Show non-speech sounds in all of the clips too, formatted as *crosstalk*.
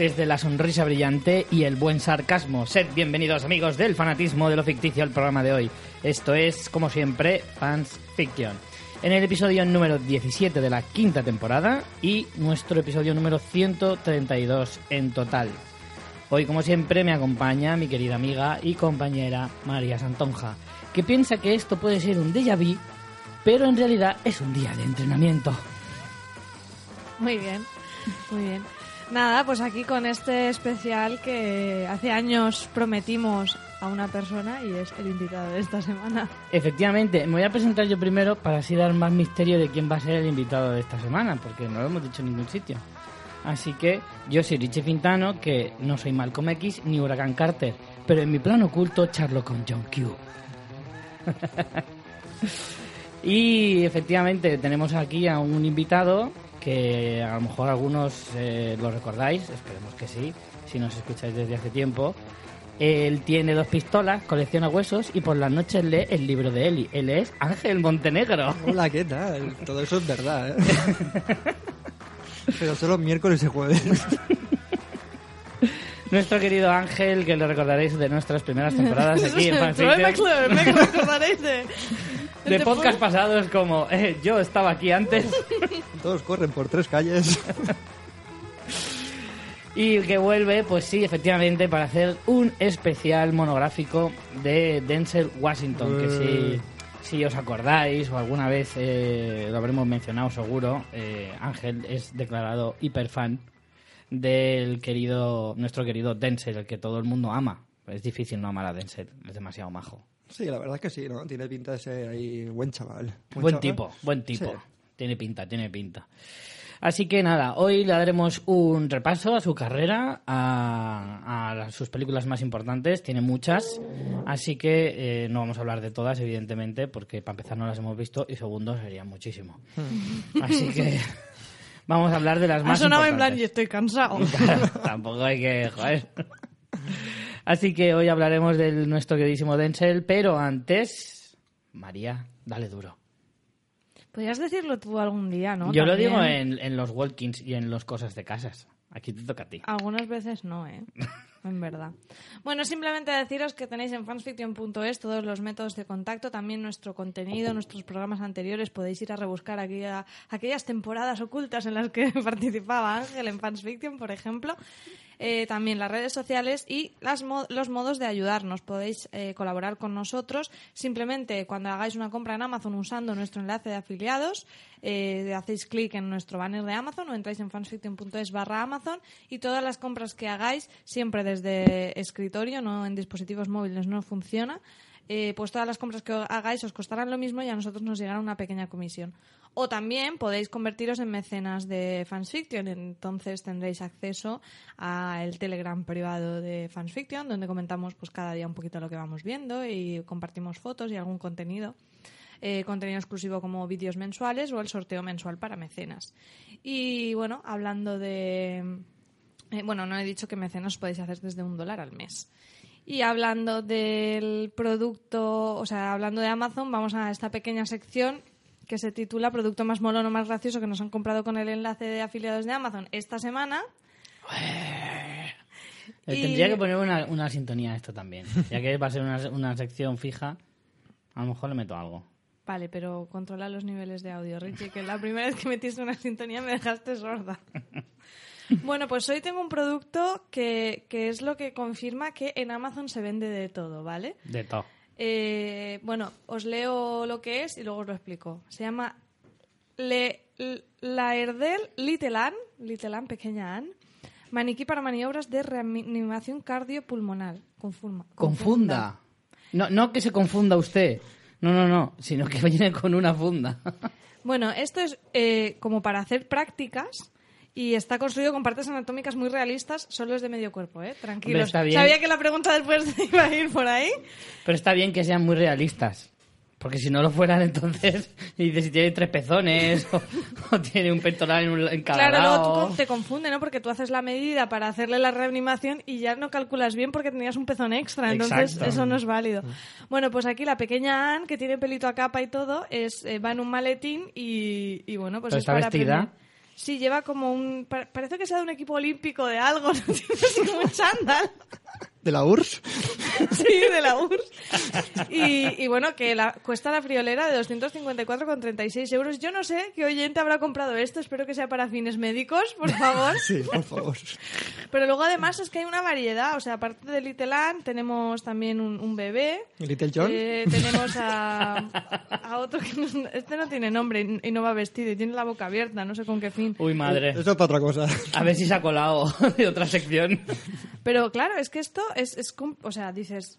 desde la sonrisa brillante y el buen sarcasmo. Sed bienvenidos amigos del fanatismo de lo ficticio al programa de hoy. Esto es, como siempre, Fans Fiction. En el episodio número 17 de la quinta temporada y nuestro episodio número 132 en total. Hoy, como siempre, me acompaña mi querida amiga y compañera María Santonja, que piensa que esto puede ser un déjà vu, pero en realidad es un día de entrenamiento. Muy bien, muy bien. Nada, pues aquí con este especial que hace años prometimos a una persona y es el invitado de esta semana. Efectivamente, me voy a presentar yo primero para así dar más misterio de quién va a ser el invitado de esta semana, porque no lo hemos dicho en ningún sitio. Así que yo soy Richie Fintano, que no soy Malcolm X ni Huracán Carter, pero en mi plano oculto charlo con John Q. *laughs* y efectivamente tenemos aquí a un invitado que a lo mejor algunos eh, lo recordáis, esperemos que sí, si nos escucháis desde hace tiempo. Él tiene dos pistolas, colecciona huesos y por las noches lee el libro de Eli. Él es Ángel Montenegro. Hola, ¿qué tal? Todo eso es verdad, ¿eh? *laughs* Pero solo miércoles y jueves. *laughs* Nuestro querido Ángel, que lo recordaréis de nuestras primeras temporadas *laughs* aquí en Fanfiction. me recordaréis de... De podcast pasados como eh, yo estaba aquí antes. *laughs* Todos corren por tres calles. *laughs* Y que vuelve, pues sí, efectivamente, para hacer un especial monográfico de Denzel Washington, que si, si os acordáis o alguna vez eh, lo habremos mencionado seguro, eh, Ángel es declarado hiperfan del querido, nuestro querido Denzel, el que todo el mundo ama. Es difícil no amar a Denzel, es demasiado majo. Sí, la verdad es que sí, ¿no? Tiene pinta de ser ahí buen chaval. Buen, chaval. tipo, buen tipo. Sí. Tiene pinta, tiene pinta. Así que nada, hoy le daremos un repaso a su carrera, a, sus películas más importantes, tiene muchas, así que eh, no vamos a hablar de todas, evidentemente, porque para empezar no las hemos visto y segundo sería muchísimo. Así que *laughs* vamos a hablar de las Ha más sonado en plan importantes. y estoy cansado. *laughs* Claro, tampoco hay que, joder. *laughs* Así que hoy hablaremos de nuestro queridísimo Denzel, pero antes, María, dale duro. Podrías decirlo tú algún día, ¿no? Yo lo digo en, en los walkings y en los cosas de casas. Aquí te toca a ti. Algunas veces no, ¿eh? *laughs* En verdad. Bueno, simplemente deciros que tenéis en fansfiction.es todos los métodos de contacto, también nuestro contenido, nuestros programas anteriores. Podéis ir a rebuscar aquellas temporadas ocultas en las que *laughs* participaba Ángel en Fansfiction, por ejemplo. Eh, también las redes sociales y las mo- los modos de ayudarnos. Podéis eh, colaborar con nosotros simplemente cuando hagáis una compra en Amazon usando nuestro enlace de afiliados. eh, hacéis clic en nuestro banner de Amazon o entráis en fansfiction.es barra Amazon y todas las compras que hagáis, siempre desde escritorio, no en dispositivos móviles, no funciona. eh, pues todas las compras que hagáis os costarán lo mismo y a nosotros nos llegará una pequeña comisión. O también podéis convertiros en mecenas de Fansfiction, entonces tendréis acceso al Telegram privado de Fansfiction, donde comentamos pues cada día un poquito lo que vamos viendo y compartimos fotos y algún contenido. Eh, contenido exclusivo como vídeos mensuales o el sorteo mensual para mecenas. Y bueno, hablando de... eh, bueno, no he dicho que mecenas podéis hacer desde un dólar al mes. Y hablando del producto, o sea, hablando de Amazon, vamos a esta pequeña sección que se titula Producto más molón o más gracioso que nos han comprado con el enlace de afiliados de Amazon esta semana. Y- Tendría que poner una, una sintonía a esto también. Ya que va a ser una, una sección fija, a lo mejor le meto algo. Vale, pero controla los niveles de audio, Richie, que la primera vez que metiste una sintonía me dejaste sorda. *laughs* Bueno, pues hoy tengo un producto que, que es lo que confirma que en Amazon se vende de todo, ¿vale? De todo. Eh, bueno, os leo lo que es y luego os lo explico. Se llama Le, L- Laerdel Little Ann, Little Ann, pequeña Ann, maniquí para maniobras de reanimación cardiopulmonar. Confunda. Confunda. No, no que se confunda usted. No, no, no. Sino que *laughs* viene con una funda. Bueno, esto es eh, como para hacer prácticas y está construido con partes anatómicas muy realistas, solo es de medio cuerpo, ¿eh? Tranquilos. Está bien. Sabía que la pregunta después *laughs* iba a ir por ahí. Pero está bien que sean muy realistas. Porque si no lo fueran, entonces, *laughs* y dices si tiene tres pezones *laughs* o, o tiene un pectoral en, un- en cada Claro, luego tú lado. te confunde, ¿no? Porque tú haces la medida para hacerle la reanimación y ya no calculas bien porque tenías un pezón extra, entonces Exacto. eso no es válido. Bueno, pues aquí la pequeña Anne, que tiene pelito a capa y todo, es, eh, va en un maletín y, y bueno, pues ¿Pero es está para vestida? aprender. Sí, lleva como un... pa- Parece que sea de un equipo olímpico de algo, *laughs* ¿no? Como un chándal. ¿De la URSS? *laughs* Sí, de la URSS. Y, y bueno, que la, cuesta la friolera de 254,36 euros. Yo no sé qué oyente habrá comprado esto. Espero que sea para fines médicos, por favor. *laughs* Sí, por favor. Pero luego además es que hay una variedad. O sea, aparte de Little Ann, tenemos también un, un bebé. ¿Y Little John? Eh, tenemos a, a otro que no, este no tiene nombre y- y no va vestido y tiene la boca abierta, no sé con qué fin. Uy, madre. Eso es para otra cosa. A ver si se ha colado *laughs* de otra sección. Pero claro, es que esto es, es o sea, dices,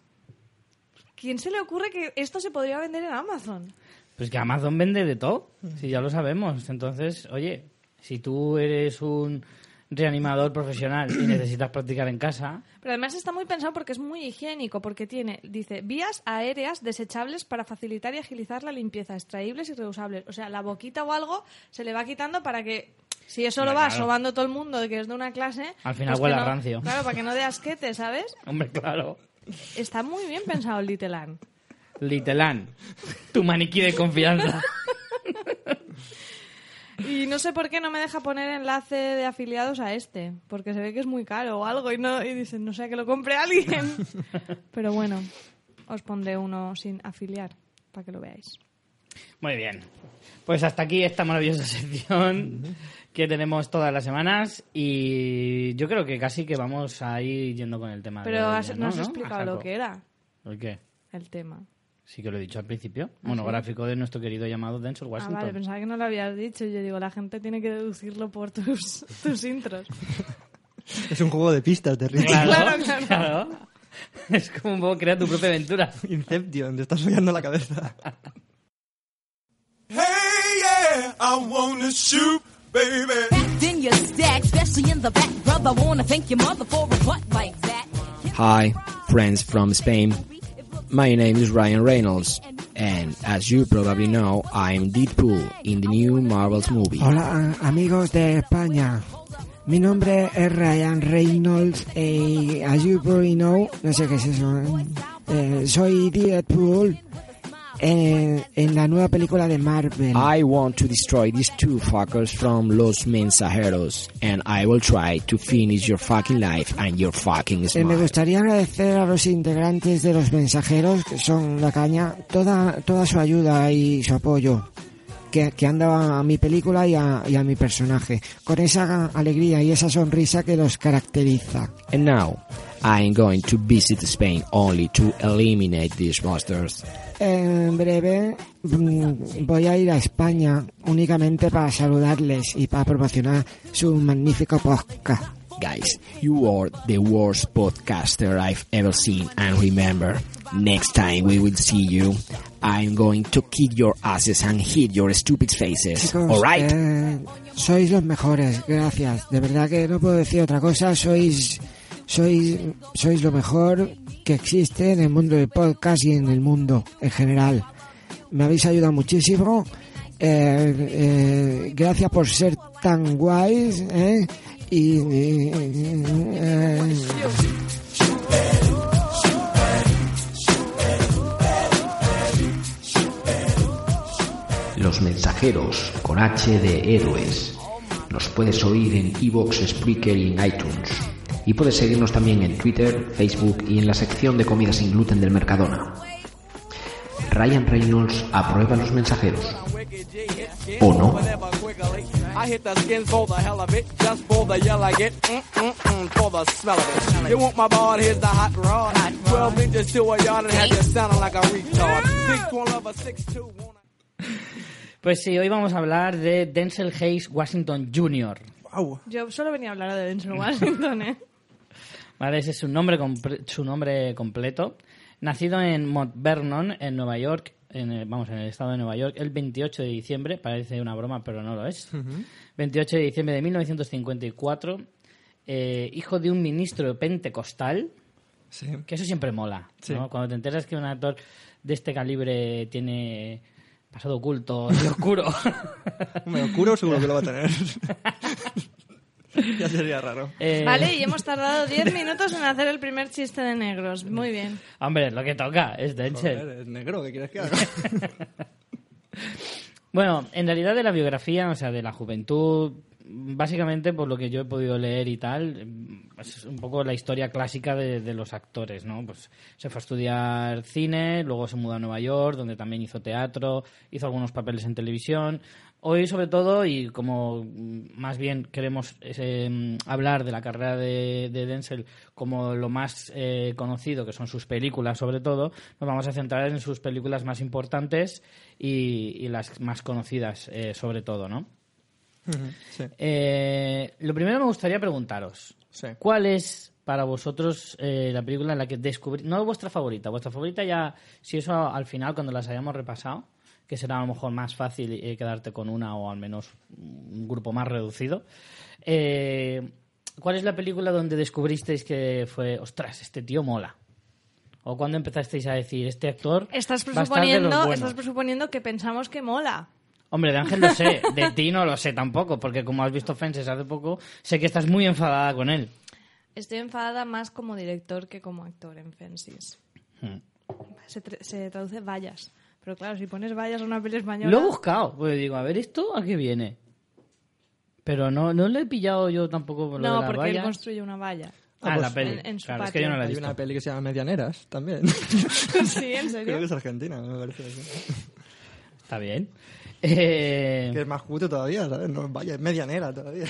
¿quién se le ocurre que esto se podría vender en Amazon? Pues que Amazon vende de todo, si ya lo sabemos. Entonces, oye, si tú eres un reanimador profesional y *clears throat* necesitas practicar en casa, Pero además está muy pensado porque es muy higiénico, porque tiene, dice, vías aéreas desechables para facilitar y agilizar la limpieza, extraíbles y reusables. O sea, la boquita o algo se le va quitando para que, si eso lo va claro. sobando todo el mundo de que es de una clase... Al final que huele a rancio. Claro, para que no dé asquete, ¿sabes? *laughs* hombre, claro. Está muy bien pensado el Little Ann. Litelan, tu maniquí de confianza. *laughs* Y no sé por qué no me deja poner enlace de afiliados a este, porque se ve que es muy caro o algo y no y dicen, no sé, que lo compre alguien. *laughs* Pero bueno, os pondré uno sin afiliar para que lo veáis. Muy bien. Pues hasta aquí esta maravillosa *laughs* sección que tenemos todas las semanas y yo creo que casi que vamos a ir yendo con el tema. Pero de has- ¿no? no has ¿No? explicado lo que era ¿El qué? el tema. Sí que lo he dicho al principio. Monográfico de nuestro querido llamado Denzel Ah, Washington. vale, pensaba que no lo habías dicho. Yo digo, la gente tiene que deducirlo por tus, *laughs* tus intros. Es un juego de pistas de Richie. Claro, Claro, claro. claro. Es como un poco crear tu propia aventura. Inception, te estás follando la cabeza. *laughs* Hey, yeah, I wanna shoot, baby. Packed in your stack, especially in the back, brother. Wanna thank your mother for a butt like that. Hi, friends from Spain. My name is Ryan Reynolds, and as you probably know, I'm Deadpool in the new Marvel's movie. Hola amigos de España. Mi nombre es Ryan Reynolds y as you probably know, no sé qué es eso. Eh, soy Deadpool en, en la nueva película de Marvel. I want to destroy these two fuckers from Los Mensajeros, and I will try to finish your fucking life and your fucking Eh, me smile. gustaría agradecer a los integrantes de los mensajeros, que son la caña, toda, toda su ayuda y su apoyo que, que han dado a mi película y a, y a mi personaje, con esa alegría y esa sonrisa que los caracteriza. And now, I'm going to visit Spain only to eliminate these monsters. En breve mm, voy a ir a España únicamente para saludarles y para promocionar su magnífico podcast. Guys, you are the worst podcaster I've ever seen. And remember, next time we will see you, I'm going to kick your asses and hit your stupid faces. Chicos, Alright? eh, sois los mejores, gracias. De verdad que no puedo decir otra cosa. Sois, sois, sois lo mejor que existe en el mundo del podcast y en el mundo en general. Me habéis ayudado muchísimo. Eh, eh, gracias por ser tan guays. ¿eh? Y, y- eh, Los mensajeros con H de héroes. Nos puedes oír en Evox, Spreaker y iTunes. Y puedes seguirnos también en Twitter, Facebook y en la sección de comida sin gluten del Mercadona. Ryan Reynolds aprueba los mensajeros. ¿O no? I hit the skins for the hell of it, just for the yell I get, mm, mm, mm, for the smell of it. You want my ball, here's the hot rod. 12 inches to a yard and have you sounding like a retard. Six one lover, six two one. Pues sí, hoy vamos a hablar de Denzel Hayes Washington Jr. Wow. Yo solo venía a hablar de Denzel Washington, ¿eh? ¿Vale? Ese es su nombre, su nombre completo. Nacido en Mount Vernon, en Nueva York, en el- vamos, en el estado de Nueva York, el 28 de diciembre, parece una broma, pero no lo es. 28 de diciembre de 1954, eh, hijo de un ministro pentecostal, Sí. que eso siempre mola, Sí. ¿no? Cuando te enteras que un actor de este calibre tiene pasado oculto y oscuro. *laughs* Me oscuro seguro que lo va a tener. *laughs* *laughs* ya sería raro. Eh, Vale, y hemos tardado 10 minutos en hacer el primer chiste de negros. Muy bien. Hombre, es lo que toca, es Denzel. Joder, es negro, ¿qué quieres que haga? *laughs* Bueno, en realidad de la biografía, o sea, de la juventud, básicamente, por lo que yo he podido leer y tal, mm, es un poco la historia clásica de, de los actores, ¿no? Pues se fue a estudiar cine, luego se mudó a Nueva York, donde también hizo teatro, hizo algunos papeles en televisión. Hoy, sobre todo, y como más bien queremos eh, hablar de la carrera de, de Denzel como lo más eh, conocido, que son sus películas, sobre todo, nos vamos a centrar en sus películas más importantes y, y las más conocidas, eh, sobre todo, ¿no? Sí. Eh, lo primero me gustaría preguntaros, Sí. ¿cuál es para vosotros eh, la película en la que descubrí, no vuestra favorita, vuestra favorita ya, si eso al final cuando las hayamos repasado, que será a lo mejor más fácil eh, quedarte con una o al menos un grupo más reducido, eh, ¿cuál es la película donde descubristeis que fue, ostras, este tío mola? ¿O cuando empezasteis a decir, este actor Estás va a estar de los presuponiendo, buenos"? estás presuponiendo que pensamos que mola. Hombre, de Ángel lo sé, *laughs* de ti no lo sé tampoco, porque como has visto Fences hace poco, sé que estás muy enfadada con él. Estoy enfadada más como director que como actor en Fences. Hmm. Se, tra- se traduce vallas. Pero claro, si pones vallas a una peli española... Lo he buscado, pues digo, a ver, ¿esto a qué viene? Pero no, no le he pillado yo tampoco por lo de No, las porque él construye una valla. Ah, pues, la peli. en- en su claro, es que patio. yo no la he Hay visto. una peli que se llama Medianeras también. *laughs* sí, en Creo serio. que es argentina, me parece. sí. Está bien. Eh, Que es más cutre todavía, ¿sabes? No, vaya, es medianera todavía.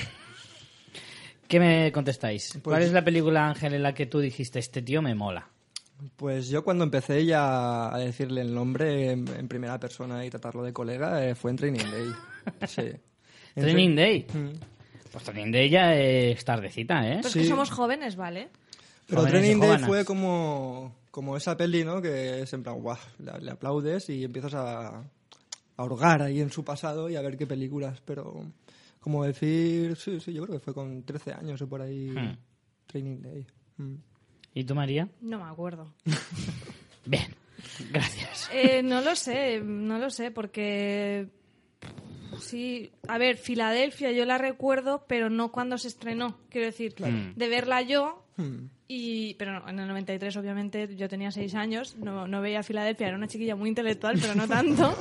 ¿Qué me contestáis? ¿Cuál Pues- es la película, Ángel, en la que tú dijiste, este tío me mola? Pues yo cuando empecé ya a decirle el nombre en, en primera persona y tratarlo de colega eh, fue en Training Day. *laughs* Sí. En Training Tra- Day. Mm. Pues Training Day ya es tardecita, ¿eh? Pero es Sí. que somos jóvenes, ¿vale? Pero Jóvenes Training Day fue como, como esa peli, ¿no? Que es en plan, guau, le, le aplaudes y empiezas a, a hurgar ahí en su pasado y a ver qué películas. Pero como decir, sí, sí, yo creo que fue con 13 años o por ahí Hmm. Training Day. Mm. ¿Y tú, María? No me acuerdo. *laughs* Bien, gracias. Eh, no lo sé, no lo sé, porque... Sí, a ver, Filadelfia yo la recuerdo, pero no cuando se estrenó. Quiero decir, de verla yo, Mm. Y pero no, en el 93 obviamente yo tenía seis años, no, no veía Filadelfia, era una chiquilla muy intelectual, pero no tanto.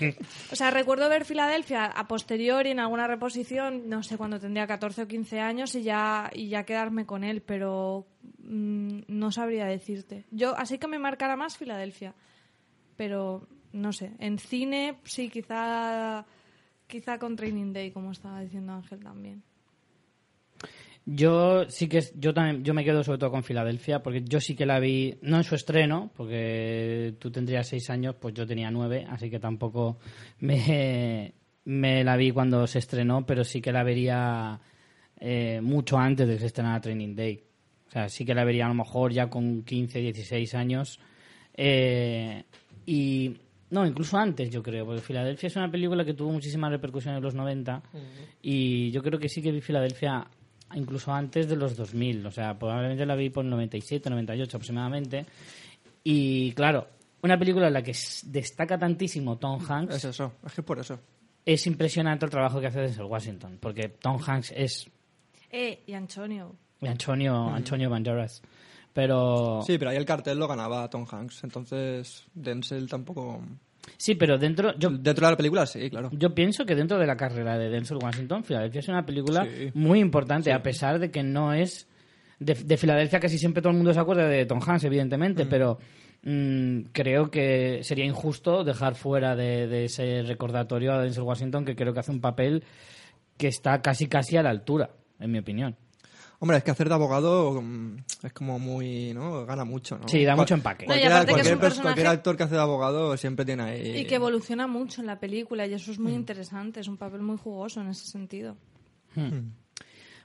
*laughs* o sea, recuerdo ver Filadelfia a posteriori en alguna reposición, no sé, cuando tendría 14 o 15 años y ya, y ya quedarme con él, pero mm, no sabría decirte. Yo, así que me marcara más Filadelfia, pero no sé, en cine sí, quizá, quizá con Training Day, como estaba diciendo Ángel también. Yo sí que yo también yo me quedo sobre todo con Filadelfia porque yo sí que la vi no en su estreno porque tú tendrías seis años pues yo tenía nueve así que tampoco me, me la vi cuando se estrenó pero sí que la vería eh, mucho antes de que se estrenara Training Day. O sea sí que la vería a lo mejor ya con 15 16 años. Eh, y no incluso antes yo creo porque Filadelfia es una película que tuvo muchísima repercusión en los 90 y yo creo que sí que vi Filadelfia incluso antes de los 2000, o sea, probablemente la vi por el 97, 98 aproximadamente. Y claro, una película en la que destaca tantísimo Tom Es Hanks, eso, es que por eso. es impresionante el trabajo que hace Denzel Washington, porque Tom Hanks es Eh, y Antonio. Antonio, Antonio Banderas. Pero Sí, pero ahí el cartel lo ganaba Tom Hanks, entonces Denzel tampoco... sí, pero dentro yo Dentro de la película sí, claro. Yo pienso que dentro de la carrera de Denzel Washington, Filadelfia es una película Sí. muy importante, a pesar de que no es. De, de Filadelfia casi siempre todo el mundo se acuerda de Tom Hanks, evidentemente, pero mm, creo que sería injusto dejar fuera de, de ese recordatorio a Denzel Washington, que creo que hace un papel que está casi casi a la altura, en mi opinión. Hombre, es que hacer de abogado mm, es como muy, ¿no? Gana mucho, ¿no? Sí, da mucho empaque. No, y Cualquiera- aparte que es cualquier, personaje- cualquier actor que hace de abogado siempre tiene ahí... Y que evoluciona mucho en la película y eso es muy interesante, es un papel muy jugoso en ese sentido.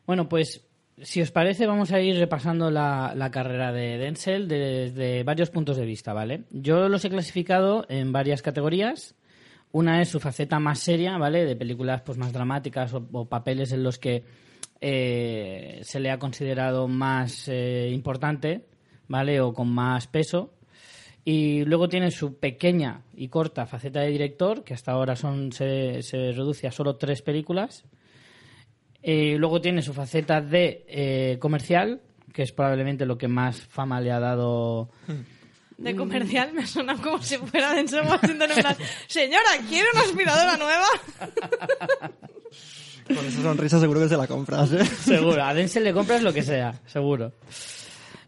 Bueno, pues si os parece, vamos a ir repasando la, la carrera de Denzel desde varios puntos de vista, ¿vale? Yo los he clasificado en varias categorías. Una es su faceta más seria, ¿vale? De películas pues más dramáticas o, o papeles en los que eh, se le ha considerado más eh, importante, ¿vale? O con más peso. Y luego tiene su pequeña y corta faceta de director, que hasta ahora son se, se reduce a solo tres películas. Eh, luego tiene su faceta de eh, comercial, que es probablemente lo que más fama le ha dado. De comercial me suena como si fuera Washington en plan, *laughs* señora, ¿quiere una aspiradora nueva? *laughs* Con esa sonrisa seguro que se la compras, ¿eh? *laughs* Seguro, a Denzel le compras lo que sea, seguro.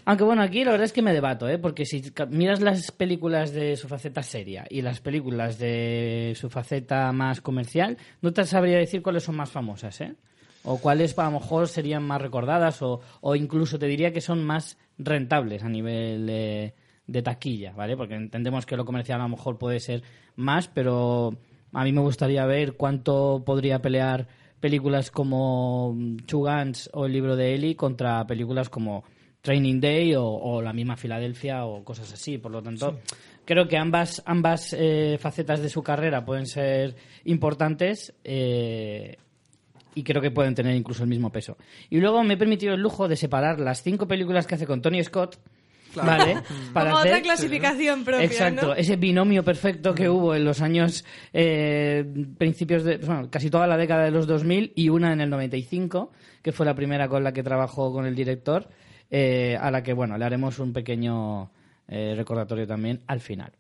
Aunque bueno, aquí la verdad es que me debato, ¿eh? Porque si miras las películas de su faceta seria y las películas de su faceta más comercial, no te sabría decir cuáles son más famosas, ¿eh? O cuáles a lo mejor serían más recordadas o, o incluso te diría que son más rentables a nivel de taquilla, ¿vale? Porque entendemos que lo comercial a lo mejor puede ser más, pero a mí me gustaría ver cuánto podría pelear películas como Two Guns o el libro de Eli contra películas como Training Day o, o la misma Filadelfia o cosas así. Por lo tanto, creo que ambas, ambas eh, facetas de su carrera pueden ser importantes eh, y creo que pueden tener incluso el mismo peso. Y luego me he permitido el lujo de separar las cinco películas que hace con Tony Scott. ¿Vale? Para Como hacer- otra clasificación propia, Exacto, ¿no? ese binomio perfecto que hubo en los años eh, principios de bueno, casi toda la década de los 2000 y una en el 95, que fue la primera con la que trabajó con el director, eh, a la que bueno, le haremos un pequeño eh, recordatorio también al final.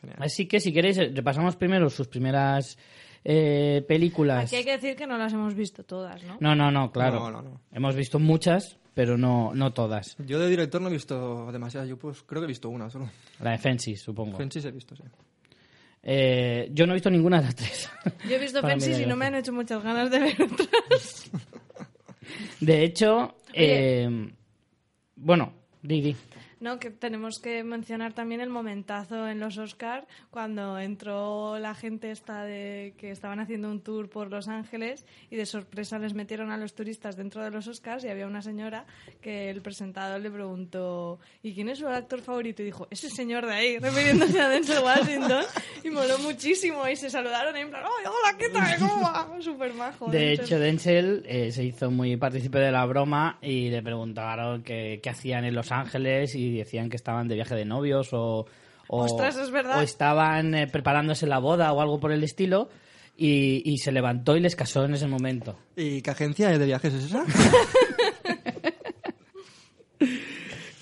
Genial. Así que si queréis repasamos primero sus primeras eh, películas. Aquí hay que decir que no las hemos visto todas, ¿no? No, no, no, claro. No, no, no. Hemos visto muchas, pero no, no todas. Yo de director no he visto demasiadas. Yo pues creo que he visto una solo. La de Fences, supongo. Fences he visto, sí. Eh, yo no he visto ninguna de las tres. *laughs* Yo he visto Fences y no me han hecho muchas ganas de ver otras. De hecho, eh, bueno, di, di. No, que tenemos que mencionar también el momentazo en los Oscar cuando entró la gente esta de que estaban haciendo un tour por Los Ángeles y de sorpresa les metieron a los turistas dentro de los Oscars y había una señora que el presentador le preguntó ¿y quién es su actor favorito? y dijo ese señor de ahí, *laughs* refiriéndose a Denzel Washington y moló muchísimo y se saludaron y en plan ¡ay, hola, qué tal! ¿cómo va?". *laughs* Súper majo. De Denzel. hecho, Denzel eh, se hizo muy partícipe de la broma y le preguntaron qué, qué hacían en Los Ángeles y decían que estaban de viaje de novios o, o, Ostras, es verdad. o estaban eh, preparándose la boda o algo por el estilo y, y se levantó y les casó en ese momento. ¿Y qué agencia de viajes es esa? *laughs*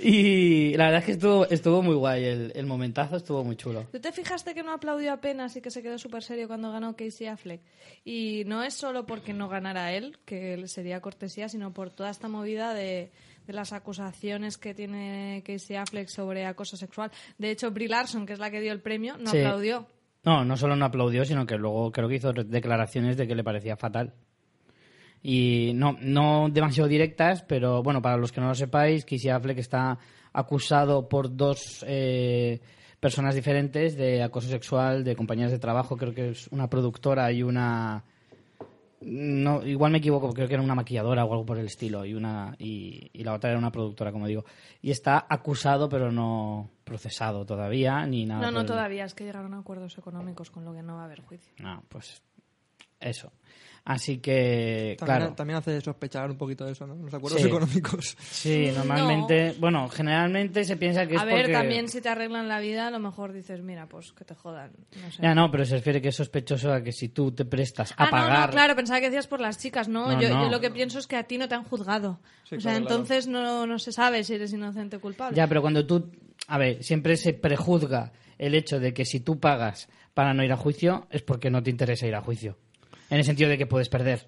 Y la verdad es que estuvo, estuvo muy guay, el, el momentazo estuvo muy chulo. ¿Tú te fijaste que no aplaudió apenas y que se quedó súper serio cuando ganó Casey Affleck? Y no es solo porque no ganara él, que sería cortesía, sino por toda esta movida de, de las acusaciones que tiene Casey Affleck sobre acoso sexual. De hecho, Brie Larson, que es la que dio el premio, no Sí. aplaudió. No, no solo no aplaudió, sino que luego creo que hizo declaraciones de que le parecía fatal. Y no, no demasiado directas, pero bueno, para los que no lo sepáis, Casey Affleck está acusado por dos eh, personas diferentes de acoso sexual, de compañeras de trabajo, creo que es una productora y una... No, igual me equivoco, creo que era una maquilladora o algo por el estilo, y, una, y, y la otra era una productora, como digo. Y está acusado, pero no procesado todavía, ni nada. No, no el- todavía, es que llegaron a acuerdos económicos, con lo que no va a haber juicio. no, pues eso. Así que, También, claro. también hace sospechar un poquito de eso, ¿no? Los acuerdos Sí. económicos. Sí, normalmente, bueno, generalmente se piensa que es A ver, porque... también si te arreglan la vida, a lo mejor dices, mira, pues que te jodan. No sé. Ya no, pero se refiere que es sospechoso a que si tú te prestas a Ah, pagar... no, no, claro, pensaba que decías por las chicas, ¿no? No, yo, no. yo lo que pienso es que a ti no te han juzgado. Sí, o sea, claro. entonces no, no se sabe si eres inocente o culpable. Ya, pero cuando tú... A ver, siempre se prejuzga el hecho de que si tú pagas para no ir a juicio es porque no te interesa ir a juicio. En el sentido de que puedes perder.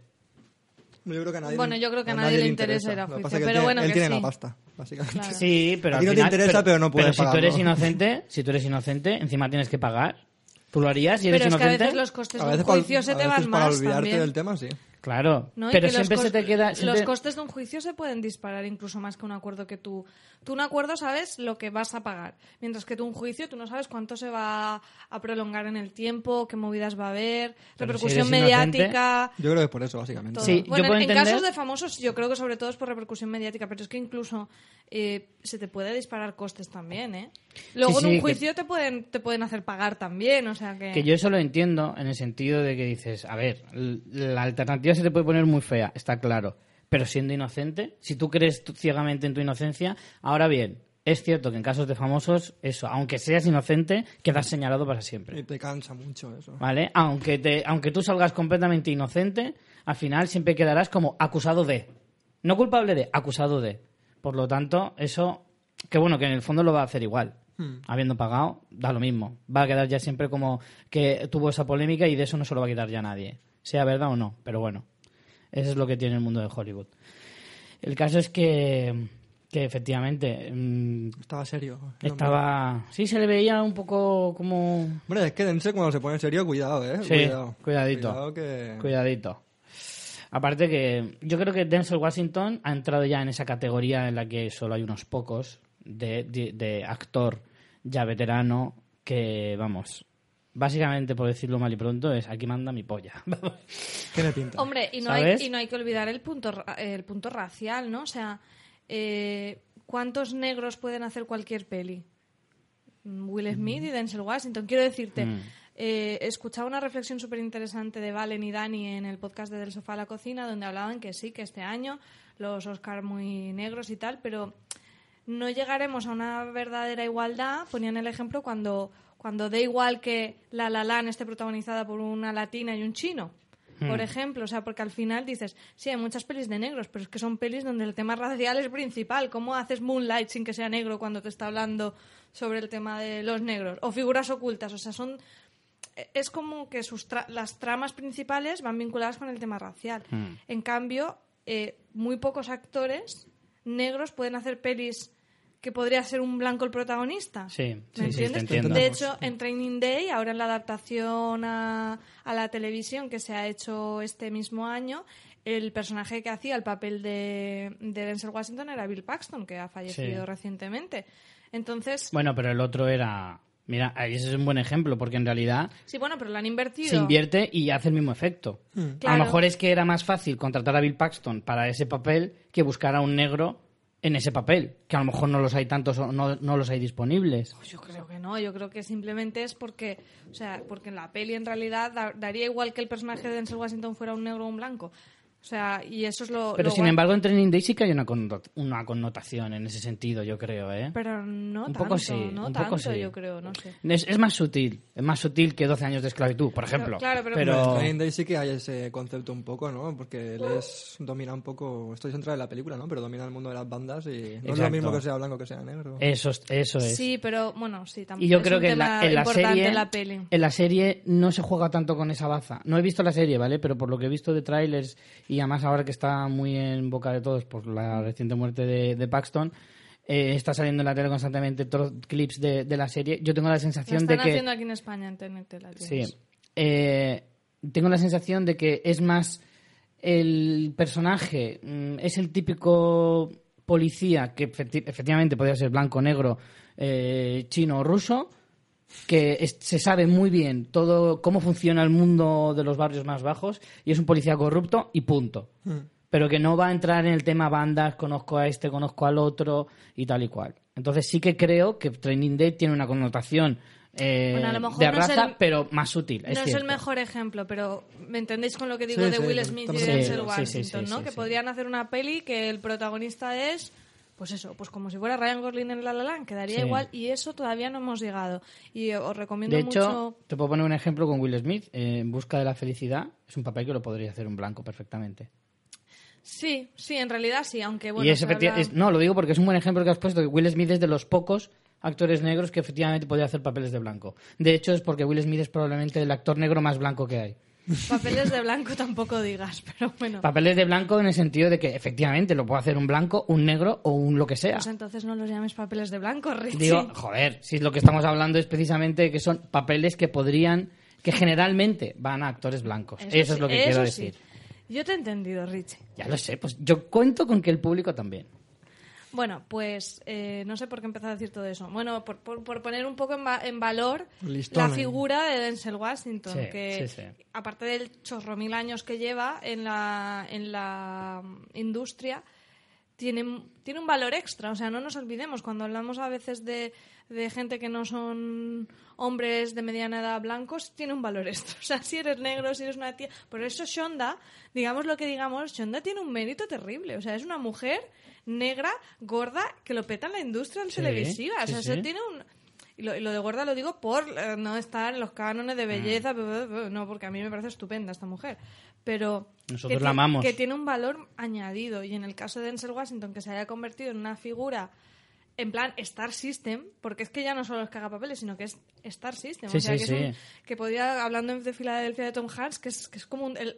Yo creo que a nadie, Bueno, yo creo que a nadie le interesa ir a él pero tiene- bueno, él que tiene sí. la pasta, básicamente. Claro. Sí, pero A al ti no te final- interesa, pero no puedes si tú eres inocente, si tú eres inocente, encima tienes que pagar. ¿Tú lo harías si eres pero es que a inocente? veces los costes A de un para, juicio se a te van para más olvidarte también. del tema, sí. Claro, ¿no? Pero siempre se te queda... siempre- Los costes de un juicio se pueden disparar incluso más que un acuerdo que tú... Tú un acuerdo sabes lo que vas a pagar, mientras que tú un juicio tú no sabes cuánto se va a prolongar en el tiempo, qué movidas va a haber, Pero si repercusión inocente- mediática... Yo creo que es por eso, básicamente. todo. Sí, yo bueno, puedo en, entender- casos de famosos yo creo que sobre todo es por repercusión mediática, pero es que incluso eh, se te puede disparar costes también, ¿eh? Luego Sí, en un que- juicio te pueden te pueden hacer pagar también, o sea que... Que yo eso lo entiendo en el sentido de que dices, a ver, la alternativa se te puede poner muy fea, está claro, pero siendo inocente, si tú crees ciegamente en tu inocencia, ahora bien, es cierto que en casos de famosos, eso, aunque seas inocente, quedas señalado para Y siempre. te cansa mucho eso. ¿Vale? Aunque, te, aunque tú salgas completamente inocente, al final siempre quedarás como acusado de. No culpable de, acusado de. Por lo tanto, eso, que bueno, que en el fondo lo va a hacer igual. Habiendo pagado, da lo mismo. Va a quedar ya siempre como que tuvo esa polémica y de eso no se lo va a quitar ya nadie. Sea verdad o no, pero bueno. Eso es lo que tiene el mundo de Hollywood. El caso es que, que efectivamente mm, Estaba serio. estaba... Sí, se le veía un poco como... Hombre, es que Dense cuando se pone serio, cuidado, ¿eh? Sí, cuidado. cuidadito. Cuidado que... Cuidadito. Aparte que yo creo que Denzel Washington ha entrado ya en esa categoría en la que solo hay unos pocos de, de- de actor ya veterano que, vamos, básicamente por decirlo mal y pronto es aquí manda mi polla. *laughs* Tiene pinta. Hombre, y no, hay, y no hay que olvidar el punto, ra- el punto racial, ¿no? O sea, eh, ¿cuántos negros pueden hacer cualquier peli? Will Smith y Denzel Washington. Quiero decirte, Mm. eh, escuchaba una reflexión súper interesante de Valen y Dani en el podcast de Del Sofá a la Cocina, donde hablaban que sí, que este año los Oscar muy negros y tal, pero no llegaremos a una verdadera igualdad. Ponían el ejemplo cuando, cuando da igual que La La Land esté protagonizada por una latina y un chino. Por ejemplo, o sea, porque al final dices, sí, hay muchas pelis de negros, pero es que son pelis donde el tema racial es principal. ¿Cómo haces Moonlight sin que sea negro cuando te está hablando sobre el tema de los negros? O figuras ocultas, o sea, son es como que sus tra- las tramas principales van vinculadas con el tema racial. En cambio, eh, muy pocos actores negros pueden hacer pelis que podría ser un blanco el protagonista. Sí, ¿Me sí, sí, te entiendes? entiendo. De hecho, en Training Day, ahora en la adaptación a, a la televisión que se ha hecho este mismo año, el personaje que hacía el papel de, de Denzel Washington era Bill Paxton, que ha fallecido Sí. recientemente. Entonces, Bueno, pero el otro era... Mira, ahí ese es un buen ejemplo, porque en realidad sí, bueno, pero lo han invertido. se invierte y hace el mismo efecto. A Claro. lo mejor es que era más fácil contratar a Bill Paxton para ese papel que buscar a un negro en ese papel, que a lo mejor no los hay tantos o no, no los hay disponibles. Pues yo creo que no, yo creo que simplemente es porque, o sea, porque en la peli en realidad da- daría igual que el personaje de Denzel Washington fuera un negro o un blanco. O sea, y eso es lo. Pero lo sin guay. embargo en Training Day sí que hay una, una connotación en ese sentido, yo creo, ¿eh? Pero no Un tanto, poco sí, no un tanto, poco sí. yo creo, no sé. Es, es más sutil, es más sutil que 12 años de esclavitud, por ejemplo. claro, pero- En pero Training Day sí que hay ese concepto un poco, ¿no? Porque él es, domina un poco, estoy centrado en la película, ¿no? Pero domina el mundo de las bandas y no es lo mismo que sea blanco que sea negro. eso, es- eso es. Sí, pero bueno, sí, también. Y yo es creo un que en la, en la serie en la peli. en la serie no se juega tanto con esa baza. No he visto la serie, ¿vale? Pero por lo que he visto de trailers y además ahora que está muy en boca de todos por la reciente muerte de, de Paxton, eh, está saliendo en la tele constantemente tro- clips de, de la serie. Yo tengo la sensación están de que haciendo aquí en España, en TNT, la Sí. Eh, tengo la sensación de que es más el personaje, mm, es el típico policía que efecti- efectivamente podría ser blanco, negro, eh, chino o ruso, que es- se sabe muy bien todo cómo funciona el mundo de los barrios más bajos y es un policía corrupto y punto. Pero que no va a entrar en el tema bandas, conozco a este, conozco al otro y tal y cual. Entonces sí que creo que Training Day tiene una connotación eh, Bueno, a lo mejor de no es raza, el- pero más sutil. no es el mejor ejemplo, pero ¿me entendéis con lo que digo Sí, de sí, Will Smith y Denzel acuerdo. Sí, sí, Washington, sí, ¿no? sí, que sí. podrían hacer una peli que el protagonista es, pues eso, pues como si fuera Ryan Gosling en La La Land, quedaría Sí. igual y eso todavía no hemos llegado. Y os recomiendo De hecho, mucho... te puedo poner un ejemplo con Will Smith. eh, en busca de la felicidad es un papel que lo podría hacer un blanco perfectamente. Sí, sí, en realidad sí, aunque bueno... y habla- es- no, lo digo porque es un buen ejemplo que has puesto. Que Will Smith es de los pocos actores negros que efectivamente podría hacer papeles de blanco. De hecho, es porque Will Smith es probablemente el actor negro más blanco que hay. Papeles de blanco tampoco digas, pero bueno. Papeles de blanco en el sentido de que efectivamente lo puede hacer un blanco, un negro o un lo que sea. Pues entonces no los llames papeles de blanco, Richie. Digo, joder, si lo que estamos hablando es precisamente que son papeles que podrían, que generalmente van a actores blancos. Eso, es sí, lo que quiero sí. decir. Yo te he entendido, Richie. Ya lo sé, pues yo cuento con que el público también. Bueno, pues eh, no sé por qué empezar a decir todo eso. Bueno, por, por- por poner un poco en, va- en valor Listón, la ¿eh? figura de Denzel Washington, Sí, que sí, sí. aparte del chorro mil años que lleva en la, en la industria, tiene, tiene un valor extra. O sea, no nos olvidemos, cuando hablamos a veces de, de gente que no son hombres de mediana edad blancos, tiene un valor extra. *laughs* O sea, si eres negro, si eres una tía... Por eso Shonda, digamos lo que digamos, Shonda tiene un mérito terrible. O sea, es una mujer negra, gorda, que lo peta en la industria Sí, televisiva. O sea, sí. eso tiene un... Y lo, y lo de gorda lo digo por eh, no estar en los cánones de belleza, bla, bla, no, porque a mí me parece estupenda esta mujer. Pero Nosotros que la amamos. Que tiene un valor añadido. Y en el caso de Denzel Washington, que se haya convertido en una figura en plan Star System, porque es que ya no solo es que haga papeles, sino que es Star System. Sí, o sea, sí, que, es sí. un- que podría, hablando de Filadelfia de Tom Hanks, que es, que es como un- el,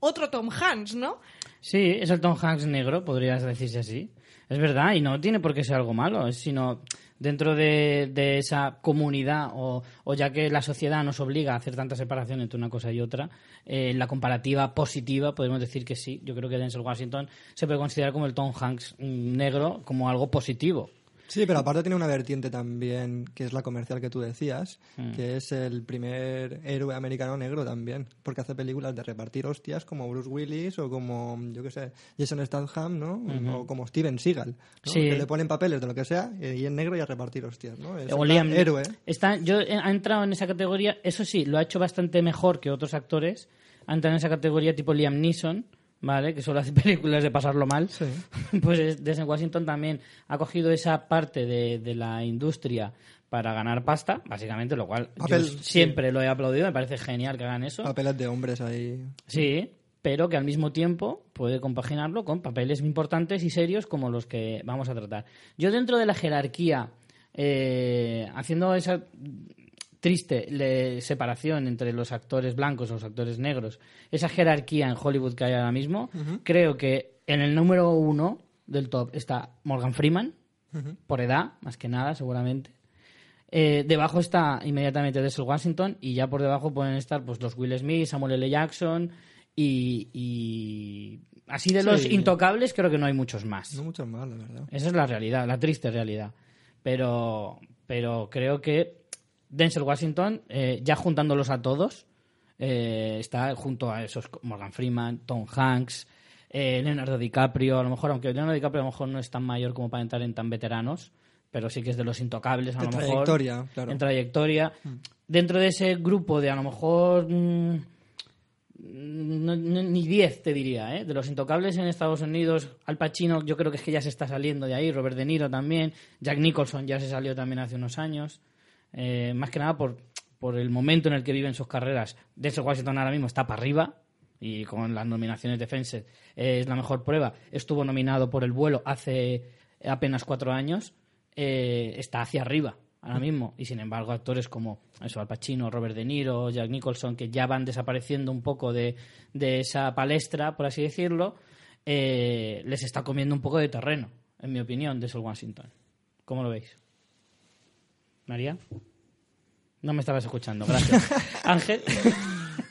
otro Tom Hanks, ¿no? Sí, es el Tom Hanks negro, podrías decirse así. Es verdad, y no tiene por qué ser algo malo, es sino dentro de, de esa comunidad, o, o ya que la sociedad nos obliga a hacer tanta separación entre una cosa y otra, eh, la comparativa positiva podemos decir que sí. Yo creo que Denzel Washington se puede considerar como el Tom Hanks mm, negro, como algo positivo. Sí, pero aparte tiene una vertiente también, que es la comercial que tú decías, Mm. que es el primer héroe americano negro también, porque hace películas de repartir hostias como Bruce Willis o como, yo qué sé, Jason Statham, ¿no? O como Steven Seagal, ¿no? Sí. Que le ponen papeles de lo que sea y en negro y a repartir hostias, ¿no? Es O Liam- héroe. Está, yo he- ha entrado en esa categoría, eso sí, lo ha hecho bastante mejor que otros actores. Ha entrado en esa categoría tipo Liam Neeson, ¿vale? Que solo hace *laughs* películas de pasarlo mal. Sí. *laughs* Pues es- desde Washington también ha cogido esa parte de, de la industria para ganar pasta, básicamente, lo cual Papel, yo sí. siempre lo he aplaudido, me parece genial que hagan eso. Papeles de hombres ahí. Sí, pero que al mismo tiempo puede compaginarlo con papeles importantes y serios como los que vamos a tratar. Yo dentro de la jerarquía, eh, haciendo esa triste le- separación entre los actores blancos o los actores negros, esa jerarquía en Hollywood que hay ahora mismo, creo que en el número uno del top está Morgan Freeman, por edad, más que nada, seguramente. Eh, debajo está inmediatamente Denzel Washington y ya por debajo pueden estar pues los Will Smith, Samuel L. Jackson y, y así de los intocables creo que no hay muchos más. No muchos más, la verdad. Esa es la realidad, la triste realidad. Pero, pero creo que Denzel Washington, eh, ya juntándolos a todos, eh, está junto a esos Morgan Freeman, Tom Hanks, eh, Leonardo DiCaprio, a lo mejor, aunque Leonardo DiCaprio a lo mejor no es tan mayor como para entrar en tan veteranos, pero sí que es de los intocables a De lo mejor. trayectoria, claro. Mm. En trayectoria. Dentro de ese grupo de a lo mejor mm, no- no- ni 10 te diría, ¿eh? De los intocables en Estados Unidos, Al Pacino yo creo que es que ya se está saliendo de ahí, Robert De Niro también, Jack Nicholson ya se salió también hace unos años, Eh, más que nada por, por el momento en el que viven sus carreras. Denzel Washington ahora mismo está para arriba y con las nominaciones de Fences es la mejor prueba. Estuvo nominado por El vuelo hace apenas cuatro años, eh, está hacia arriba ahora mismo. Y sin embargo, actores como eso, Al Pacino, Robert De Niro, Jack Nicholson, que ya van desapareciendo un poco de, de esa palestra, por así decirlo, eh, les está comiendo un poco de terreno, en mi opinión, de Sol Washington. ¿Cómo lo veis? María. No me estabas escuchando, gracias. *laughs* Ángel.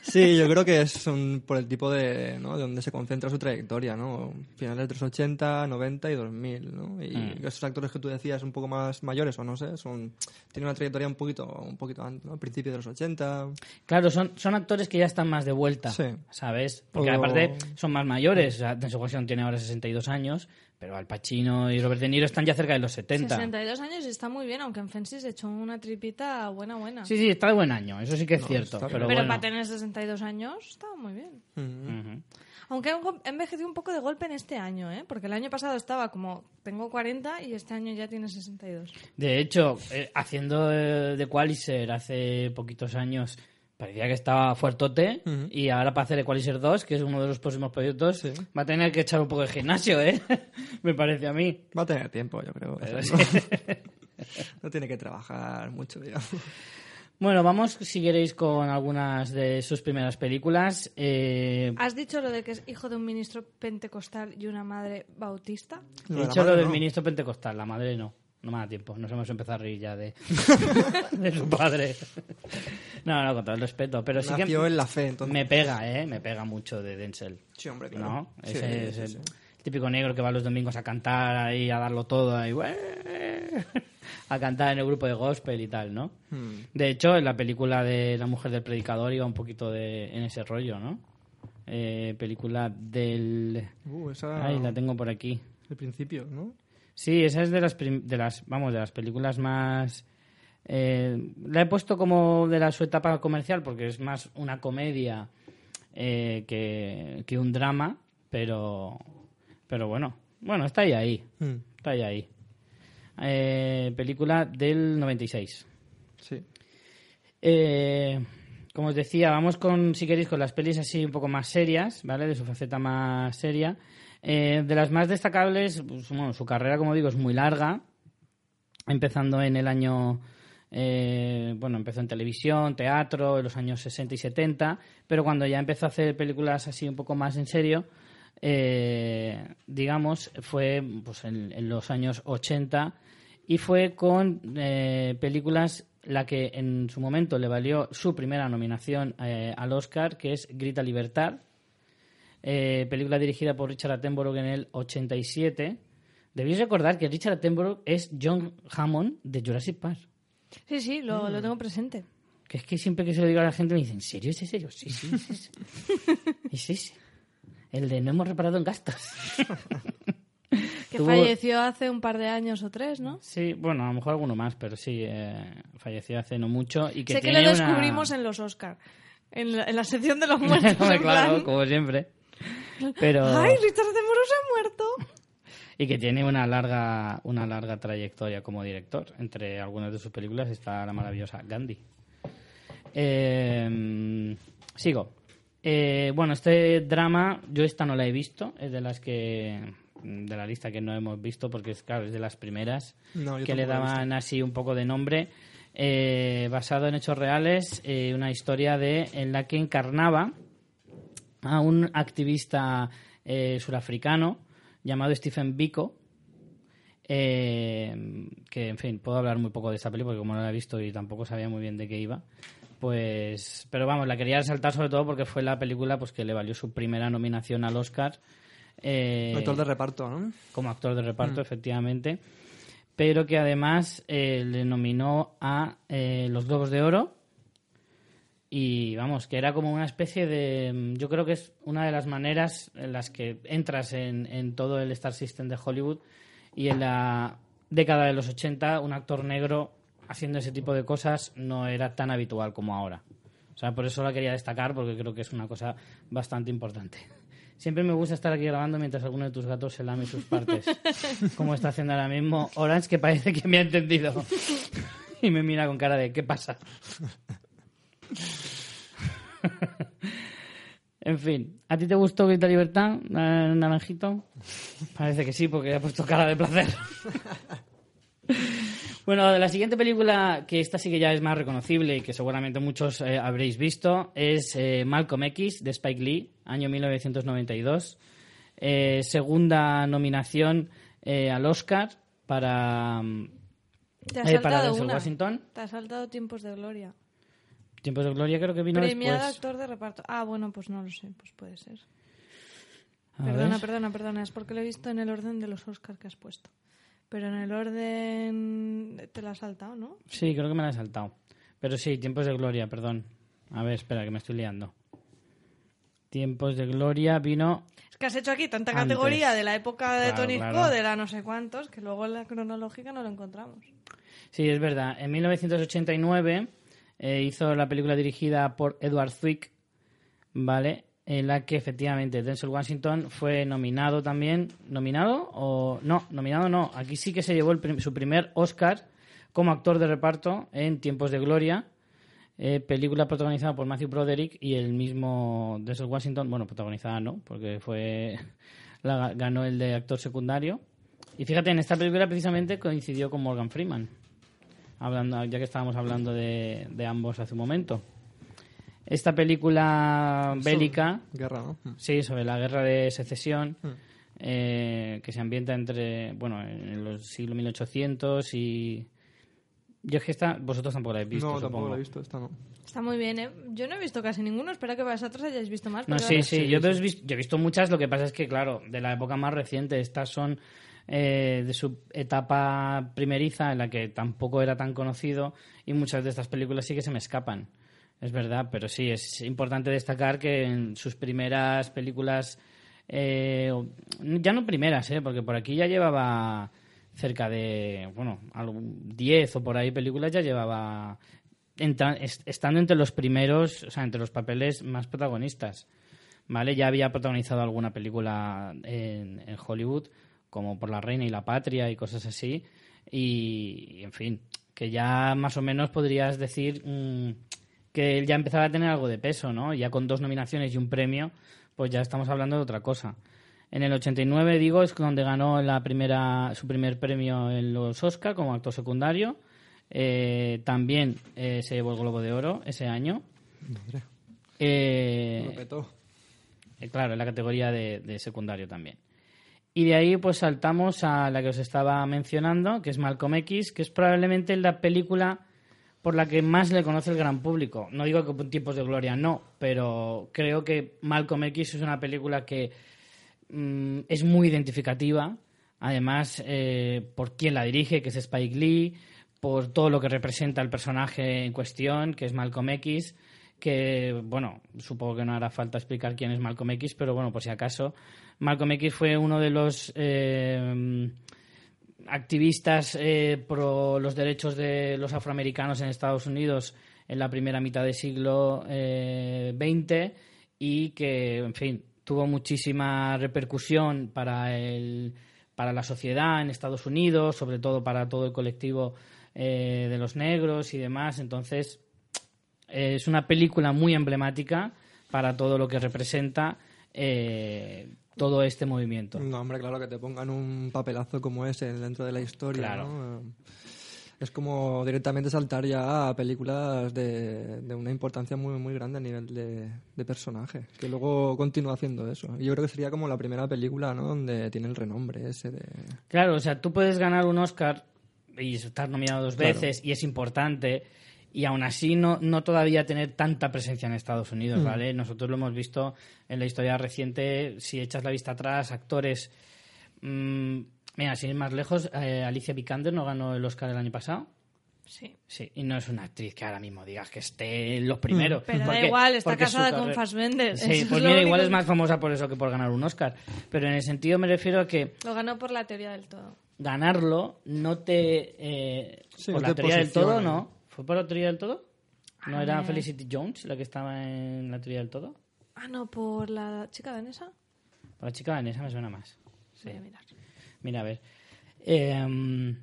Sí, yo creo que es un- por el tipo de, ¿no? de donde se concentra su trayectoria, ¿no? Finales de los 80, 90 y 2000, ¿no? Y Mm. esos actores que tú decías un poco más mayores o no sé, son tienen una trayectoria un poquito un poquito antes, ¿no? Principio de los 80. Claro, son, son actores que ya están más de vuelta, Sí. ¿sabes? Porque O- aparte son más mayores. O sea, Denzel Washington tiene ahora 62 años, pero Al Pacino y Robert De Niro están ya cerca de los 70. 62 años y está muy bien, aunque en Fences echó una tripita buena, buena. Sí, sí, está de buen año, eso sí que es cierto. está Pero, Pero bueno. para tener 62 años está muy bien. Ujú. Aunque ha engo- envejecido un poco de golpe en este año, ¿eh? Porque el año pasado estaba como, tengo 40 y este año ya tiene 62. De hecho, eh, haciendo eh, de Qualiser hace poquitos años, parecía que estaba fuertote y ahora para hacer Equalizer 2, que es uno de los próximos proyectos, Sí. va a tener que echar un poco de gimnasio, ¿eh? *laughs* Me parece a mí. Va a tener tiempo, yo creo. *laughs* Sí. no, tiene que trabajar mucho, digamos. Bueno, vamos, si queréis, con algunas de sus primeras películas. Eh, ¿Has dicho lo de que es hijo de un ministro pentecostal y una madre bautista? he dicho lo del no. ministro pentecostal, la madre no. No me da tiempo, nos hemos empezado a reír ya de, *laughs* de su padre. No, no, con todo el respeto, pero sí Nació que en la fe, entonces. me pega, ¿eh? Me pega mucho de Denzel. Sí, hombre, claro. ¿No? Sí, Ese es sí, el sí. típico negro que va los domingos a cantar ahí, a darlo todo ahí, "Ué", *laughs* a cantar en el grupo de gospel y tal, ¿no? Hmm. De hecho, en la película de La mujer del predicador iba un poquito de, en ese rollo, ¿no? Eh, película del... Uh, esa... Ay, la tengo por aquí. El principio, ¿no? Sí, esa es de las, de las vamos, de las películas más... eh, la he puesto como de la, su etapa comercial porque es más una comedia eh, que, que un drama, pero, pero bueno, bueno, está ahí, ahí, Hmm, está ahí, ahí. Eh, película del 96. Sí. Eh, como os decía, vamos con, si queréis, con las pelis así un poco más serias, ¿vale? De su faceta más seria. Eh, de las más destacables, pues, bueno, su carrera, como digo, es muy larga, empezando en el año eh, bueno, empezó en televisión, teatro, en los años 60 y 70, pero cuando ya empezó a hacer películas así un poco más en serio, eh, digamos, fue pues, en, en los años 80 y fue con eh, películas la que en su momento le valió su primera nominación eh, al Oscar, que es Grita Libertad, eh, película dirigida por Richard Attenborough en el 87. Debéis recordar que Richard Attenborough es John Hammond de Jurassic Park. Sí, sí, lo, lo tengo presente. Que es que siempre que se lo digo a la gente me dicen, ¿en serio es ese? Yo, sí, sí, es ese. *laughs* Es ese. El de no hemos reparado en gastos. *laughs* Que Tuvo- falleció hace un par de años o tres, ¿no? Sí, bueno, a lo mejor alguno más, pero sí, eh, falleció hace no mucho. Y que sé que lo una- descubrimos en los Oscar. En la, en la sección de los *laughs* muertos. Claro, plan, como siempre. Pero... ¡Ay, Richard Attenborough se ha muerto! y que tiene una larga una larga trayectoria como director. Entre algunas de sus películas está la maravillosa Gandhi. Eh, sigo. Eh, bueno, este drama, yo esta no la he visto, es de las que de la lista que no hemos visto porque es claro es de las primeras No, que le daban así un poco de nombre eh, basado en hechos reales eh, una historia de en la que encarnaba a un activista eh, surafricano llamado Stephen Biko, eh, que en fin, puedo hablar muy poco de esta peli porque como no la he visto y tampoco sabía muy bien de qué iba, pues, pero vamos, la quería resaltar sobre todo porque fue la película pues que le valió su primera nominación al Oscar. eh, Actor de reparto, ¿no? como actor de reparto, efectivamente, pero que además eh, le nominó a eh, los Globos de Oro y vamos, que era como una especie de... Yo creo que es una de las maneras en las que entras en, en todo el Star System de Hollywood y en la década de los 80 un actor negro haciendo ese tipo de cosas no era tan habitual como ahora. O sea, por eso la quería destacar porque creo que es una cosa bastante importante. Siempre me gusta estar aquí grabando mientras alguno de tus gatos se lame sus partes. *laughs* Como está haciendo ahora mismo Orange, que parece que me ha entendido. *laughs* Y me mira con cara de ¿qué pasa? *laughs* En fin, ¿a ti te gustó Grita Libertad, Naranjito? Parece que sí, porque ha puesto cara de placer. *laughs* Bueno, la siguiente película, que esta sí que ya es más reconocible y que seguramente muchos eh, habréis visto, es eh, Malcolm X, de Spike Lee, año 1992. Eh, segunda nominación eh, al Oscar para, Te has para saltado Denzel una. Washington. Te has saltado Tiempos de Gloria. Tiempos de Gloria creo que vino Premiado después. actor de reparto. Ah, bueno, pues no lo sé, pues puede ser. A Perdona, ver. perdona, perdona, es porque lo he visto en el orden de los Oscars que has puesto. Pero en el orden te la has saltado, ¿no? Sí, creo que me la he saltado. Pero sí, Tiempos de Gloria, perdón. A ver, espera, que me estoy liando. Tiempos de Gloria vino... Es que has hecho aquí tanta Antes. categoría de la época de Claro, Tony claro. Scott, de la no sé cuántos, que luego en la cronológica no lo encontramos. Sí, es verdad. En 1989 eh, hizo la película dirigida por Edward Zwick, ¿vale? En la que efectivamente Denzel Washington fue nominado también. ¿Nominado o no? Nominado no. Aquí sí que se llevó el prim- su primer Oscar como actor de reparto en Tiempos de Gloria. eh, película protagonizada por Matthew Broderick y el mismo Denzel Washington. Bueno, protagonizada no, porque fue *laughs* la, ganó el de actor secundario. Y fíjate, en esta película precisamente coincidió con Morgan Freeman hablando, ya que estábamos hablando de, de ambos hace un momento. Esta película bélica, Guerra, ¿no? Mm. sí, sobre la guerra de secesión, eh, que se ambienta entre, bueno, en los siglos 1800 y... Yo es que esta, vosotros tampoco la habéis visto, no, tampoco supongo. lo he visto, esta no. Está muy bien, ¿eh? Yo no he visto casi ninguno, espero que vosotros hayáis visto más. No, sí, ahora- sí, yo, he vis- yo he visto muchas, lo que pasa es que, claro, de la época más reciente, estas son eh, de su etapa primeriza, en la que tampoco era tan conocido, y muchas de estas películas sí que se me escapan. Es verdad, pero sí, es importante destacar que en sus primeras películas, eh, ya no primeras, eh, porque por aquí ya llevaba cerca de, bueno, algún 10 o por ahí películas, ya llevaba estando entre los primeros, o sea, entre los papeles más protagonistas. ¿Vale? Ya había protagonizado alguna película en, en Hollywood, como Por la Reina y la Patria y cosas así. Y, y, en fin, que ya más o menos podrías decir mm, que él ya empezaba a tener algo de peso, ¿no? Ya con dos nominaciones y un premio, pues ya estamos hablando de otra cosa. En el 89, digo, es donde ganó la primera, su primer premio en los Oscar como actor secundario. eh, también eh, se llevó el Globo de Oro ese año. Madre, Eh, lo petó. eh, claro, en la categoría de, de secundario también. Y de ahí pues saltamos a la que os estaba mencionando, que es Malcolm X, que es probablemente la película por la que más le conoce el gran público. No digo que tiempos de gloria no, pero creo que Malcolm X es una película que mm, es muy identificativa. Además, eh, por quién la dirige, que es Spike Lee, por todo lo que representa el personaje en cuestión, que es Malcolm X, que, bueno, supongo que no hará falta explicar quién es Malcolm X, pero bueno, por si acaso, Malcolm X fue uno de los eh, activistas eh, pro los derechos de los afroamericanos en Estados Unidos en la primera mitad del siglo eh, XX y que, en fin, tuvo muchísima repercusión para, el, para la sociedad en Estados Unidos, sobre todo para todo el colectivo eh, de los negros y demás. Entonces, eh, es una película muy emblemática para todo lo que representa eh, todo este movimiento. No, hombre, claro, que te pongan un papelazo como ese dentro de la historia, Claro. ¿no? Eh, Es como directamente saltar ya a películas de, de una importancia muy, muy grande a nivel de, de personaje, que luego continúa haciendo eso. Y yo creo que sería como la primera película, ¿no? Donde tiene el renombre ese de... Claro, o sea, tú puedes ganar un Oscar y estar nominado dos Claro. veces y es importante y aún así no, no todavía tener tanta presencia en Estados Unidos, Mm. ¿vale? Nosotros lo hemos visto en la historia reciente, si echas la vista atrás, actores... mm, mira, sin ir más lejos, eh, Alicia Vikander no ganó el Oscar el año pasado. Sí. Sí, y no es una actriz que ahora mismo digas que esté en los primeros. Pero da porque- igual, está casada con Fassbender. Sí, Eso pues mira, igual es más famosa por eso que por ganar un Oscar. Pero en el sentido me refiero a que Lo ganó por la teoría del todo. ganarlo no te... eh, Sí, por no la te teoría del todo. ¿no? ¿Fue por la teoría del todo? ¿No A era. Felicity Jones la que estaba en la teoría del todo? Ah, no, por la chica danesa. Por la chica danesa me suena más. Voy a mirar. Mira, a ver. Eh,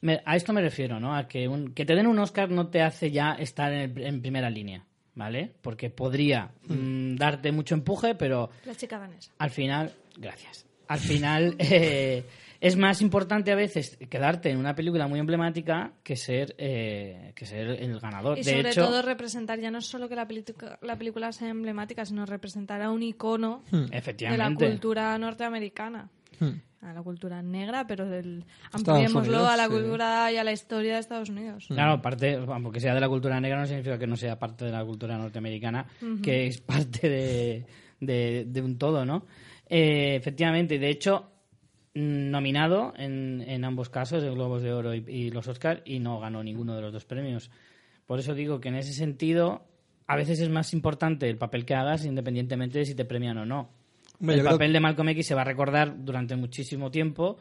me- a esto me refiero, ¿no? A que, un- que te den un Oscar no te hace ya estar en, el- en primera línea, ¿vale? Porque podría mm, darte mucho empuje, pero La chica danesa. al final, gracias. Al final *laughs* eh, es más importante a veces quedarte en una película muy emblemática que ser eh, que ser el ganador. Y de sobre hecho, todo representar ya no solo que la, película- la película sea emblemática, sino representar a un icono de la cultura norteamericana. Hmm. A la cultura negra, pero del, ampliémoslo Unidos, a la sí. cultura y a la historia de Estados Unidos. Claro, aparte, porque sea de la cultura negra no significa que no sea parte de la cultura norteamericana, que es parte de, de- de un todo, ¿no? Eh, efectivamente, de hecho, nominado en, en ambos casos, el Globos de Oro y, y los Oscar, y no ganó ninguno de los dos premios. Por eso digo que en ese sentido, a veces es más importante el papel que hagas, independientemente de si te premian o no. Hombre, el creo- papel de Malcolm X se va a recordar durante muchísimo tiempo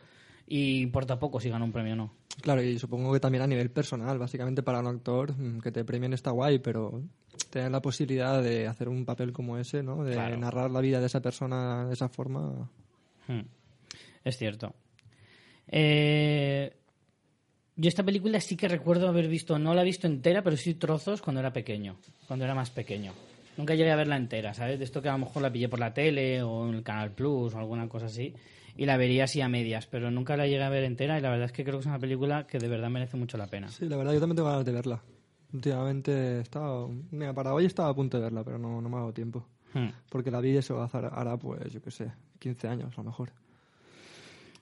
y importa poco si gana un premio o no. Claro, y supongo que también a nivel personal, básicamente para un actor, mm, que te premien está guay, pero tener la posibilidad de hacer un papel como ese, ¿no? De Claro. narrar la vida de esa persona de esa forma. Hmm. Es cierto. Eh, yo esta película sí que recuerdo haber visto, no la he visto entera, pero sí trozos cuando era pequeño, cuando era más pequeño. Nunca llegué a verla entera, ¿sabes? De esto que a lo mejor la pillé por la tele o en el Canal Plus o alguna cosa así. Y la vería así a medias, pero nunca la llegué a ver entera y la verdad es que creo que es una película que de verdad merece mucho la pena. Sí, la verdad yo también tengo ganas de verla. Últimamente estaba... Mira, para hoy estaba a punto de verla, pero no, no me ha dado tiempo. Hmm. Porque la vi eso hará, pues, yo qué sé, 15 años a lo mejor.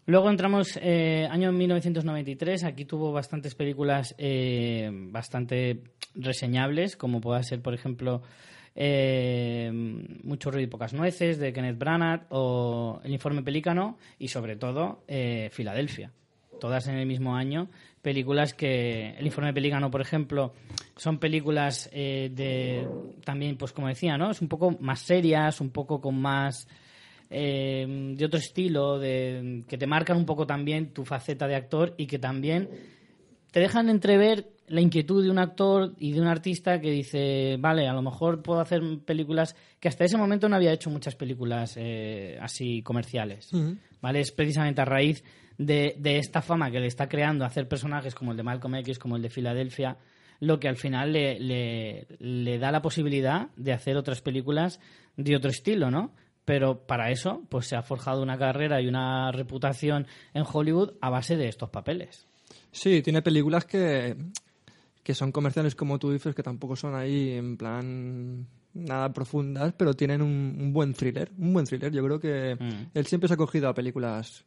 Luego entramos eh, año 1993. Aquí tuvo bastantes películas eh, bastante reseñables, como pueda ser, por ejemplo, eh, Mucho ruido y pocas nueces de Kenneth Branagh o El informe pelícano y sobre todo eh, Filadelfia. Todas en el mismo año. Películas que El informe pelícano, por ejemplo, son películas de también, pues como decía, ¿no? Es un poco más serias, un poco con más eh, de otro estilo, de, que te marcan un poco también tu faceta de actor y que también te dejan entrever la inquietud de un actor y de un artista que dice, vale, a lo mejor puedo hacer películas que hasta ese momento no había hecho muchas películas eh, así comerciales. ¿Vale? Es precisamente a raíz de, de esta fama que le está creando hacer personajes como el de Malcolm X, como el de Filadelfia, lo que al final le, le- le da la posibilidad de hacer otras películas de otro estilo, ¿no? Pero para eso, pues se ha forjado una carrera y una reputación en Hollywood a base de estos papeles. Sí, tiene películas que, que son comerciales como tú dices, que tampoco son ahí en plan nada profundas, pero tienen un, un buen thriller, un buen thriller. Yo creo que Mm. él siempre se ha cogido a películas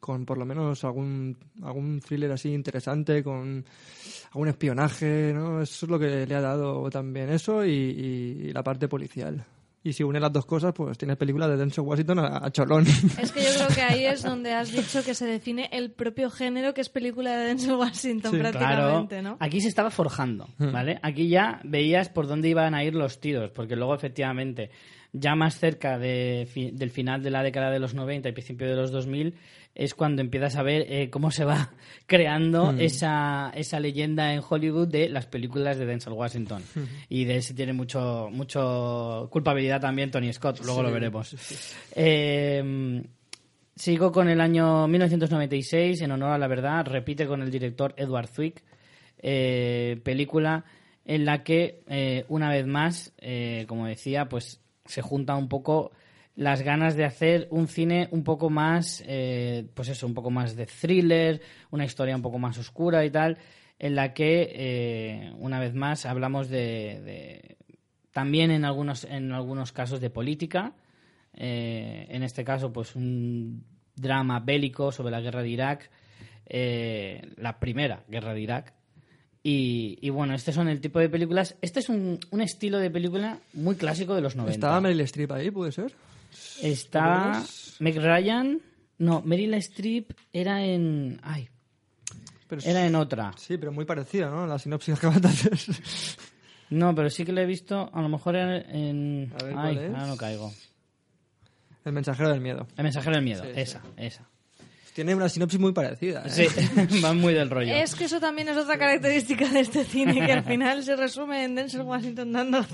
con por lo menos algún, algún thriller así interesante, con algún espionaje, ¿no? Eso es lo que le ha dado también eso y, y- y la parte policial. Y si une las dos cosas, pues tienes películas de Denzel Washington a, a cholón. *laughs* Es que yo creo que ahí es donde has dicho que se define el propio género que es película de Denzel Washington Sí. Claro, prácticamente, ¿no? aquí se estaba forjando, Hmm. ¿vale? Aquí ya veías por dónde iban a ir los tiros, porque luego efectivamente, ya más cerca de fi- del final de la década de los 90 y principio de los 2000, es cuando empiezas a ver eh, cómo se va *laughs* creando Hmm. esa, esa leyenda en Hollywood de las películas de Denzel Washington. Y de ese tiene mucho, mucho culpabilidad también Tony Scott, luego lo veremos. Eh, Sigo con el año 1996, en honor a la verdad, repite con el director Edward Zwick, eh, película en la que, eh, una vez más, como decía, pues se junta un poco las ganas de hacer un cine un poco más, eh, pues eso, un poco más de thriller, una historia un poco más oscura y tal, en la que, eh, una vez más, hablamos de, también en algunos, en algunos casos de política, eh, en este caso, pues un drama bélico sobre la guerra de Irak, eh, la primera guerra de Irak. Y, y bueno, este son el tipo de películas. Este es un, un estilo de película muy clásico de los 90. ¿Estaba Meryl Streep ahí, puede ser? Está. Meg Ryan. No, Meryl Streep era en. Ay, Pero era en otra. Sí, pero muy parecida, ¿no? La sinopsis que acabas de hacer. No, pero sí que la he visto. A lo mejor era en. A ver, Ay, ¿cuál es? ahora no caigo. El mensajero del miedo. El mensajero del miedo. Sí, esa, esa. Tiene una sinopsis muy parecida. ¿eh? Sí, *laughs* va muy del rollo. Es que eso también es otra característica de este cine, que al final se resume en Denzel Washington dando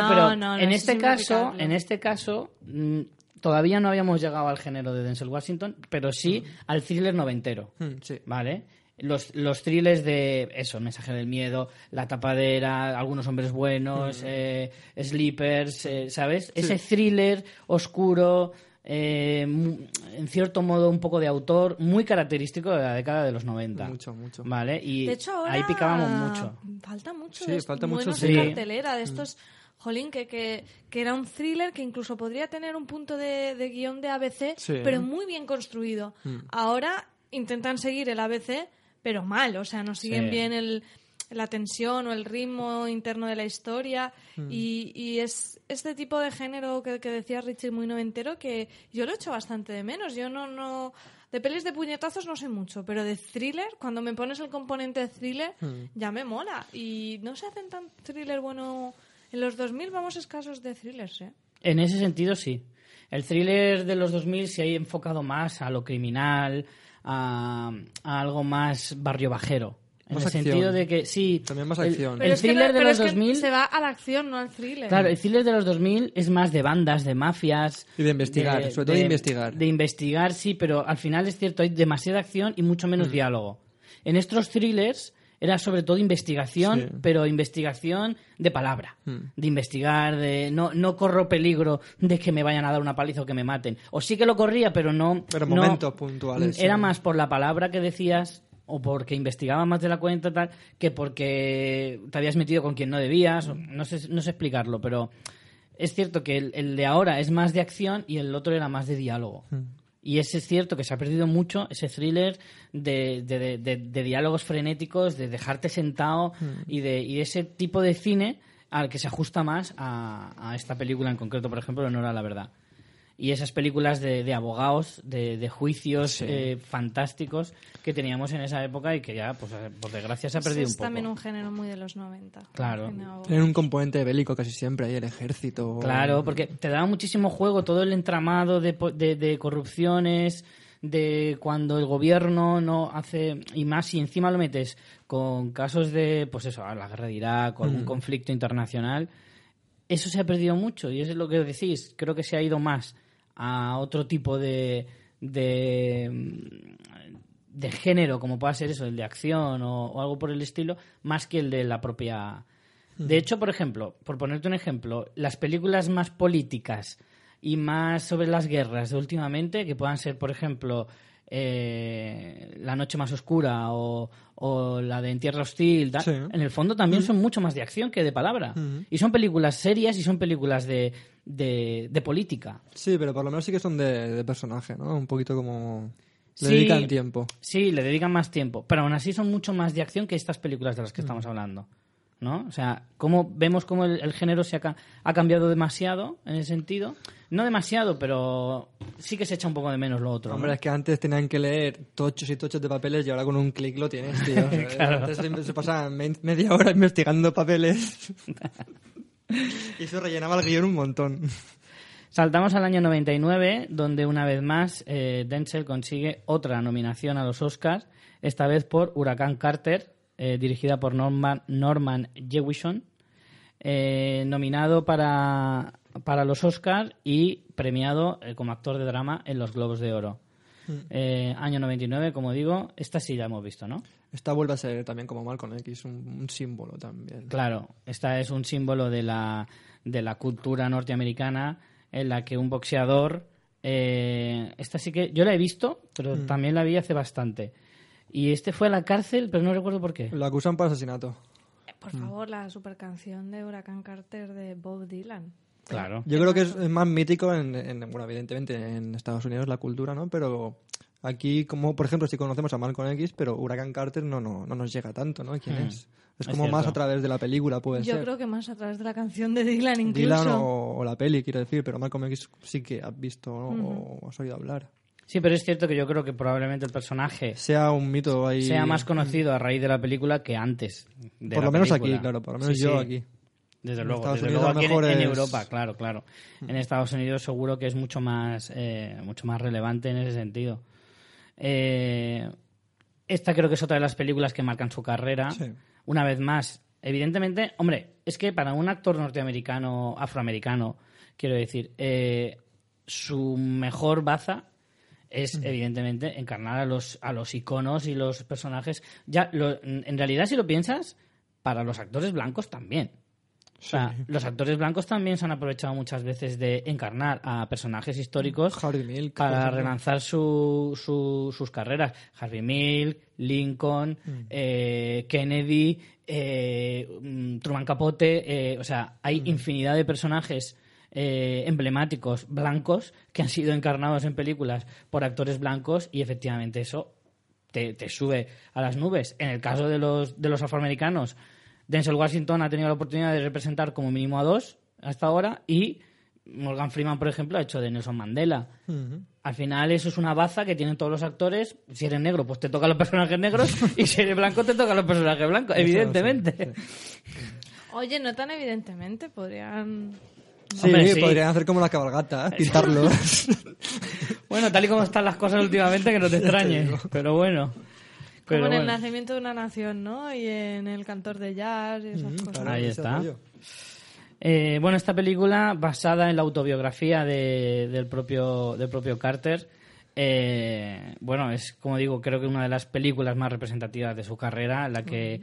hostias. No, pero no, en no, este es caso, en este caso, mm, todavía no habíamos llegado al género de Denzel Washington, pero sí al thriller noventero, Mm, sí. ¿vale? Los, los thrillers de eso, el mensaje del miedo, la tapadera, algunos hombres buenos, eh, sleepers, eh, ¿sabes? Ese thriller oscuro, eh, mu- en cierto modo un poco de autor, muy característico de la década de los 90. Mucho, mucho. ¿Vale? Y De hecho, ahora ahí picábamos mucho. Falta mucho. Sí, de falta mucho Sí. en cartelera de estos. Jolín, que, que, que era un thriller que incluso podría tener un punto de, de guion de ABC, Sí. pero muy bien construido. Ahora intentan seguir el ABC, pero mal. O sea, no siguen Sí. bien el, la tensión o el ritmo interno de la historia. Y, y es este tipo de género que, que decía Richie muy noventero que yo lo echo bastante de menos. Yo no, no. De pelis de puñetazos no sé mucho, pero de thriller, cuando me pones el componente de thriller, ya me mola. Y no se hacen tan thriller bueno. En los 2000 vamos escasos de thrillers, ¿eh? En ese sentido, sí. El thriller de los 2000 se ha enfocado más a lo criminal, a, a algo más barrio bajero. En Más el acción. sentido de que, sí. También más el- acción. El, Pero que, thriller no- de pero los es que 2000. se va a la acción, no al thriller. Claro, el thriller de los 2000 es más de bandas, de mafias. Y de investigar, sobre todo de investigar. De investigar, sí, pero al final es cierto, hay demasiada acción y mucho menos Mm. diálogo. En estos thrillers era sobre todo investigación, Sí. pero investigación de palabra. Mm. De investigar, de no, no corro peligro de que me vayan a dar una paliza o que me maten. O sí que lo corría, pero no. Pero no- momentos puntuales, Era sí. más por la palabra que decías o porque investigaba más de la cuenta tal que porque te habías metido con quien no debías no sé no sé explicarlo pero es cierto que el, el de ahora es más de acción y el otro era más de diálogo y ese es cierto que se ha perdido mucho ese thriller de, de- de- de- de diálogos frenéticos de dejarte sentado y de y ese tipo de cine al que se ajusta más a, a esta película en concreto por ejemplo Hora a la verdad y esas películas de, de abogados, de, de juicios eh, fantásticos que teníamos en esa época y que ya, pues eh, por desgracia, se ha Ese perdido es un poco. también un género muy de los 90. Claro. Tienen un componente bélico casi siempre ahí, el ejército. Claro, porque te daba muchísimo juego todo el entramado de, po- de, de corrupciones, de cuando el gobierno no hace, y más si encima lo metes con casos de, pues eso, la guerra de Irak o algún conflicto internacional, eso se ha perdido mucho y eso es lo que decís. Creo que se ha ido más a otro tipo de, de, mm, de género, como pueda ser eso, el de acción o, o algo por el estilo, más que el de la propia. De hecho, por ejemplo, por ponerte un ejemplo, las películas más políticas y más sobre las guerras de últimamente, que puedan ser, por ejemplo, eh, La noche más oscura o, o la de En tierra hostil, Sí. en el fondo también son mucho más de acción que de palabra. Y son películas serias y son películas de, de, de política. Sí, pero por lo menos sí que son de, de personaje, ¿no? Un poquito como... Le Sí. dedican tiempo. Sí, le dedican más tiempo, pero aún así son mucho más de acción que estas películas de las que Mm. estamos hablando. ¿No? O sea, cómo vemos cómo el, el género se ha, ha cambiado demasiado en ese sentido. No demasiado, pero sí que se echa un poco de menos lo otro. ¿no? Hombre, es que antes tenían que leer tochos y tochos de papeles y ahora con un clic lo tienes, tío. *laughs* Claro. Antes se pasaban me- media hora investigando papeles. *laughs* y eso rellenaba el guion un montón. Saltamos al año 99, donde una vez más eh, Denzel consigue otra nominación a los Oscars, esta vez por Huracán Carter, eh, dirigida por Norman, Norman Jewison, eh, nominado para, para los Oscars y premiado eh, como actor de drama en los Globos de Oro. Eh, año 99, como digo, esta sí la hemos visto, ¿no? Esta vuelve a ser también como Malcolm X, un, un símbolo también. Claro, esta es un símbolo de la, de la cultura norteamericana en la que un boxeador. eh, esta sí que. Yo la he visto, pero también la vi hace bastante. Y este fue a la cárcel, pero no recuerdo por qué. Lo acusan por asesinato. Por favor, la super canción de Huracán Carter de Bob Dylan. Claro. Yo creo que es, es más mítico en, en- bueno, evidentemente en Estados Unidos la cultura, ¿no? Pero aquí, como por ejemplo, si conocemos a Malcolm X, pero Huracán Carter no, no, no nos llega tanto, ¿no? ¿Quién Mm. es? Es Es como más cierto. a través de la película, puede Yo ser. creo que más a través de la canción de Dylan incluso. Dylan o, o la peli, quiero decir, pero Malcolm X sí que has visto ¿no? o has oído hablar. Sí, pero es cierto que yo creo que probablemente el personaje Sea un mito ahí. sea más conocido a raíz de la película que antes. de Por lo menos película. aquí, claro, por lo menos Sí, yo sí. aquí. Desde En luego, Estados desde Unidos luego aquí en- Europa, claro, claro. En Estados Unidos seguro que es mucho más, eh, mucho más relevante en ese sentido. Eh, esta creo que es otra de las películas que marcan su carrera. Sí. Una vez más, evidentemente, hombre, es que para un actor norteamericano, afroamericano, quiero decir, eh, su mejor baza es evidentemente encarnar a los a los iconos y los personajes ya lo- en realidad si lo piensas para los actores blancos también o sea, los actores blancos también se han aprovechado muchas veces de encarnar a personajes históricos Harvey Milk. para relanzar su, su- sus carreras. Harvey Milk, Lincoln, Mm. eh, Kennedy, eh, mm, Truman Capote. eh, o sea, hay Mm. infinidad de personajes eh, emblemáticos blancos que han sido encarnados en películas por actores blancos y efectivamente eso te, te sube a las nubes. En el caso de los, de los afroamericanos, Denzel Washington ha tenido la oportunidad de representar como mínimo a dos hasta ahora y Morgan Freeman, por ejemplo, ha hecho de Nelson Mandela. Al final eso es una baza que tienen todos los actores. Si eres negro, pues te tocan los personajes negros *laughs* y si eres blanco, te tocan los personajes blancos, Eso, evidentemente. Oye, no tan evidentemente, podrían... Sí, Hombre, sí. podrían hacer como la cabalgata, ¿eh? *laughs* pintarlos. *laughs* Bueno, tal y como están las cosas últimamente, que no te *laughs* extrañe. Pero bueno. Pero Como en el nacimiento de una nación, ¿no? Y en el cantor de jazz y esas cosas. Claro, Ahí está. Eh, bueno, esta película, basada en la autobiografía de- del, propio, del propio Carter, eh, bueno, es como digo, creo que una de las películas más representativas de su carrera, la que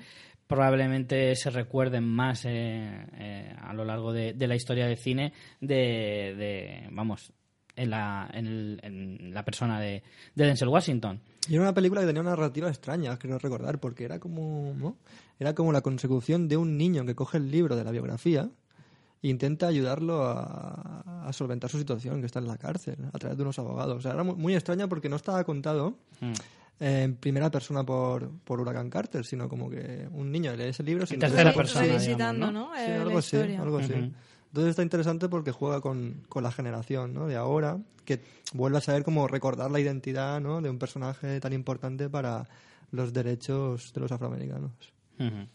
probablemente se recuerden más eh, eh, a lo largo de, de la historia del cine, de, de, vamos, en la, en, el- en la persona de, de Denzel Washington. Y era una película que tenía una narrativa extraña, creo recordar, porque era como, ¿no? Era como la consecución de un niño que coge el libro de la biografía e intenta ayudarlo a, a solventar su situación, que está en la cárcel, a través de unos abogados. O sea, era muy, muy extraña porque no estaba contado Mm. En primera persona por, por Huracán Carter, sino como que un niño lee ese libro sin tercera persona, Revisitando, digamos, ¿no? Sí, Eh, algo así, algo. Entonces está interesante porque juega con, con la generación ¿no? de ahora, que vuelve a saber cómo recordar la identidad ¿no? de un personaje tan importante para los derechos de los afroamericanos. Ujú.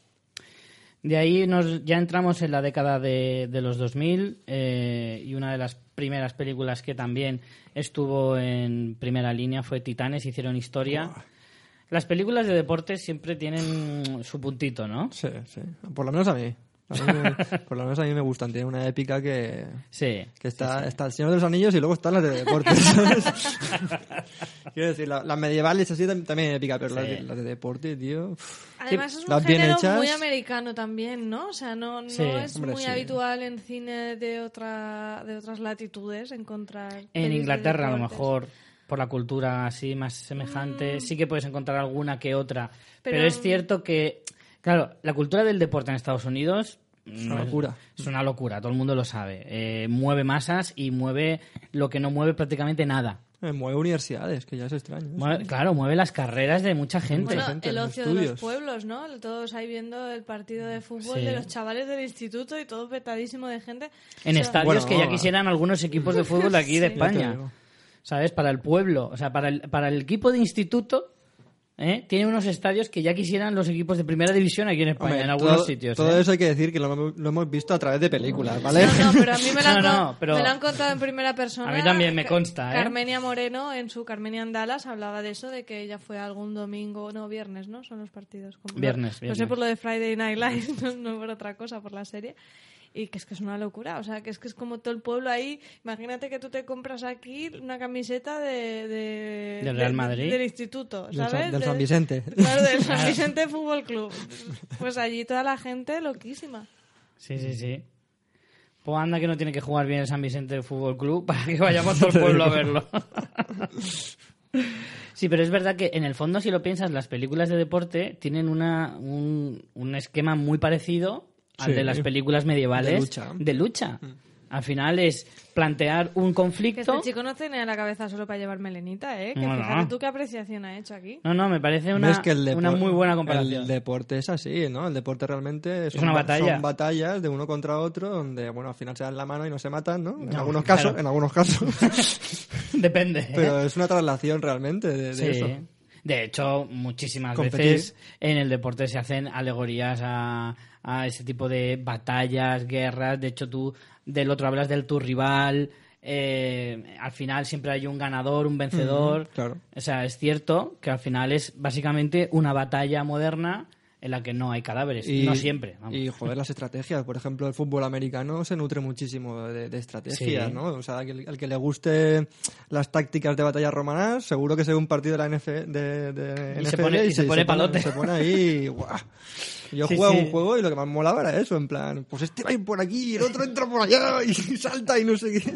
De ahí nos, ya entramos en la década de, de los 2000 eh, y una de las primeras películas que también estuvo en primera línea fue Titanes, hicieron historia. Las películas de deportes siempre tienen su puntito, ¿no? Sí, sí. Por lo menos a mí. A mí me- por lo menos a mí me gustan. Tiene una épica que, Sí. que está, está el Señor de los Anillos y luego están las de deportes. *laughs* ¿sabes? Quiero decir, la- las medievales así tam- también épica, pero las, Sí. de, las de deporte, tío... Además es un las género hechas. muy americano también, ¿no? O sea, no, no Sí. es Hombre, muy sí. habitual en cine de otra de otras latitudes encontrar En pelis de Inglaterra a lo mejor por la cultura así más semejante. Sí que puedes encontrar alguna que otra. Pero, Pero- es cierto que, claro, la cultura del deporte en Estados Unidos Es una no locura. Es una locura, todo el mundo lo sabe. Eh, mueve masas y mueve lo que no mueve prácticamente nada. Eh, mueve universidades, que ya es extraño. ¿eh? Mueve- claro, mueve las carreras de mucha gente. Bueno, gente, el los ocio de los pueblos, ¿no? Todos ahí viendo el partido de fútbol Sí. de los chavales del instituto y todo petadísimo de gente. en O sea, estadios Bueno, que ya quisieran algunos equipos de fútbol de aquí de Sí. España. ¿Sabes? Para el pueblo. O sea, para el, para el equipo de instituto, ¿eh? tiene unos estadios que ya quisieran los equipos de primera división aquí en España, Hombre, en algunos todo, sitios. Todo ¿eh? eso hay que decir que lo, hemos- lo hemos visto a través de películas, ¿vale? No, no, pero a mí me *laughs* lo han, No, con- no, pero- me lo han contado en primera persona. A mí también me consta, ¿eh? Carmenia Moreno, en su Carmenia en Dallas, hablaba de eso, de que ella fue algún domingo, no, viernes, ¿no? Son los partidos. Como- Viernes, No viernes. sé por lo de Friday Night Live, *laughs* no, no por otra cosa, por la serie. Y que es que es una locura, o sea, que es que es como todo el pueblo ahí. Imagínate que tú te compras aquí una camiseta de... de Del Real de- Madrid. del instituto, Del ¿sabes? San- del De- San Vicente. Claro, del San *laughs* Vicente Fútbol Club. Pues allí toda la gente loquísima. Sí, sí, sí. Pues anda que no tiene que jugar bien el San Vicente Fútbol Club *laughs* para que vayamos todo el *laughs* pueblo a verlo. Sí, pero es verdad que en el fondo, si lo piensas, las películas de deporte tienen una, un, un esquema muy parecido al Sí. de las películas medievales De lucha. de lucha. Al final es plantear un Que conflicto. este chico no tiene la cabeza solo para llevar melenita, ¿eh? Que No, no. fíjate tú qué apreciación ha hecho aquí. No, no, me parece una, que el una muy buena comparación. El deporte es así, ¿no? El deporte realmente son, una ba- batalla. son batallas de uno contra otro donde, bueno, al final se dan la mano y no se matan, ¿no? En No, algunos claro. casos, en algunos casos. *laughs* Depende. ¿eh? Pero es una traslación realmente de, de Sí. eso. De hecho, muchísimas Competir. veces en el deporte se hacen alegorías a, a ese tipo de batallas, guerras. De hecho, tú del otro hablas del tu rival. eh, al final siempre hay un ganador, un vencedor. Claro. O sea, es cierto que al final es básicamente una batalla moderna en la que no hay cadáveres. no siempre. vamos. Y, joder, las estrategias. Por ejemplo, el fútbol americano se nutre muchísimo de, de estrategias, Sí. ¿no? O sea, al que, al que le guste las tácticas de batallas romanas, seguro que se ve un partido de la NF, de, de Y se NFL pone- y se pone palote. Se pone ahí... ¡guau! Yo *laughs* Sí, jugaba sí. un juego y lo que más molaba era eso, en plan, pues este va a ir por aquí y el otro entra por allá y *laughs* salta y no sé qué.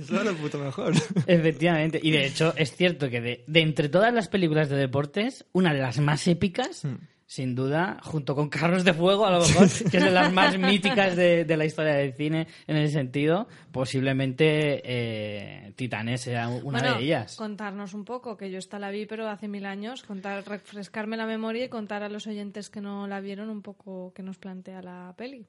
Eso era lo puto mejor. *laughs* Efectivamente. Y de hecho, es cierto que de, de entre todas las películas de deportes, una de las más épicas, Hmm. Sin duda, junto con Carros de Fuego, a lo mejor, que es de las más *laughs* míticas de, de la historia del cine en ese sentido, posiblemente eh, Titanes sea una bueno, de ellas. contarnos un poco, que yo esta la vi, pero hace mil años, contar, refrescarme la memoria y contar a los oyentes que no la vieron un poco qué nos plantea la peli.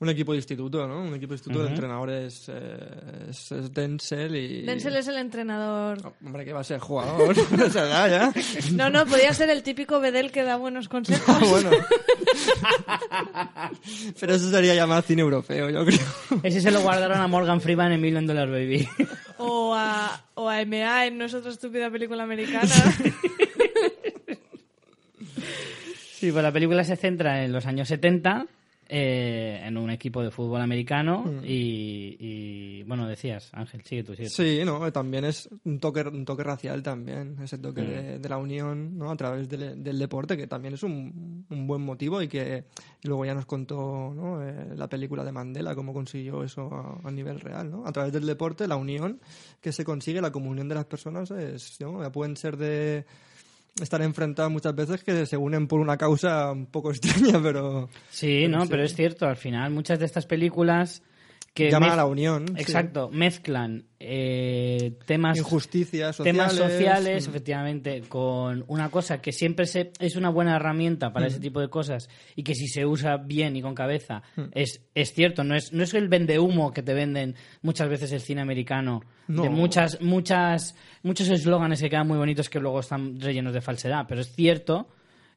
Un equipo de instituto, ¿no? Un equipo de instituto de entrenadores eh, es, es Denzel y... Denzel es el entrenador. Hombre, que va a ser jugador. *laughs* ya. No, no, podía ser el típico Bedel que da buenos consejos. *laughs* Ah, bueno. Pero eso sería ya más cine europeo, yo creo. Ese se lo guardaron a Morgan Freeman en Million Dollar Baby. O a, o a MA en No es otra estúpida película americana. Sí, pues la película se centra en los años 70, eh, en un equipo de fútbol americano y, y, bueno, decías, Ángel, sigue tú, sigue tú. Sí, no, también es un toque, un toque racial también, ese toque de, de la unión, ¿no? A través del, del deporte, que también es un, un buen motivo y que luego ya nos contó, ¿no? Eh, la película de Mandela, cómo consiguió eso a, a nivel real, ¿no? A través del deporte, la unión que se consigue, la comunión de las personas, es, ¿no? Pueden ser de estar enfrentadas muchas veces que se unen por una causa un poco *laughs* extraña, pero Sí, no, pero es cierto, al final muchas de estas películas que llaman mez- a la unión. sí. Exacto, mezclan eh, temas Injusticias sociales. temas sociales, mm. efectivamente, con una cosa que siempre se, es una buena herramienta para ese Mm. tipo de cosas y que si se usa bien y con cabeza Mm. es, es cierto, no es, no es el vendehumo que te venden muchas veces el cine americano, No. de muchas, muchas, muchos eslóganes que quedan muy bonitos que luego están rellenos de falsedad, pero es cierto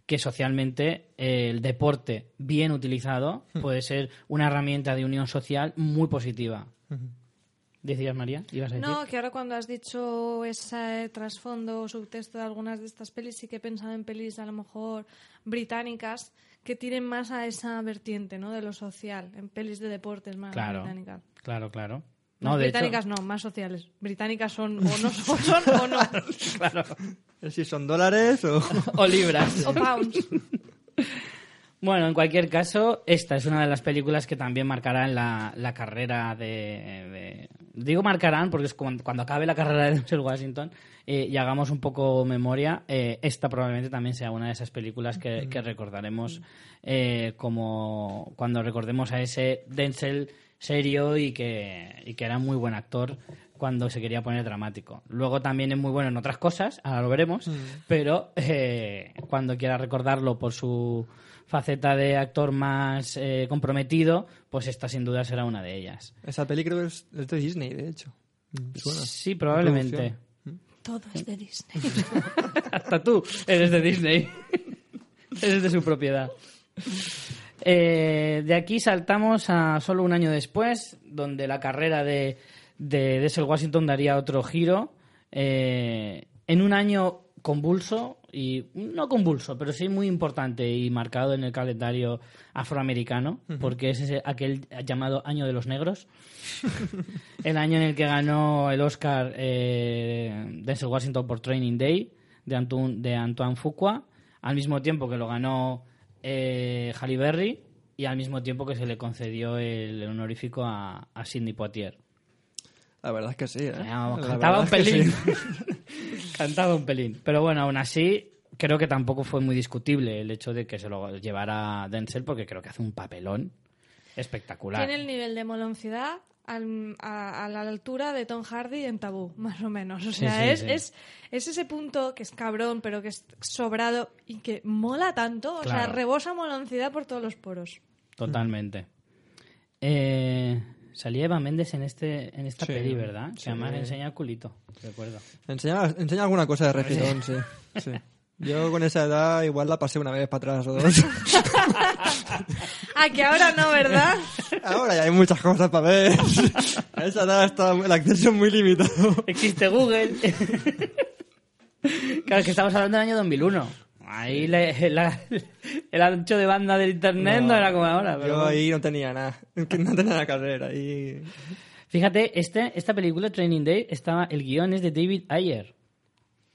que socialmente eh, el deporte bien utilizado Mm. puede ser una herramienta de unión social muy positiva. ¿Decías, María? ¿Ibas a decir? No, que ahora cuando has dicho ese trasfondo o subtexto de algunas de estas pelis, sí que he pensado en pelis a lo mejor británicas que tiren más a esa vertiente, ¿no? De lo social, en pelis de deportes más Claro, británicas. claro, claro. No, No, de hecho, británicas no, más sociales. Británicas son o no son, *laughs* son o no. claro. Si son dólares o... *laughs* O libras. O pounds. *laughs* Bueno, en cualquier caso, esta es una de las películas que también marcarán la, la carrera de, de- Digo marcarán porque es cuando, cuando acabe la carrera de Denzel Washington eh, y hagamos un poco memoria, eh, esta probablemente también sea una de esas películas que, que recordaremos eh, como cuando recordemos a ese Denzel serio y que, y que era muy buen actor cuando se quería poner dramático. Luego también es muy bueno en otras cosas, ahora lo veremos, pero eh, cuando quiera recordarlo por su faceta de actor más eh, comprometido, pues esta sin duda será una de ellas. Esa peli creo que es, es de Disney, de hecho. Suena. Sí, probablemente. Todo es de Disney. *laughs* Hasta tú eres de Disney. *laughs* eres de su propiedad. Eh, de aquí saltamos a solo un año después, donde la carrera de, de Denzel Washington daría otro giro. eh, en un año convulso, y no convulso, pero sí muy importante y marcado en el calendario afroamericano, porque es ese- aquel llamado Año de los Negros. *laughs* el año en el que ganó el Oscar eh, Denzel Washington por Training Day de Antoine, de Antoine Fuqua, al mismo tiempo que lo ganó eh, Halle Berry y al mismo tiempo que se le concedió el honorífico a, a Sidney Poitier. La verdad es que sí, ¿eh? Vamos, La cantaba un pelín. sí. *laughs* cantaba un pelín. Pero bueno, aún así, creo que tampoco fue muy discutible el hecho de que se lo llevara Denzel, porque creo que hace un papelón espectacular. Tiene el nivel de moloncidad al- a, a la altura de Tom Hardy en Tabú, más o menos. O sea, sí, es, sí. Es, es ese punto que es cabrón, pero que es sobrado y que mola tanto. O sea, rebosa moloncidad por todos los poros. Totalmente. Eh, salía Eva Méndez en este en esta Sí, peli, ¿verdad? Que sí. además enseña el culito, recuerdo. Enseña, enseña alguna cosa de refitón, sí. sí. Yo con esa edad igual la pasé una vez para atrás o dos. Ah, que ahora no, ¿verdad? Ahora ya hay muchas cosas para ver. A esa edad está el acceso es muy limitado. Existe Google. claro, es que estamos hablando del año 2001. Ahí le- la- el ancho de banda del internet no, era como ahora. pero Yo bueno. ahí no tenía nada. *laughs* No tenía nada que hacer. Ahí... Fíjate, este, esta película, Training Day, estaba, el guion es de David Ayer,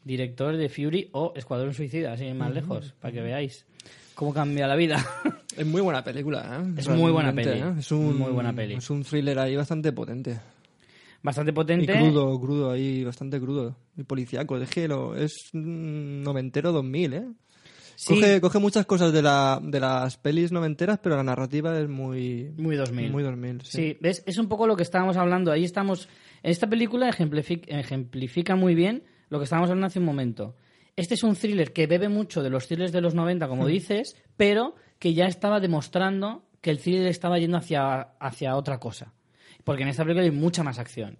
director de Fury o Escuadrón Suicida, así más lejos, para que veáis cómo cambia la vida. *laughs* Es muy buena película, ¿eh? Es muy buena peli. ¿eh? Es un, Muy buena peli. Es un thriller ahí bastante potente. Bastante Y potente. crudo, crudo ahí, bastante crudo. Y policíaco. Es que lo- es mm, noventero 2000, ¿eh? Sí, Coge, coge muchas cosas de, la, de las pelis noventeras, pero la narrativa es muy... muy 2000. Muy 2000, sí. Sí, ¿ves? Es un poco lo que estábamos hablando. Ahí estamos. Esta película ejemplific- ejemplifica muy bien lo que estábamos hablando hace un momento. Este es un thriller que bebe mucho de los thrillers de los 90, como dices, pero que ya estaba demostrando que el thriller estaba yendo hacia, hacia otra cosa. Porque en esta película hay mucha más acción.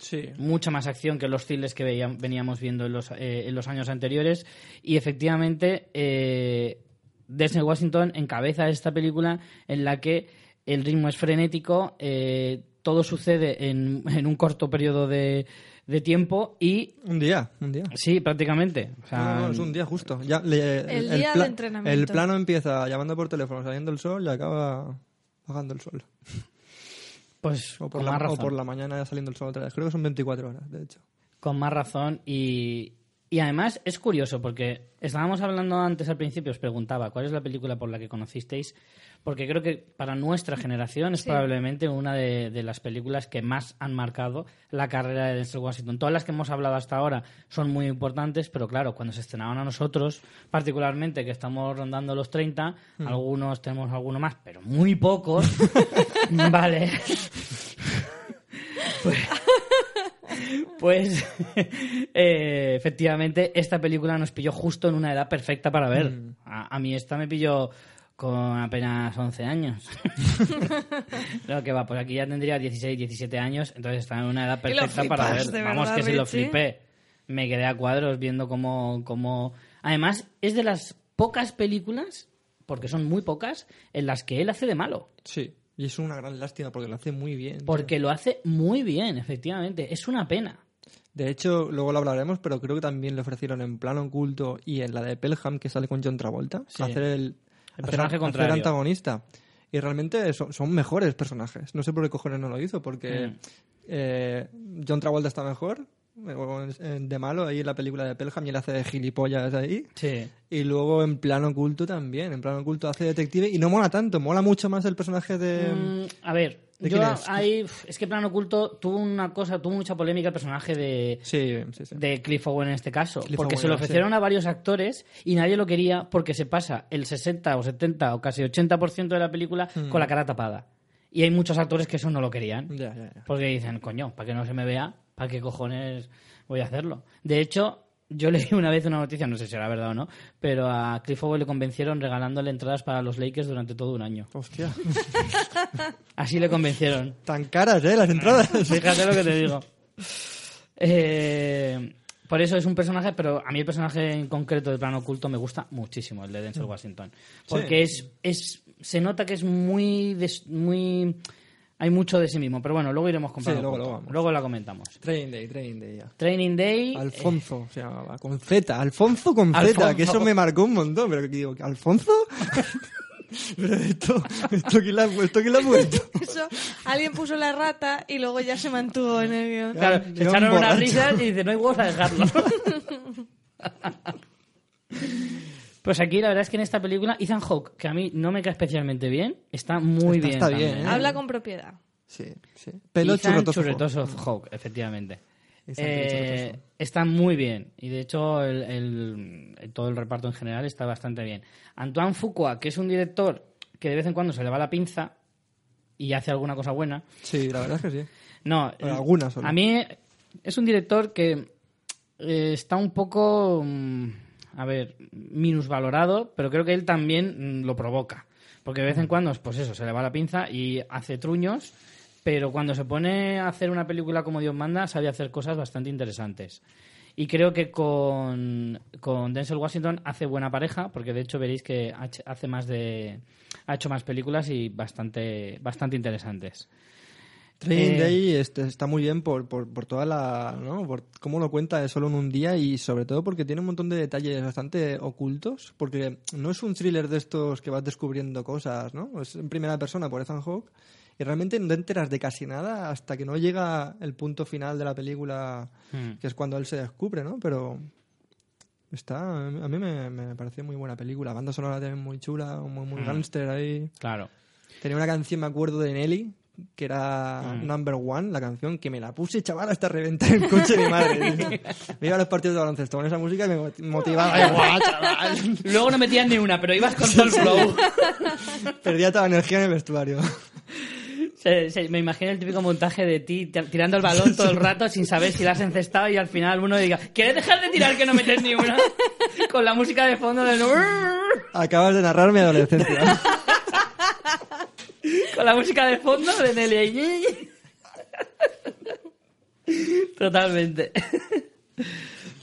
Sí. Mucha más acción que los thrillers que veníamos viendo en los, eh, en los años anteriores. Y efectivamente, eh, Denzel Washington encabeza esta película en la que el ritmo es frenético, eh, todo sucede en, en un corto periodo de, de tiempo y Un día, un día. sí, prácticamente. O sea, No, no, es un día justo. Ya, le- El día de entrenamiento. El plano empieza llamando por teléfono, saliendo el sol y acaba bajando el sol. Pues O por, con la, más o por la mañana ya saliendo el sol otra vez. Creo que son 24 horas, de hecho. Con más razón y, y además es curioso porque estábamos hablando antes al principio, os preguntaba cuál es la película por la que conocisteis, porque creo que para nuestra generación es Sí. probablemente una de, de las películas que más han marcado la carrera de Denzel Washington. Todas las que hemos hablado hasta ahora son muy importantes, pero claro, cuando se estrenaban a nosotros, particularmente que estamos rondando los 30, algunos tenemos alguno más, pero muy pocos, *laughs* vale. Pues *laughs* *laughs* eh, efectivamente esta película nos pilló justo en una edad perfecta para ver. A, a mí esta me pilló con apenas 11 años. *laughs* no, que va, pues aquí ya tendría 16, 17 años, entonces está en una edad lo perfecta para ver. Vamos, que si lo flipé. Me quedé a cuadros viendo cómo, cómo... Además, es de las pocas películas, porque son muy pocas, en las que él hace de malo. Sí. Y es una gran lástima porque lo hace muy bien. tío. Porque lo hace muy bien, efectivamente. Es una pena. De hecho, luego lo hablaremos, pero creo que también le ofrecieron en plano oculto y en la de Pelham, que sale con John Travolta, Sí. hacer el, El hacer- personaje hacer contrario. antagonista. Y realmente son, son mejores personajes. No sé por qué cojones no lo hizo, porque Mm. eh, John Travolta está mejor, de malo ahí en la película de Pelham y él hace de gilipollas ahí. Sí. Y luego en plano oculto también. En plano oculto hace detective y no mola tanto. Mola mucho más el personaje de. Mm, a ver, ¿De yo es? ahí, es que Plano Oculto tuvo una cosa, tuvo mucha polémica el personaje de, Sí, sí, sí. de Cliff Owen en este caso. Cliff porque Owen, se lo ofrecieron a varios actores y nadie lo quería porque se pasa el 60 o 70 o casi 80% de la película Hmm. con la cara tapada. Y hay muchos actores que eso no lo querían. Porque dicen, coño, para que no se me vea, ¿para qué cojones voy a hacerlo? De hecho, yo leí una vez una noticia, no sé si era verdad o no, pero a Cliff le convencieron regalándole entradas para los Lakers durante todo un año. Hostia. *laughs* Así le convencieron. Tan caras, ¿eh? Las entradas. *laughs* Fíjate lo que te digo. Eh, por eso es un personaje, pero a mí el personaje en concreto de plano oculto me gusta muchísimo, el de Denzel Washington. Porque es, es, se nota que es muy, des- muy, hay mucho de sí mismo. Pero bueno, luego iremos Sí, plano luego, luego vamos. Luego la comentamos. Training Day, Training Day ya. Training Day. Alfonso se llamaba, con Z. Alfonso con Z, que eso me marcó un montón. Pero que digo, ¿Alfonso? *laughs* pero esto, esto quién la ha puesto, quién la ha puesto. *laughs* Eso, alguien puso la rata y luego ya se mantuvo en el guion. Claro, se echaron unas risas y dice, no hay huevos a dejarlo. *laughs* Pues aquí la verdad es que en esta película Ethan Hawke, que a mí no me cae especialmente bien, está muy Está- bien. está también, bien, ¿eh? Habla con propiedad. Sí, sí. Pelo Ethan churretoso. Churretoso Hawke, efectivamente. Ethan Eh, está muy bien y de hecho el, todo el reparto en general está bastante bien. Antoine Fuqua, que es un director que de vez en cuando se le va la pinza y hace alguna cosa buena. Sí, la verdad es que sí. No, Bueno, eh, algunas. A mí es un director que eh, está un poco, mm, a ver, minusvalorado, pero creo que él también mm, lo provoca. Porque de vez en cuando, pues eso, se le va la pinza y hace truños, pero cuando se pone a hacer una película como Dios manda, sabe hacer cosas bastante interesantes. Y creo que con, con Denzel Washington hace buena pareja, porque de hecho veréis que hace más de ha hecho más películas y bastante bastante interesantes. Training Eh, Day este, está muy bien por, por, por toda la. ¿no? Por cómo lo cuenta solo en un día y sobre todo porque tiene un montón de detalles bastante ocultos. Porque no es un thriller de estos que vas descubriendo cosas, ¿no? Es en primera persona por Ethan Hawke y realmente no te enteras de casi nada hasta que no llega el punto final de la película, Hmm. que es cuando él se descubre, ¿no? Pero. Está, a mí me, me pareció muy buena película. Banda sonora también muy chula, muy, muy Mm. gángster ahí. Claro. Tenía una canción, me acuerdo, de Nelly, que era Mm. Number One, la canción que me la puse, chaval, hasta reventar el coche de mi madre. *laughs* me iba a los partidos de baloncesto con esa música y me mot- motivaba. Ay, guau, chaval. Luego no metías ni una, pero ibas con todo el flow. *laughs* Perdía toda la energía en el vestuario. Se- se- me imagino el típico montaje de ti tirando el balón todo el rato sin saber si la has encestado y al final uno diga, ¿quieres dejar de tirar que no metes ni una? *laughs* Con la música de fondo de... Acabas de narrar mi adolescencia. Con la música de fondo de Nelly. Totalmente.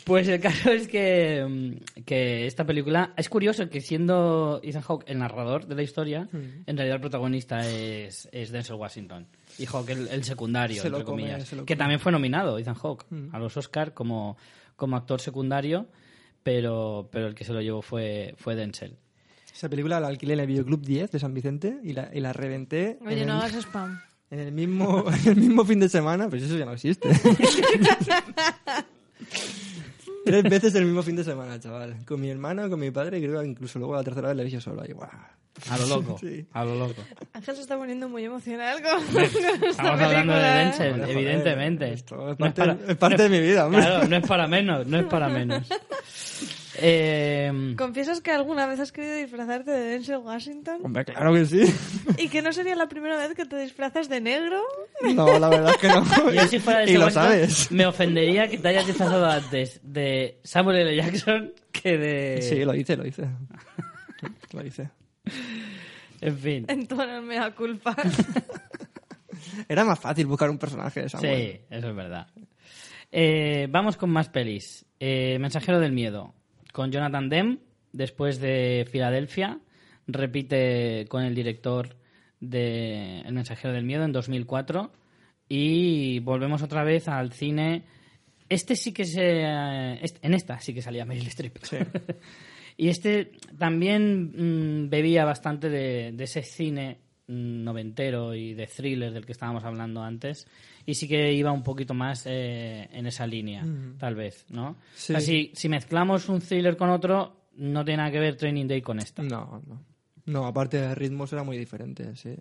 Pues el caso es que, mm, que esta película es curioso que siendo Ethan Hawke el narrador de la historia, Mm. en realidad el protagonista es, es Denzel Washington. Y Hawke el, el secundario, Se entre come, comillas. que también fue nominado Ethan Hawke Mm. a los Oscar como, como actor secundario, pero, pero el que se lo llevó fue, fue Denzel. Esa película la alquilé en el Videoclub 10 de San Vicente y la, y la reventé Oye, en, no el, hagas spam. en el mismo, *laughs* en el mismo fin de semana. Pues eso ya no existe. *laughs* Tres veces el mismo fin de semana, chaval. Con mi hermano, con mi padre y creo que incluso luego la tercera vez la hice solo. Ahí, guau. A lo loco, Sí. a lo loco. Ángel se está poniendo muy emocional con, *laughs* con esta Estamos hablando de película, ¿eh? Denzel, Joder, evidentemente. esto es No parte- es parte de mi vida, hombre. Claro, no es para menos, no es para menos. Eh, ¿Confiesas que alguna vez has querido disfrazarte de Denzel Washington? Hombre, claro que sí. ¿Y que no sería la primera vez que te disfrazas de negro? No, la verdad es que no. *laughs* yo si fuera de y lo sabes. me ofendería que te hayas disfrazado antes de Samuel L. Jackson que de... Sí, lo hice, lo hice. Lo hice. En fin. Entonces me da culpa. *laughs* Era más fácil buscar un personaje de Samuel. Sí, eso es verdad. Eh, vamos con más pelis. Eh, Mensajero del Miedo, con Jonathan Demme, después de Filadelfia. Repite con el director de El Mensajero del Miedo en 2004. Y volvemos otra vez al cine. Este sí que se. eh, est- en esta sí que salía Meryl Streep. *laughs* y este también mm, bebía bastante de, de ese cine mm, noventero y de thriller del que estábamos hablando antes. Y sí que iba un poquito más eh, en esa línea, tal vez, ¿no? Sí. O sea, si, si mezclamos un thriller con otro, no tiene nada que ver Training Day con esta. No, no. No, aparte de ritmos era muy diferente, sí.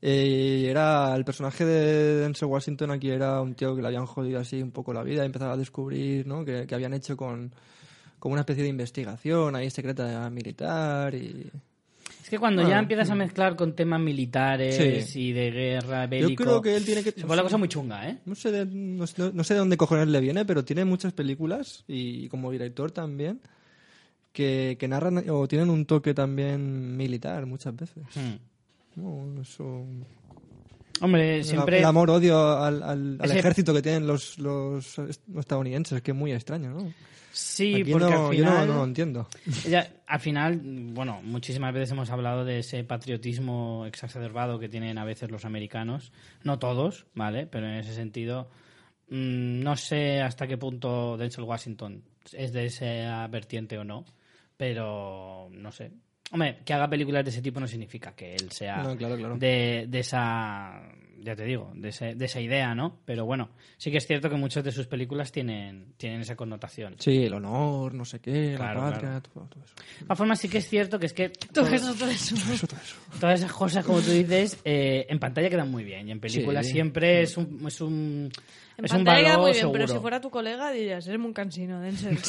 Eh, era el personaje de Denzel Washington aquí era un tío que le habían jodido así un poco la vida y empezaba a descubrir ¿no? que, que habían hecho con, con una especie de investigación ahí secreta militar y Es que cuando ya Bueno, empiezas a mezclar con temas militares Sí. y de guerra bélico... yo creo que él tiene que Se pone la cosa muy chunga, ¿eh? no sé de, no, sé- no sé de dónde cojones le viene pero tiene muchas películas y como director también que, que narran o tienen un toque también militar muchas veces Hmm. No, eso Hombre, siempre... El amor-odio al, al- al Ese- ejército que tienen los, los estadounidenses, que es muy extraño, ¿no? Sí, Aquí porque no- al yo no- final... no, lo entiendo. Ya, al final, bueno, muchísimas veces hemos hablado de ese patriotismo exacerbado que tienen a veces los americanos. No todos, ¿vale? Pero en ese sentido, mm, no sé hasta qué punto Denzel Washington es de esa vertiente o no, pero no sé. Hombre, que haga películas de ese tipo no significa que él sea No, claro, claro. de, de esa, ya te digo, de, ese- de esa idea, ¿no? Pero bueno, sí que es cierto que muchas de sus películas tienen, tienen esa connotación. Sí, el honor, no sé qué, Claro, la patria, claro. todo, todo eso. De todas formas, sí que es cierto que es que Todo eso, todo eso. Eso, todo eso. todas esas cosas, como tú dices, eh, en pantalla quedan muy bien. Y en película Sí. siempre es un, es un, En es un pantalla queda muy bien, pero si fuera tu colega dirías, eres muy cansino, Denzel. *laughs*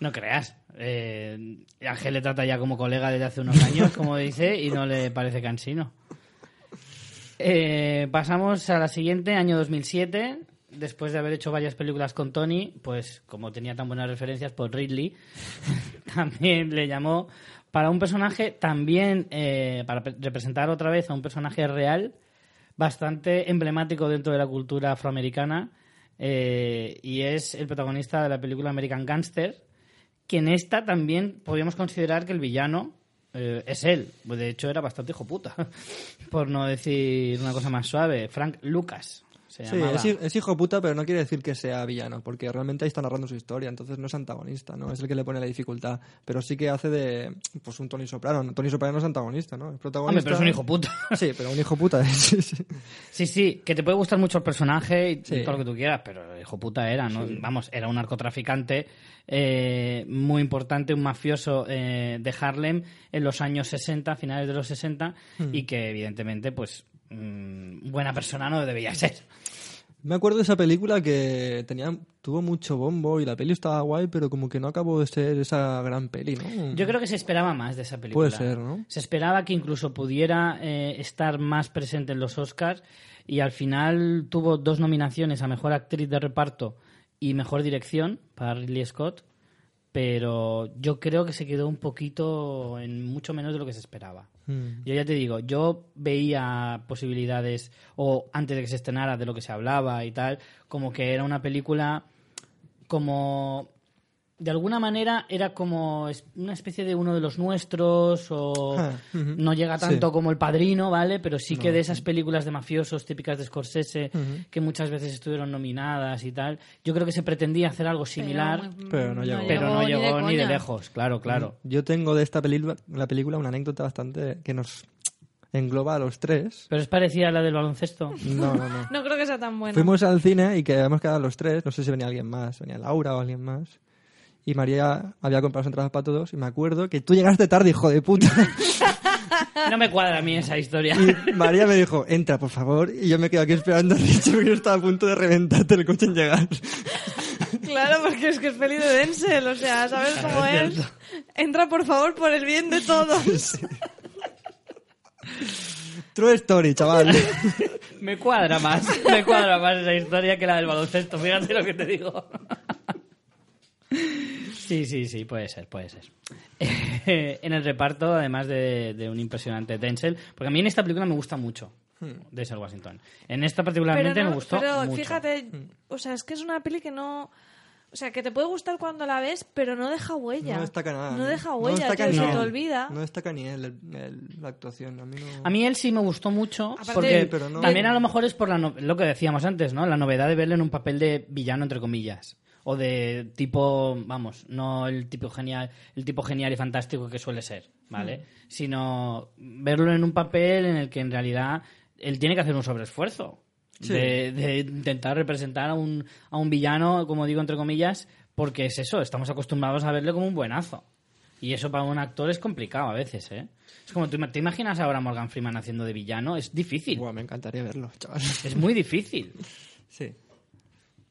No creas. Eh, Ángel le trata ya como colega desde hace unos años, como dice, y no le parece cansino. Eh, pasamos a la siguiente, año 2007. Después de haber hecho varias películas con Tony, pues como tenía tan buenas referencias por Ridley, *laughs* también le llamó para un personaje, también eh, para representar otra vez a un personaje real, bastante emblemático dentro de la cultura afroamericana, eh, y es el protagonista de la película American Gangster, que en esta también podríamos considerar que el villano eh, es él. De hecho era bastante hijo puta, *laughs* por no decir una cosa más suave. Frank Lucas se Sí, es, es hijo puta, pero no quiere decir que sea villano, porque realmente ahí está narrando su historia, entonces no es antagonista, ¿no? Es el que le pone la dificultad, pero sí que hace de, pues, un Tony Soprano. Tony Soprano no es antagonista, ¿no? Es protagonista. Hombre, pero es un hijo puta. *laughs* Sí, pero un hijo puta, *laughs* sí, sí. Sí, sí, que te puede gustar mucho el personaje y Sí. todo lo que tú quieras, pero hijo puta era, ¿no? Vamos, era un narcotraficante eh, muy importante, un mafioso eh, de Harlem en los años 60, finales de los 60, Hmm. y que evidentemente, pues, mm, buena persona no debía ser. Me acuerdo de esa película que tenía, tuvo mucho bombo y la peli estaba guay, pero como que no acabó de ser esa gran peli, ¿no? Yo creo que se esperaba más de esa película. Puede ser, ¿no? Se esperaba que incluso pudiera eh, estar más presente en los Oscars y al final tuvo dos nominaciones a Mejor Actriz de Reparto y Mejor Dirección para Ridley Scott, pero yo creo que se quedó un poquito en mucho menos de lo que se esperaba. Mm. Yo ya te digo, yo veía posibilidades, o antes de que se estrenara, de lo que se hablaba y tal, como que era una película como... De alguna manera era como una especie de uno de los nuestros, o Ah, no llega tanto Sí. como El Padrino, ¿vale? Pero sí que de esas películas de mafiosos típicas de Scorsese, que muchas veces estuvieron nominadas y tal, yo creo que se pretendía hacer algo similar, Pero no llegó. pero no llegó ni de, lejos, claro, claro. Yo tengo de esta película, la película una anécdota bastante que nos engloba a los tres. Pero es parecida a la del baloncesto. No, no, no. *laughs* No creo que sea tan bueno. Fuimos al cine y que habíamos quedado los tres, no sé si venía alguien más, venía Laura o alguien más. Y María había comprado las entradas para todos y me acuerdo que tú llegaste tarde, hijo de puta. *laughs* No me cuadra a mí esa historia. Y María me dijo, entra, por favor. Y yo me quedo aquí esperando a Richie porque yo estaba a punto de reventarte el coche en llegar. Claro, porque es que es peli de Denzel, o sea, ¿sabes cómo es es? Entra, por favor, por el bien de todos. *laughs* True story, chaval. *laughs* Me cuadra más, me cuadra más esa historia que la del baloncesto, fíjate lo que te digo. Sí, sí, sí, puede ser, puede ser. *laughs* en el reparto, además de, de un impresionante Denzel, porque a mí en esta película me gusta mucho Denzel Washington. En esta particularmente no- me gustó pero mucho. fíjate, o sea, es que es una peli que no... O sea, que te puede gustar cuando la ves, pero no deja huella. No destaca nada. No deja No huella, destaca tío, ni se te olvida. No destaca ni él el- el- la actuación. A mí no... A mí él sí me gustó mucho, Aparte- porque Sí, pero no- también a lo mejor es por la no- lo que decíamos antes, ¿no? La novedad de verle en un papel de villano, entre comillas. O de tipo, vamos, no el tipo genial, el tipo genial y fantástico que suele ser, ¿vale? Mm. Sino verlo en un papel en el que en realidad él tiene que hacer un sobreesfuerzo de, de intentar representar a un, a un villano, como digo entre comillas, porque es eso, estamos acostumbrados a verle como un buenazo. Y eso para un actor es complicado a veces, ¿eh? Es como, ¿tú, ¿te imaginas ahora a Morgan Freeman haciendo de villano? Es difícil. Buah, me encantaría verlo, chaval. Es muy difícil. Sí.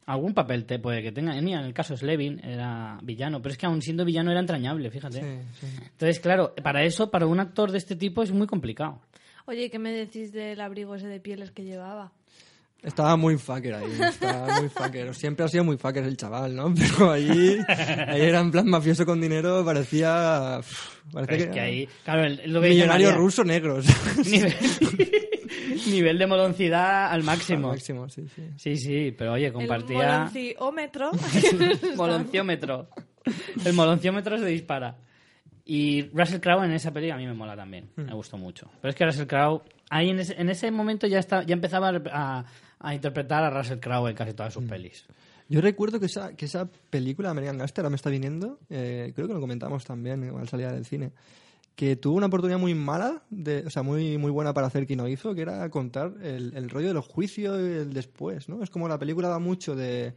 Algún papel te puede que tenga. Mira, en el caso Slevin era villano, pero es que aún siendo villano era entrañable, fíjate. Sí, sí. Entonces, claro, para eso, para un actor de este tipo es muy complicado. Oye, ¿qué me decís del abrigo ese de pieles que llevaba? Estaba muy fucker ahí, estaba muy fucker. Siempre ha sido muy fucker el chaval, ¿no? *laughs* Pero ahí, ahí era en plan mafioso con dinero, parecía... parecía Pero es que ahí, claro, lo que millonario ruso negros. *laughs* *laughs* Nivel, de moloncidad al máximo. Al máximo, sí, sí. Sí, sí, pero oye, El compartía molonciómetro. *laughs* molonciómetro. El molonciómetro se dispara. Y Russell Crowe en esa peli a mí me mola también, Hmm. me gustó mucho. Pero es que Russell Crowe, ahí en ese, en ese momento ya, está, ya empezaba a, a interpretar a Russell Crowe en casi todas Hmm. sus pelis. Yo recuerdo que esa, que esa película, American Gangster, ahora me está viniendo, eh, creo que lo comentamos también al salir del cine, que tuvo una oportunidad muy mala, de, o sea, muy, muy buena para hacer que no hizo, que era contar el, el rollo de los juicios y el después, ¿no? Es como la película da mucho de,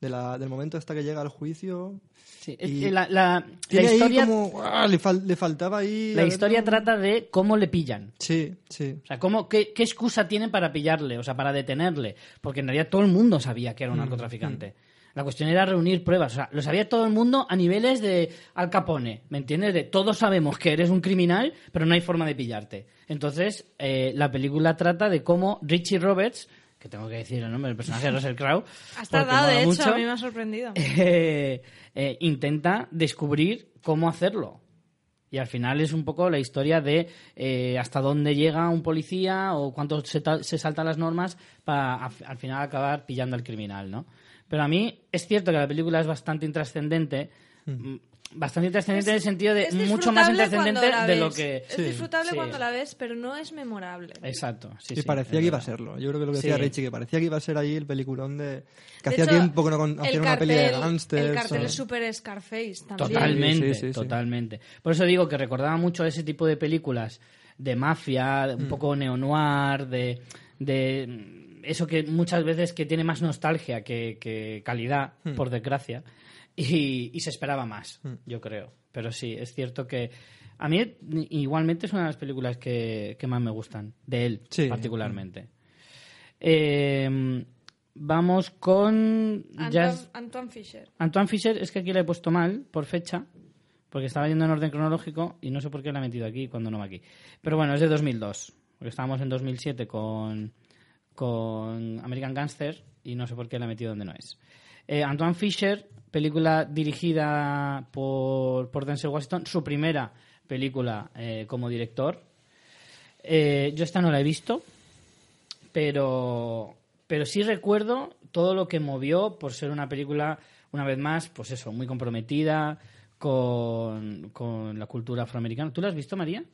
de la- del momento hasta que llega al juicio. Sí, Y la, la- la historia, como... ¡ah! le, fal- le faltaba ahí... la historia trata de cómo le pillan. Sí, sí. O sea, ¿cómo, qué, qué excusa tienen para pillarle? O sea, para detenerle. Porque en realidad todo el mundo sabía que era un narcotraficante. La cuestión era reunir pruebas. O sea, lo sabía todo el mundo a niveles de Al Capone. ¿Me entiendes? De todos sabemos que eres un criminal, pero no hay forma de pillarte. Entonces, eh, la película trata de cómo Richie Roberts, que tengo que decir el nombre del personaje de Russell Crowe. *laughs* Has tardado, de hecho, mucho, a mí me ha sorprendido. eh, eh, intenta descubrir cómo hacerlo. Y al final es un poco la historia de eh, hasta dónde llega un policía o cuánto se, se saltan las normas para al final acabar pillando al criminal, ¿no? Pero a mí es cierto que la película es bastante intrascendente. mm, Bastante intrascendente en el sentido de mucho más intrascendente de lo que... Es disfrutable Sí. cuando la ves, pero no es memorable. Exacto, sí, y sí, parecía que iba a serlo. Yo creo que lo que decía Sí. Richie, que parecía que iba a ser ahí el peliculón de... Que De hacía hecho, tiempo que no hacían una peli de cartel- gángsters. El cartel o- es súper Scarface también. Totalmente, Sí, sí, sí. totalmente. Por eso digo que recordaba mucho ese tipo de películas de mafia, de un Mm. poco neo-noir, de, de eso que muchas veces que tiene más nostalgia que, que calidad, Mm. por desgracia, y, y se esperaba más, yo creo. Pero sí, es cierto que a mí igualmente es una de las películas que, que más me gustan, de él Sí. particularmente. Eh, vamos con... Antoine, es- Antoine Fisher. Antoine Fisher es que aquí le he puesto mal por fecha, porque estaba yendo en orden cronológico y no sé por qué la he metido aquí cuando no va aquí. Pero bueno, es de 2002, porque estábamos en 2007 con, con American Gangster y no sé por qué la he metido donde no es. Eh, Antoine Fisher, película dirigida por, por Denzel Washington, su primera película eh, como director. Eh, yo esta no la he visto, pero, pero sí recuerdo todo lo que movió por ser una película, una vez más, pues eso, muy comprometida con, con la cultura afroamericana. ¿Tú la has visto, María?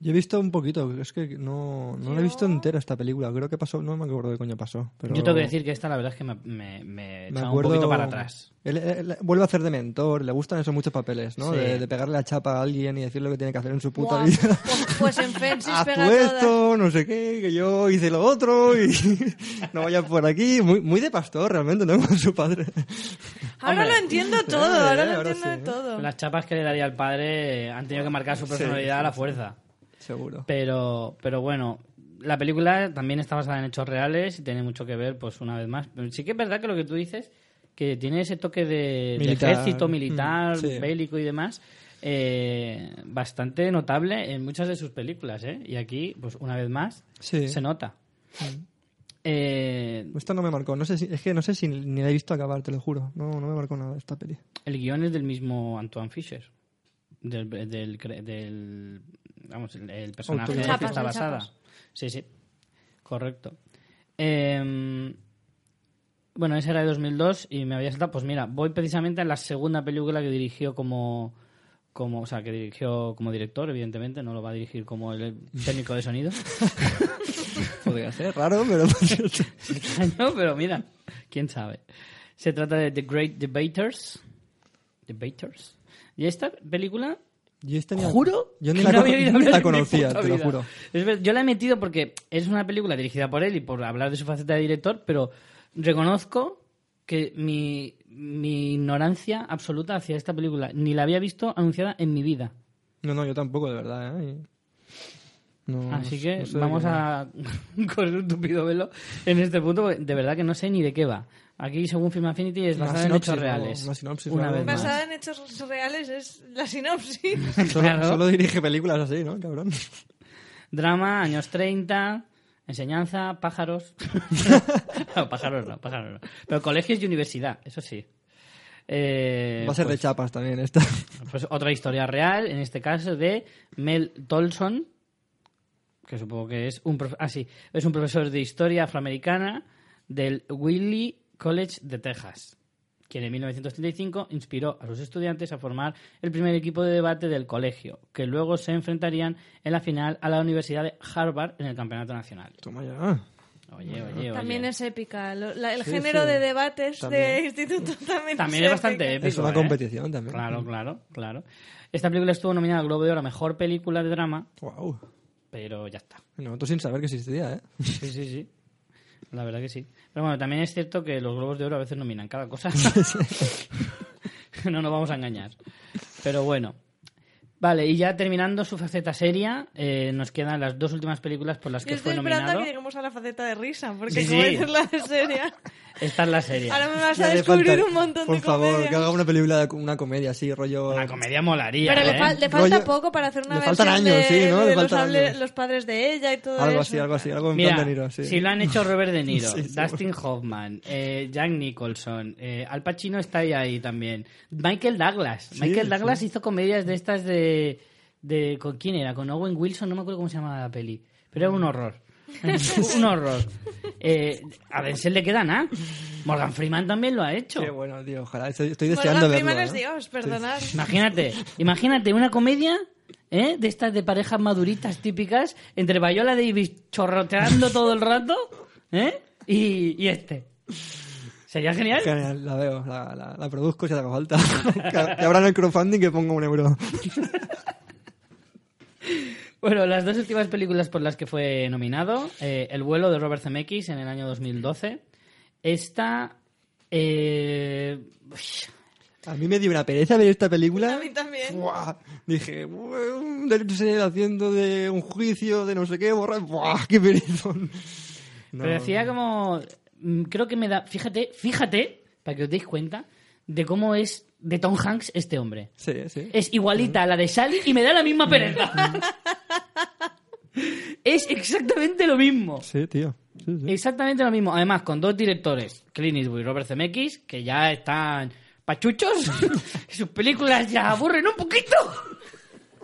Yo he visto un poquito, es que no, no la he visto entera esta película. Creo que pasó, no me acuerdo qué coño pasó. Pero Yo tengo que decir que esta la verdad es que me, me, me me acuerdo, un poquito para atrás. Él, él- él vuelve a hacer de mentor, le gustan esos muchos papeles, ¿no? Sí. De, de pegarle la chapa a alguien y decirle lo que tiene que hacer en su puta vida. pues, pues en Fences *laughs* pega esto, no sé qué, que yo hice lo otro y *laughs* no vayas por aquí. Muy, muy de pastor realmente, ¿no? *laughs* Con su padre. Ahora Hombre. lo entiendo todo, Eh, ahora lo ahora entiendo sí. de todo. Las chapas que le daría al padre han tenido que marcar su personalidad a la fuerza. Seguro. Pero, pero bueno, la película también está basada en hechos reales y tiene mucho que ver, pues una vez más. Pero sí que es verdad que lo que tú dices, que tiene ese toque de, de Militar. ejército militar, Mm, sí. bélico y demás, eh, bastante notable en muchas de sus películas, ¿eh? Y aquí, pues una vez más, Sí. se nota. Eh, Esta no me marcó, no sé si, es que no sé si ni la he visto acabar, te lo juro. No, no me marcó nada esta peli. el guion es del mismo Antoine Fisher. Del, del, del- vamos, el, el personaje en el que está basada. chapas. Sí, sí. Correcto. Eh, bueno, esa era de 2002 y me había saltado. Pues mira, voy precisamente a la segunda película que dirigió como. como o sea, que dirigió como director, evidentemente, no lo va a dirigir como el técnico de sonido. *laughs* Podría ser raro, pero... *laughs* No, pero mira, quién sabe. Se trata de The Great Debaters. Debaters. Y esta película Yo, esta ni la- Juro yo ni la, no había conocía, te lo juro. Es yo la he metido porque es una película dirigida por él y por hablar de su faceta de director, pero reconozco que mi, mi ignorancia absoluta hacia esta película ni la había visto anunciada en mi vida. No, no, yo tampoco, de verdad. ¿eh? No- Así no que sé vamos a *laughs* correr un tupido velo en este punto, porque de verdad que no sé ni de qué va. Aquí, según Film Affinity, es basada en hechos reales. Una sinopsis, Una vez más. Basada en hechos reales es la sinopsis. *laughs* Solo, Claro. solo dirige películas así, ¿no, cabrón? Drama, años 30, enseñanza, pájaros. *laughs* no, pájaros no, pájaros no. Pero colegios y universidad, eso sí. Eh, Va a ser de pues- chapas también esta. *laughs* Pues otra historia real, en este caso de Mel Tolson, que supongo que es un, prof- ah, sí, es un profesor de historia afroamericana del Wiley College de Texas, quien en 1935 inspiró a sus estudiantes a formar el primer equipo de debate del colegio, que luego se enfrentarían en la final a la Universidad de Harvard en el Campeonato Nacional. Toma ya. Oye, oye, oye. También es épica. Lo- la- el Sí, género sí. de debates También. de instituto *laughs* también, También es bastante épica. épico. Es una ¿eh? competición también. Claro, claro, claro. Esta película estuvo nominada al Globo de Oro a Mejor Película de Drama, Wow. pero ya está. Nosotros sin saber que existía, ¿eh? Sí, sí, sí. La verdad que sí. Pero bueno, también es cierto que los Globos de Oro a veces nominan cada cosa. *laughs* no nos vamos a engañar. Pero bueno. Vale, y ya terminando su faceta seria, eh, nos quedan las dos últimas películas por las Yo que estoy fue esperando a nominado. que lleguemos a la faceta de risa, porque Sí, como sí. dices la de seria, Esta es la serie. ahora me vas a descubrir falta- un montón Por de favor, comedias. que haga una película, de- una comedia así, rollo... Una comedia molaría, Pero ¿eh? le, fal- le falta Rollo- poco para hacer una le versión faltan años, de, sí, ¿no? Le de los, faltan hable- años. los padres de ella y todo Algo eso. así, algo así, algo en Mira, plan de Niro, sí. si lo han hecho Robert De Niro, *laughs* Sí, sí. Dustin Hoffman, eh, Jack Nicholson, eh, Al Pacino está ahí, ahí también. Michael Douglas. Sí, Michael Douglas hizo comedias de estas de, de... ¿Con quién era? Con Owen Wilson, no me acuerdo cómo se llamaba la peli. Pero era un horror. *laughs* un horror. Eh, a Denzel le queda nada. Morgan Freeman también lo ha hecho. Qué bueno, tío, ojalá. Estoy, estoy Morgan deseando verlo, Freeman es ¿eh? Dios, perdonad. Imagínate, imagínate una comedia ¿eh? de estas de parejas maduritas típicas entre Viola Davis chorroteando todo el rato ¿eh? y, y este. Sería genial. Genial, la veo, la, la, la produzco si hace falta. *laughs* que, que abran el crowdfunding que ponga un euro. *laughs* Bueno, las dos últimas películas por las que fue nominado, eh, El vuelo de Robert Zemeckis en el año 2012. Esta... eh, A mí me dio una pereza ver esta película. A mí también. Buah, Dije, "Buah, un haciendo de un juicio de no sé qué, borrar. ¡Buah, qué perezón! No, Pero decía como... mm, Creo que me da... Fíjate, fíjate, para que os deis cuenta, de cómo es de Tom Hanks este hombre. Sí, sí. Es igualita a la de Sally y me da la misma pereza. *laughs* es exactamente lo mismo. Sí, tío. Sí, sí. Exactamente lo mismo. Además, con dos directores, Clint Eastwood y Robert Zemeckis, que ya están pachuchos. *laughs* Sus películas ya aburren un poquito.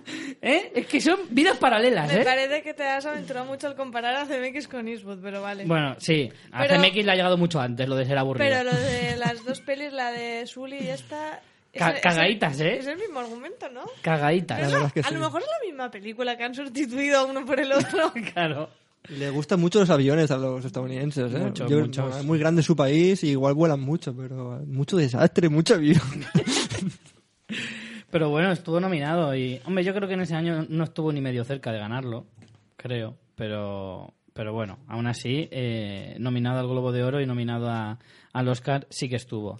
*laughs* ¿Eh? Es que son vidas paralelas, Me ¿eh? parece que te has aventurado mucho al comparar a CMX con Eastwood, pero vale. Bueno, sí. A Pero- Zemeckis le ha llegado mucho antes lo de ser aburrido. pero lo de las dos pelis, la de Sully y esta... Ca- cagaditas, ¿eh? Es el mismo argumento, ¿no? Cagaditas. La- es que a sí. lo mejor es la misma película que han sustituido uno por el otro. *laughs* Claro. Le gustan mucho los aviones a los estadounidenses, ¿eh? Muchos, Yo- muchos. bueno, es muy grande su país y igual vuelan mucho, pero mucho desastre, mucho avión. *laughs* Pero bueno, estuvo nominado y... Hombre, yo creo que en ese año no estuvo ni medio cerca de ganarlo, creo. Pero, pero bueno, aún así, eh, nominado al Globo de Oro y nominado a, al Oscar sí que estuvo.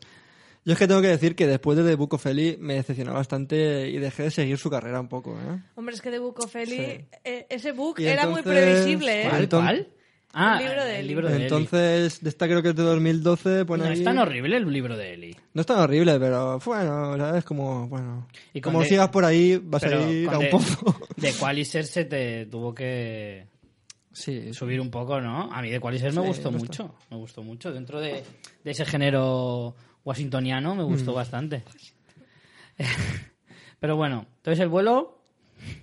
Yo es que tengo que decir que después de The Book of Eli me decepcionó bastante y dejé de seguir su carrera un poco, ¿eh? Hombre, es que de Book of Eli, Sí. eh, ese book Y era muy previsible, ¿eh? ¿Cuál? ¿Cuál? Ah, El libro de el libro de Eli. Entonces, de esta creo que es de 2012, pone No ahí- es tan horrible el libro de Eli. No es tan horrible, pero bueno, ¿sabes? Como, bueno. Y como de- sigas por ahí, vas Pero a ir a un de- pozo. *laughs* De Qualiser se te tuvo que Sí, subir un poco, ¿no? A mí de Qualiser me gustó no mucho. Me gustó mucho. Dentro de, de ese género washingtoniano me gustó Mm. bastante. *laughs* Pero bueno, entonces el vuelo...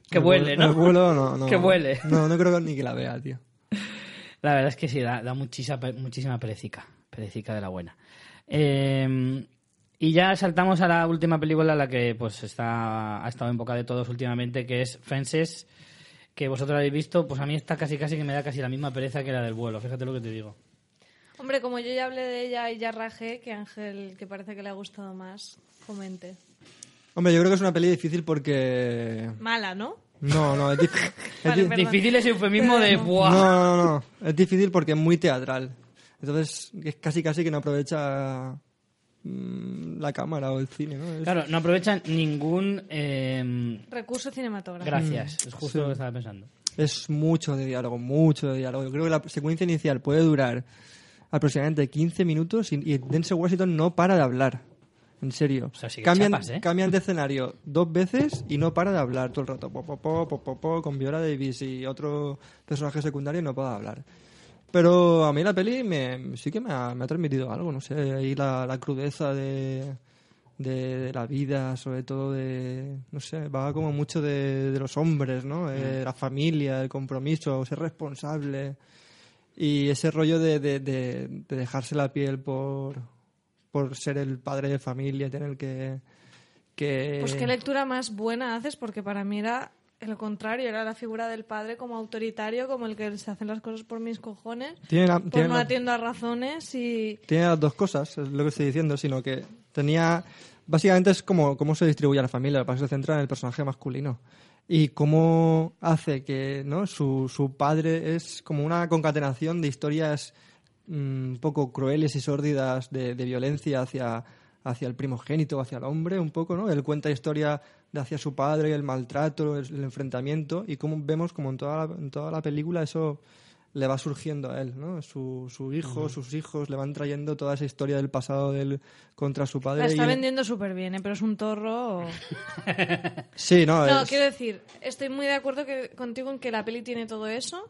Que El vuele, vuelo- ¿no? El vuelo no, no. Que vuele. No, no creo ni que la vea, tío. La verdad es que sí, da, da muchísima, muchísima perecica. Perecica de la buena. Eh, y ya saltamos a la última película, la que pues está, ha estado en boca de todos últimamente, que es Fences, que vosotros habéis visto. Pues a mí está casi casi que me da casi la misma pereza que la del vuelo. Fíjate lo que te digo. Hombre, como yo ya hablé de ella y ya rajé, que Ángel, que parece que le ha gustado más, comente. Hombre, yo creo que es una peli difícil porque... Mala, ¿no? No, no, es, dif- *laughs* es Vale, di- perdón. Difícil ese eufemismo de No, ¡buah! no, no, no. Es difícil porque es muy teatral. Entonces, es casi casi que no aprovecha mm, la cámara o el cine, ¿no? Es- Claro, no aprovechan ningún... eh, Recurso cinematográfico. gracias, es justo lo que estaba pensando. Es mucho de diálogo, mucho de diálogo. Yo creo que la secuencia inicial puede durar aproximadamente 15 minutos y, y Denzel Washington no para de hablar. En serio. O sea, cambian, chapas, ¿eh? cambian de *laughs* escenario dos veces y no para de hablar todo el rato. Po, po, po, con Viola Davis y otro personaje secundario no para de hablar. Pero a mí la peli me, sí que me ha, me ha transmitido algo, no sé, ahí la, la crudeza de, de, de la vida, sobre todo de, no sé, va como mucho de, de los hombres, ¿no? Eh, la familia, el compromiso, ser responsable y ese rollo de, de, de, de dejarse la piel por, por ser el padre de familia, tener que... que... Pues qué lectura más buena haces, porque para mí era lo contrario, era la figura del padre como autoritario, como el que se hacen las cosas por mis cojones, Tiene la- pues tiene no la- atiendo a razones y... tiene las dos cosas, es lo que estoy diciendo, sino que tenía... Básicamente es como cómo se distribuye a la familia, lo que se centra en el personaje masculino. Y cómo hace que ¿no? su, su padre es como una concatenación de historias mm, un poco crueles y sórdidas de, de violencia hacia, hacia el primogénito, hacia el hombre, un poco, ¿no? Él cuenta historia de hacia su padre, el maltrato, el, el enfrentamiento, y cómo vemos como en toda la, en toda la película eso le va surgiendo a él, ¿no? Su, su hijo, sus hijos le van trayendo toda esa historia del pasado de él contra su padre. La está y- vendiendo súper bien, ¿eh? pero es un torro. Sí, no, No, es- quiero decir, estoy muy de acuerdo que, contigo en que la peli tiene todo eso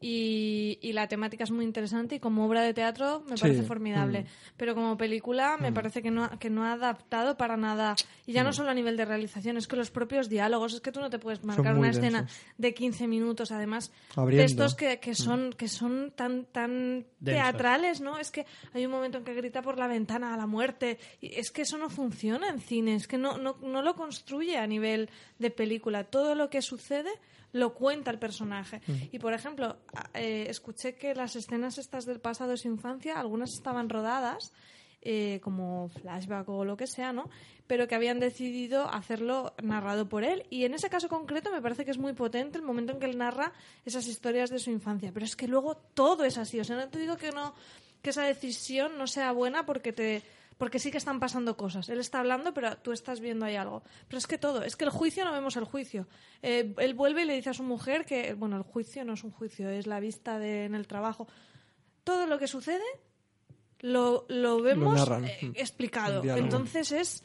y, y la temática es muy interesante y como obra de teatro me Sí, parece formidable. mm. Pero como película me parece que no, ha- que no ha adaptado para nada. Y Mm. ya no solo a nivel de realización, es que los propios diálogos, es que tú no te puedes marcar una escena de 15 minutos, además Abriendo. de estos que, que son, que son tan, tan teatrales, ¿no? Es que hay un momento en que grita por la ventana a la muerte. Y es que eso no funciona en cine, es que no, no, no lo construye a nivel de película. Todo lo que sucede lo cuenta el personaje. Y por ejemplo, eh, escuché que las escenas estas del pasado de su infancia, algunas estaban rodadas. eh, como flashback o lo que sea, ¿no? Pero que habían decidido hacerlo narrado por él. Y en ese caso concreto me parece que es muy potente el momento en que él narra esas historias de su infancia. Pero es que luego todo es así. O sea, no te digo que no que esa decisión no sea buena porque te porque sí que están pasando cosas. Él está hablando, pero tú estás viendo ahí algo. Pero es que todo, es que el juicio no vemos el juicio. Eh, él vuelve y le dice a su mujer que, bueno, el juicio no es un juicio, es la vista de, en el trabajo. Todo lo que sucede lo, lo vemos eh, explicado. Entonces es...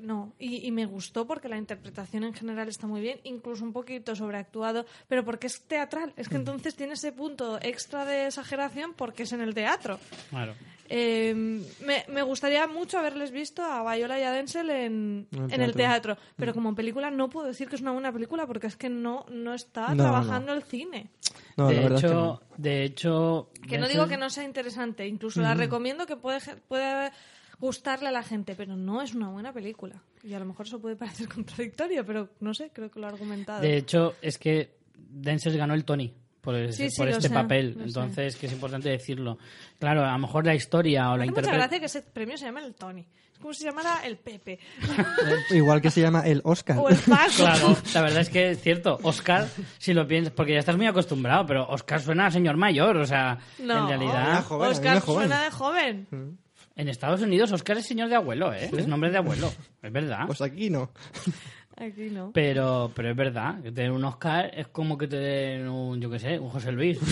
No, y, y me gustó porque la interpretación en general está muy bien, incluso un poquito sobreactuado, pero porque es teatral. Es que Mm. entonces tiene ese punto extra de exageración porque es en el teatro. Claro. Eh, me, me gustaría mucho haberles visto a Viola y a Denzel en, En el en el teatro. teatro, pero como película no puedo decir que es una buena película porque es que no, no está No, trabajando el cine. no, de, la verdad es que hecho, no. de hecho... Que no Denzel- digo que no sea interesante, incluso la recomiendo que puede, puede gustarle a la gente, pero no es una buena película. Y a lo mejor eso puede parecer *laughs* contradictorio, pero no sé, creo que lo he argumentado. De hecho, es que Denzel ganó el Tony por, ese- Sí, sí, por este sé, papel. lo sé. Entonces, que es importante decirlo. Claro, a lo mejor la historia o la hace mucha interpretación... gracia que ese premio se llame el Tony. Es como si se llamara el Pepe *laughs* Igual que se llama el Oscar. o el Paco. Claro, la verdad es que es cierto. Oscar, si lo piensas, porque ya estás muy acostumbrado, pero Oscar suena a señor mayor, o sea, No, en realidad... Era joven, Oscar suena de joven. En Estados Unidos, Oscar es señor de abuelo, ¿eh? Es nombre de abuelo, es verdad. Pues aquí no. Aquí no. Pero, pero es verdad, que tener un Oscar es como que te den un, yo qué sé, un José Luis. *laughs*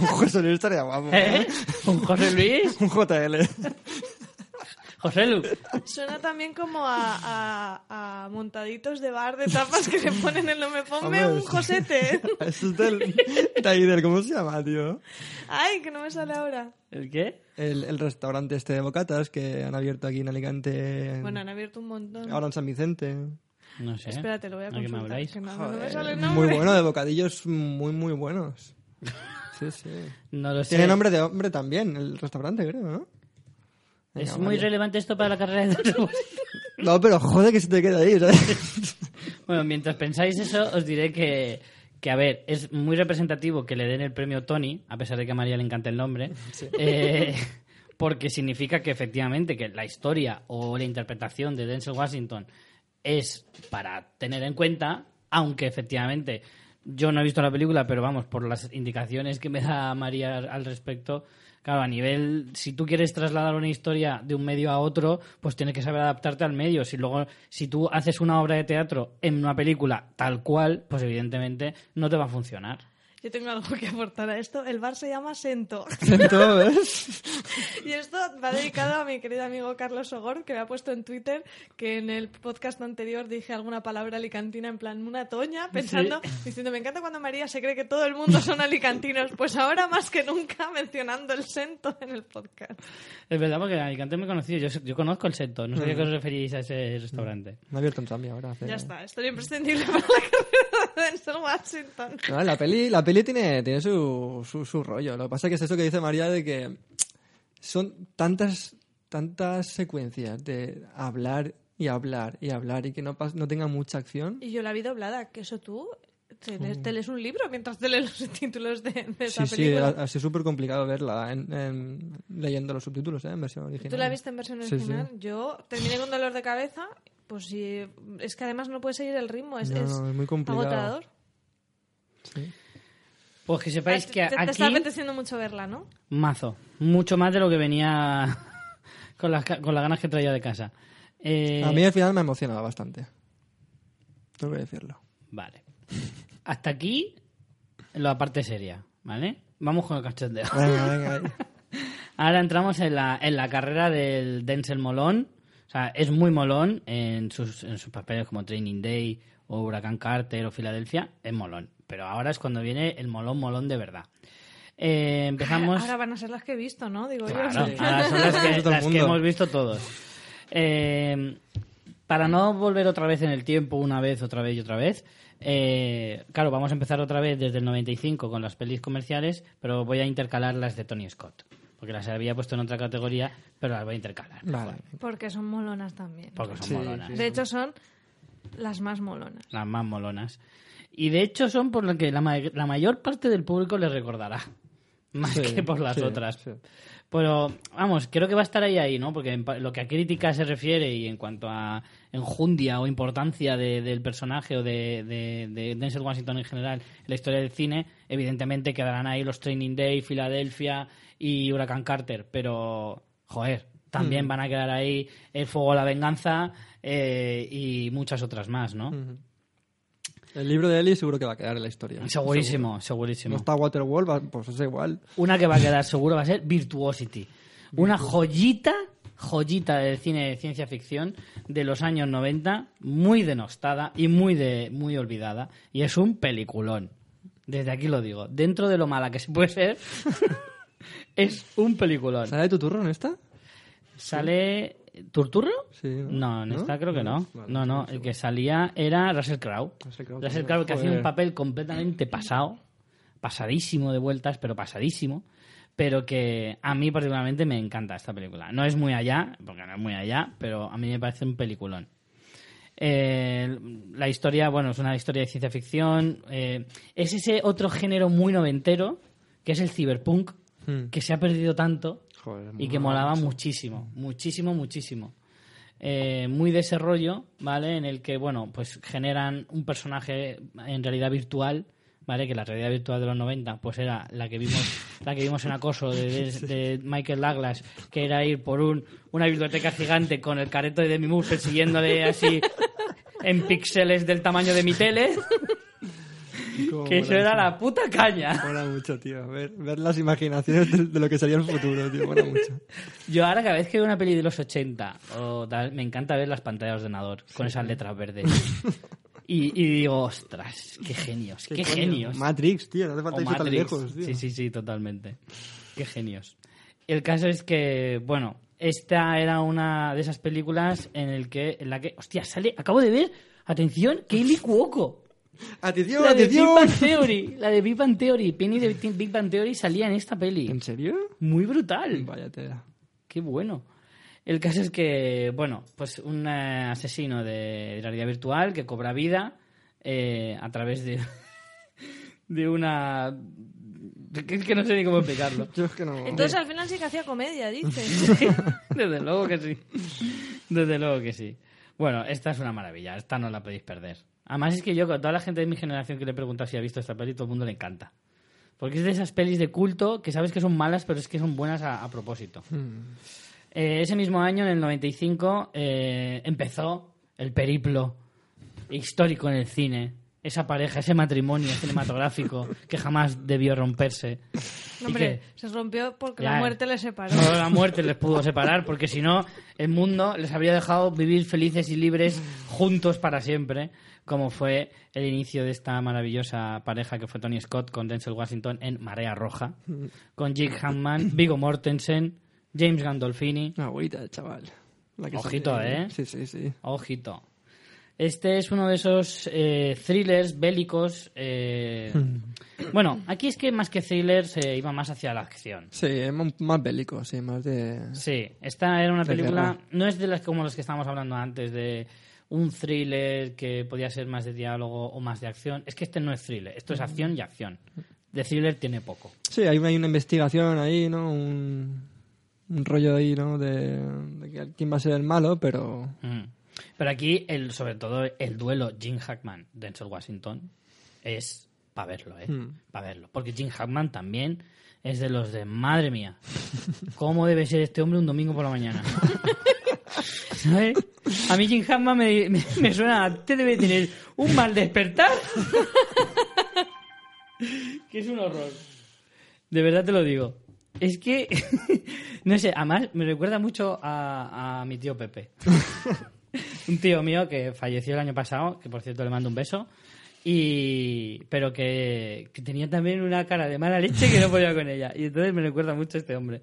Un José Luis estaría guapo. ¿Eh? ¿Un José Luis? *laughs* Un JL. José Lu. Suena también como a, a- a montaditos de bar de tapas que le ponen el nombre. Ponme Hombre, un. Josete. Eso *laughs* es del... del- ¿Cómo se llama, tío? Ay, que no me sale ahora. ¿El qué? El, el restaurante este de bocatas que han abierto aquí en Alicante. Bueno, han abierto un montón. Ahora en San Vicente. No sé. Espérate, lo voy a ¿A qué me consultar. no, me Joder, sale el muy bueno, de bocadillos muy, muy buenos. *laughs* Sí, sí. No lo sé. Tiene nombre de hombre también, el restaurante, creo, ¿no? ¿Es muy relevante esto para la carrera de Denzel Washington? *laughs* No, pero joder que se te queda ahí, ¿sabes? *laughs* Bueno, mientras pensáis eso, os diré que, que a ver, es muy representativo que le den el premio Tony, a pesar de que a María le encanta el nombre, eh, porque significa que efectivamente que la historia o la interpretación de Denzel Washington es para tener en cuenta, aunque efectivamente yo no he visto la película, pero vamos, por las indicaciones que me da María al respecto, claro, a nivel, si tú quieres trasladar una historia de un medio a otro, pues tienes que saber adaptarte al medio. Si luego, si tú haces una obra de teatro en una película tal cual, pues evidentemente no te va a funcionar. Yo tengo algo que aportar a esto. El bar se llama Sento. Sento, ¿ves? *laughs* Y esto va dedicado a mi querido amigo Carlos Ogor, que me ha puesto en Twitter que en el podcast anterior dije alguna palabra alicantina en plan una toña, pensando, diciendo, me encanta cuando María se cree que todo el mundo son alicantinos. Pues ahora más que nunca mencionando el Sento en el podcast. Es verdad, porque en Alicante me he conocido, yo, yo conozco el Seto, no sabía que os referís a ese restaurante. Me ha abierto en Zambia ahora. hace- Ya está, estoy imprescindible para la carrera *laughs* Denzel Washington. No, la peli, la peli tiene, tiene su, su, su rollo. Lo que pasa es que es eso que dice María de que son tantas, tantas secuencias de hablar y hablar y hablar y que no, pas- no tenga mucha acción. Y yo la vi doblada, que eso tú te lees, te lees un libro mientras te lees los títulos de, de esa Sí, sí, película. ha ha sido súper complicado verla en, en- leyendo los subtítulos, ¿eh? En versión original. ¿Tú la viste en versión Sí, sí. original? Yo terminé con dolor de cabeza, pues sí, es que además no puedes seguir el ritmo, es, No, es muy complicado. agotador. Sí. Pues que sepáis te, que te- te aquí... está apeteciendo mucho verla, ¿no? Mazo. Mucho más de lo que venía *laughs* con las, con las ganas que traía de casa. Eh, A mí al final me ha emocionado bastante. Tengo que decirlo. Vale. Hasta aquí la parte seria, ¿vale? Vamos con el cachondeo. Venga, venga. *laughs* Ahora entramos en la, en la carrera del Denzel Molón. O sea, es muy molón en sus, en sus papeles como Training Day o Huracán Carter o Filadelfia. Es molón. Pero ahora es cuando viene el molón molón de verdad. Eh, empezamos... Ahora van a ser las que he visto, ¿no? Digo Claro, yo. ahora son las *laughs* que, las que hemos visto todos. Eh, para no volver otra vez en el tiempo, una vez, otra vez y otra vez, eh, claro, vamos a empezar otra vez desde el 95 con las pelis comerciales, pero voy a intercalar las de Tony Scott. Porque las había puesto en otra categoría, pero las voy a intercalar. Vale. Porque son molonas también. Porque son Sí, molonas. sí. De hecho, son las más molonas. Las más molonas. Y de hecho son por lo que la, ma- la mayor parte del público les recordará. *laughs* Más Sí, que por las sí, otras. sí. Pero, vamos, creo que va a estar ahí, ahí, ¿no? Porque en lo que a crítica se refiere y en cuanto a enjundia o importancia de- del personaje o de, de, de Denzel Washington en general en la historia del cine, evidentemente quedarán ahí los Training Day, Filadelfia y Huracán Carter. Pero, joder, también van a quedar ahí El Fuego a la Venganza eh, y muchas otras más, ¿no? El libro de Eli seguro que va a quedar en la historia. Segurísimo, Si segurísimo. no está Waterworld, pues es igual. Una que va a quedar seguro va a ser Virtuosity. Una joyita, joyita del cine de ciencia ficción de los años 90, muy denostada y muy, de, muy olvidada. Y es un peliculón. Desde aquí lo digo. Dentro de lo mala que se puede ser, *laughs* es un peliculón. ¿Sale tu turno en esta? ¿Sale Turturro? Sí, ¿no? No, en ¿No? esta creo que no. Vale, No, no, el que salía era Russell Crowe. Russell Crowe Russell. Crowe que hacía un papel completamente pasado, pasadísimo de vueltas, pero pasadísimo, pero que a mí particularmente me encanta esta película. No es muy allá, porque no es muy allá, pero a mí me parece un peliculón. Eh, la historia, bueno, es una historia de ciencia ficción. eh, es ese otro género muy noventero, que es el cyberpunk, Hmm. que se ha perdido tanto Joder, y que mola molaba mucho. muchísimo, muchísimo, muchísimo. Eh, muy de ese rollo, ¿vale? En el que, bueno, pues generan un personaje en realidad virtual, ¿vale? Que la realidad virtual de los 90, pues era la que vimos, *laughs* la que vimos en Acoso de, de- de Michael Douglas, que era ir por un, una biblioteca gigante con el careto de Demi Moore persiguiéndole así en píxeles del tamaño de mi tele, *laughs* Que eso era la puta caña. Mola mucho, tío. Ver, ver las imaginaciones de, de lo que sería el futuro, tío. Mola mucho. Yo ahora cada vez que veo una peli de los 80 o tal, me encanta ver las pantallas de ordenador con esas letras verdes. Y, y digo, ostras, qué genios, qué, genios. Matrix, tío. No hace O falta irse tan Matrix. lejos, tío. Sí, sí, sí, totalmente. Qué genios. El caso es que, bueno, esta era una de esas películas en el que, en la que, hostia, sale, acabo de ver, atención, Kaylee Cuoco. *laughs* ¡Atención, La de Big atención! Bang Theory, la de Big Bang Theory, Penny de Big Bang Theory salía en esta peli. ¿En serio? Muy brutal. Vaya tela. Qué bueno. El caso es que, bueno, pues un eh, asesino de realidad virtual que cobra vida eh, a través de, *laughs* de una... Es que no sé ni cómo explicarlo. *laughs* Yo es que no... Entonces al final sí que hacía comedia, dice. Desde luego que sí. Desde luego que sí. Bueno, esta es una maravilla. Esta no la podéis perder. Además es que yo, con toda la gente de mi generación que le he preguntado si ha visto esta peli, todo el mundo le encanta. Porque es de esas pelis de culto que sabes que son malas, pero es que son buenas a, a propósito. Eh, ese mismo año, en el 95, eh, empezó el periplo histórico en el cine. Esa pareja, ese matrimonio cinematográfico que jamás debió romperse. No, ¿Y hombre, qué? se rompió porque Ya. la muerte le separó. Solo la muerte les pudo separar, porque si no, el mundo les habría dejado vivir felices y libres juntos para siempre, como fue el inicio de esta maravillosa pareja que fue Tony Scott con Denzel Washington en Marea Roja, con Jake Hammond, Viggo Mortensen, James Gandolfini. Una agüita, chaval. La que Ojito, sale- ¿eh? Sí, sí, sí. Ojito. Este es uno de esos eh, thrillers bélicos. eh, Bueno, aquí es que más que thriller se iba más hacia la acción. Sí, es más bélico, sí, más de... Sí, esta era una película, no es de las como las que estábamos hablando antes, de un thriller que podía ser más de diálogo o más de acción. Es que este no es thriller, esto es acción y acción. De thriller tiene poco. Sí, hay una, hay una investigación ahí, ¿no? Un, un rollo ahí, ¿no? De, de que quién va a ser el malo, pero... Mm. Pero aquí, el, sobre todo, el duelo Jim Hackman, Denzel Washington, es para verlo, ¿eh? Hmm. Para verlo. Porque Jim Hackman también es de los de, madre mía, ¿cómo debe ser este hombre un domingo por la mañana? *laughs* ¿Sabes? A mí Jim Hackman me, me, me suena, a, te debe tener un mal despertar. *laughs* que es un horror. De verdad te lo digo. Es que, *laughs* no sé, además me recuerda mucho a, a mi tío Pepe. Un tío mío que falleció el año pasado, que por cierto le mando un beso, y pero que, que tenía también una cara de mala leche que no podía con ella. Y entonces me recuerda mucho a este hombre.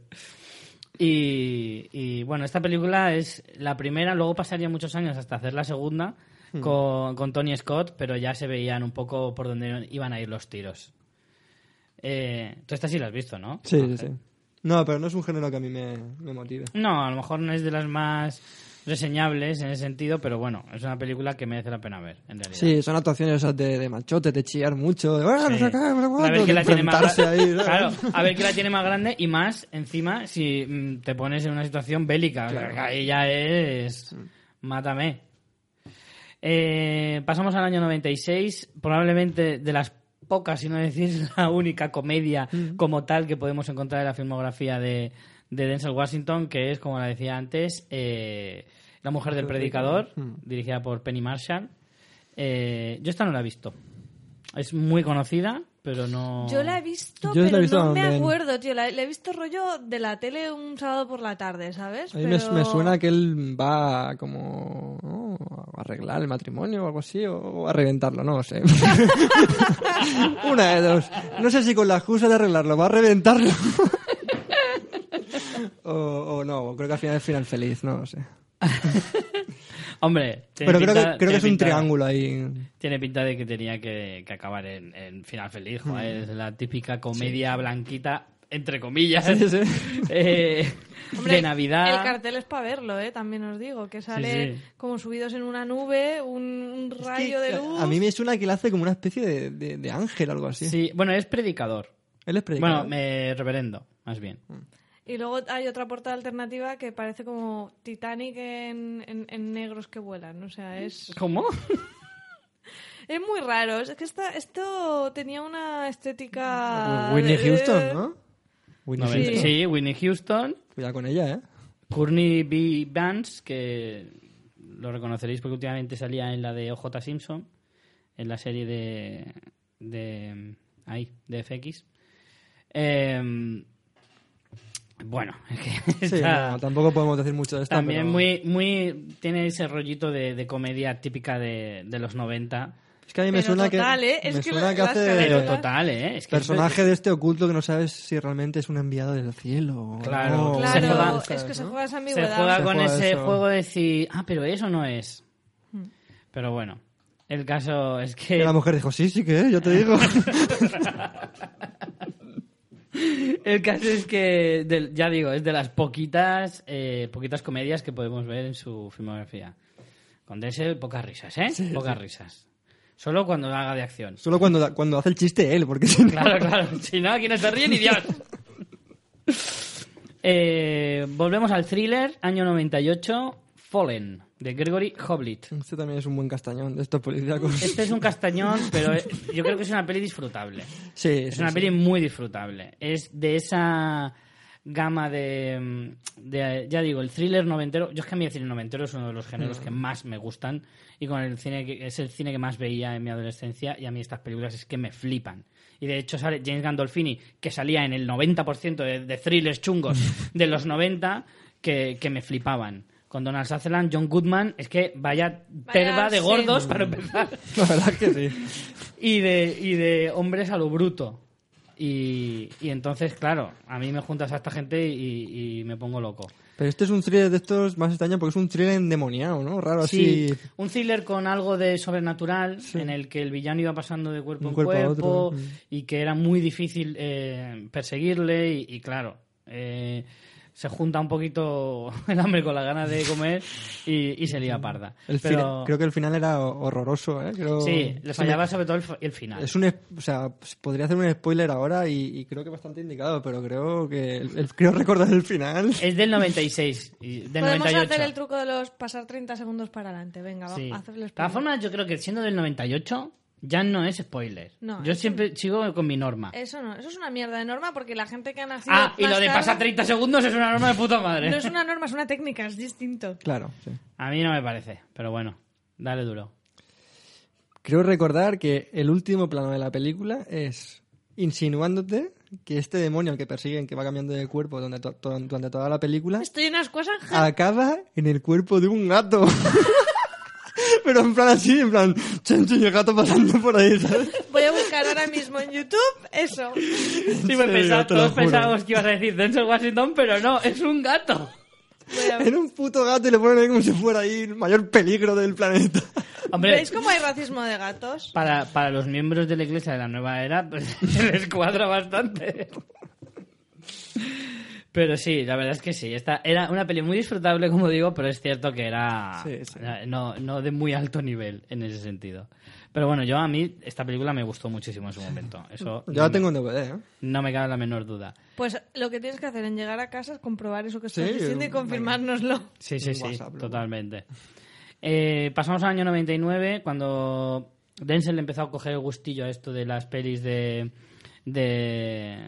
Y, y, bueno, esta película es la primera, luego pasaría muchos años hasta hacer la segunda con, con Tony Scott, pero ya se veían un poco por dónde iban a ir los tiros. Eh, tú esta sí la has visto, ¿no? Sí, sí, sí. No, pero no es un género que a mí me, me motive. No, a lo mejor no es de las más reseñables en ese sentido, pero bueno, es una película que merece la pena ver, en realidad. Sí, son actuaciones de, de machote, de chillar mucho, de, "Ah, Sí. a cuánto", ver quién la tiene más claro, a ver quién la tiene más grande y más encima si mm, te pones en una situación bélica, o sea, que ahí ya es mátame. Eh, pasamos al año 96, probablemente de las pocas, si no decir *laughs* la única comedia como tal que podemos encontrar en la filmografía de, de Denzel Washington, que es, como la decía antes, eh, La mujer del predicador, dirigida por Penny Marshall. Eh, yo esta no la he visto. Es muy conocida, pero no... Yo la he visto, Yo la he pero visto no me acuerdo, tío. La, la he visto rollo de la tele un sábado por la tarde, ¿sabes? A mí me, Pero- me suena que él va como ¿no? a arreglar el matrimonio o algo así, o a reventarlo, no lo sé. *laughs* *laughs* Una de dos. No sé si con la excusa de arreglarlo va a reventarlo. O, o no, creo que al final es final feliz, no lo sé. *laughs* Hombre, tiene Pero creo pinta- que, creo tiene que es un pinta- triángulo ahí. Tiene pinta de que tenía que, que acabar en, en final feliz, joder. Es la típica comedia blanquita, entre comillas, Sí, sí. *laughs* eh, Hombre, de Navidad. El cartel es para verlo, ¿eh? También os digo. Que sale sí. como subidos en una nube, un, un rayo de luz. A mí me suena que él hace como una especie de, de, de ángel o algo así. Sí, bueno, es predicador. Él es predicador. Bueno, me reverendo, más bien. Y luego hay otra portada alternativa que parece como Titanic en, en- en negros que vuelan. O sea, es, ¿Cómo? *laughs* es muy raro. Es que esta, esto tenía una estética... Whitney de- Houston, ¿no? Houston. Sí, Whitney Houston, Cuidado con ella, ¿eh? Courtney B. Vance, que lo reconoceréis porque últimamente salía en la de OJ Simpson, en la serie de. de. ahí, de FX. Em, bueno, *laughs* es que Sí, está no, tampoco podemos decir mucho de esta. también pero- muy, muy. tiene ese rollito de, de comedia típica de, de los 90. Es que a mí me Pero suena total, que. ¿eh? Es me que suena que hace. Pero total, ¿eh? Es que personaje de este oculto que no sabes si realmente es un enviado del cielo. o Claro, no, se Claro, juega- es ¿sabes, que se juega esa se ambigüedad. juega Se con juega ese eso. juego de decir, ah, pero eso no es. Pero bueno, el caso es que Y la mujer dijo, sí, sí que es, yo te digo. *laughs* *laughs* el caso es que ya digo, es de las poquitas eh, poquitas comedias que podemos ver en su filmografía. Con Denzel pocas risas, ¿eh? pocas risas. Solo cuando haga de acción. Solo cuando, cuando hace el chiste él, porque si no... Claro, claro. Si no, aquí no se ríe ni Dios. *laughs* Eh, volvemos al thriller, año 98, Fallen, de Gregory Hoblit. Este también es un buen castañón de estos policíacos. Este es un castañón, *laughs* pero eh, yo creo que es una peli disfrutable. Sí, Es sí, una sí. peli muy disfrutable. Es de esa gama de, mm, de- ya digo, el thriller noventero. Yo es que a mí el cine noventero es uno de los géneros que más me gustan y con el cine que, es el cine que más veía en mi adolescencia y a mí estas películas es que me flipan. Y de hecho sale James Gandolfini, que salía en el 90% de, de thrillers chungos *laughs* de los 90, que, que me flipaban. Con Donald Sutherland, John Goodman, es que vaya, perda de sí. gordos para empezar La verdad es que sí. y de, y de hombres a lo bruto. Y, y entonces, claro, a mí me juntas a esta gente y, y me pongo loco. Pero este es un thriller de estos más extraño porque es un thriller endemoniado, ¿no? Raro Sí, así. un thriller con algo de sobrenatural Sí. en el que el villano iba pasando de cuerpo en cuerpo mm. y que era muy difícil eh, perseguirle y, y claro, eh, se junta un poquito *laughs* el hambre con la ganas de comer y, y se lía parda. El Pero creo que el final era horroroso, ¿eh? Creo- sí, le me- fallaba sobre todo el, el final. Es un, o sea, podría hacer un spoiler ahora y, y creo que bastante indicado, pero creo que el- el- creo recordar el final. Es del 96 y del Podemos 98. hacer el truco de los pasar 30 segundos para adelante. Venga, Sí. vamos a hacerle De todas formas, yo creo que siendo del 98 ya no es spoiler. No, Yo siempre sigo con mi norma. Eso no, eso es una mierda de norma porque la gente que ha nacido. Ah, y lo de tarde- pasar 30 segundos es una norma de puta madre. No es una norma, es una técnica, es distinto. Claro, sí. A mí no me parece, pero bueno, dale duro. Creo recordar que el último plano de la película es insinuándote que este demonio al que persiguen, que va cambiando de cuerpo durante, to- to- durante toda la película, Estoy en acaba en el cuerpo de un gato. *laughs* Pero en plan así, en plan, chen, chen, y el gato pasando por ahí, ¿sabes? Voy a buscar ahora mismo en YouTube eso. Sí, me pensaba- todos pensábamos que ibas a decir Denzel Washington, pero no, es un gato. Voy a ver. Era un puto gato y le ponen ahí como si fuera ahí el mayor peligro del planeta. Hombre, ¿Veis cómo hay racismo de gatos? para, para los miembros de la iglesia de la nueva era, pues *laughs* les cuadra bastante. Pero sí, la verdad es que sí. Esta era una peli muy disfrutable, *laughs* como digo, pero es cierto que era Sí, sí. no, no de muy alto nivel en ese sentido. Pero bueno, yo a mí esta película me gustó muchísimo en su momento. Eso Yo no, la tengo en DVD, ¿eh? no me cabe la menor duda. Pues lo que tienes que hacer en llegar a casa es comprobar eso que estás Sí, diciendo y confirmárnoslo. Sí, sí, sí, WhatsApp, totalmente. Eh, pasamos al año 99, cuando Denzel empezó a coger el gustillo a esto de las pelis de, de,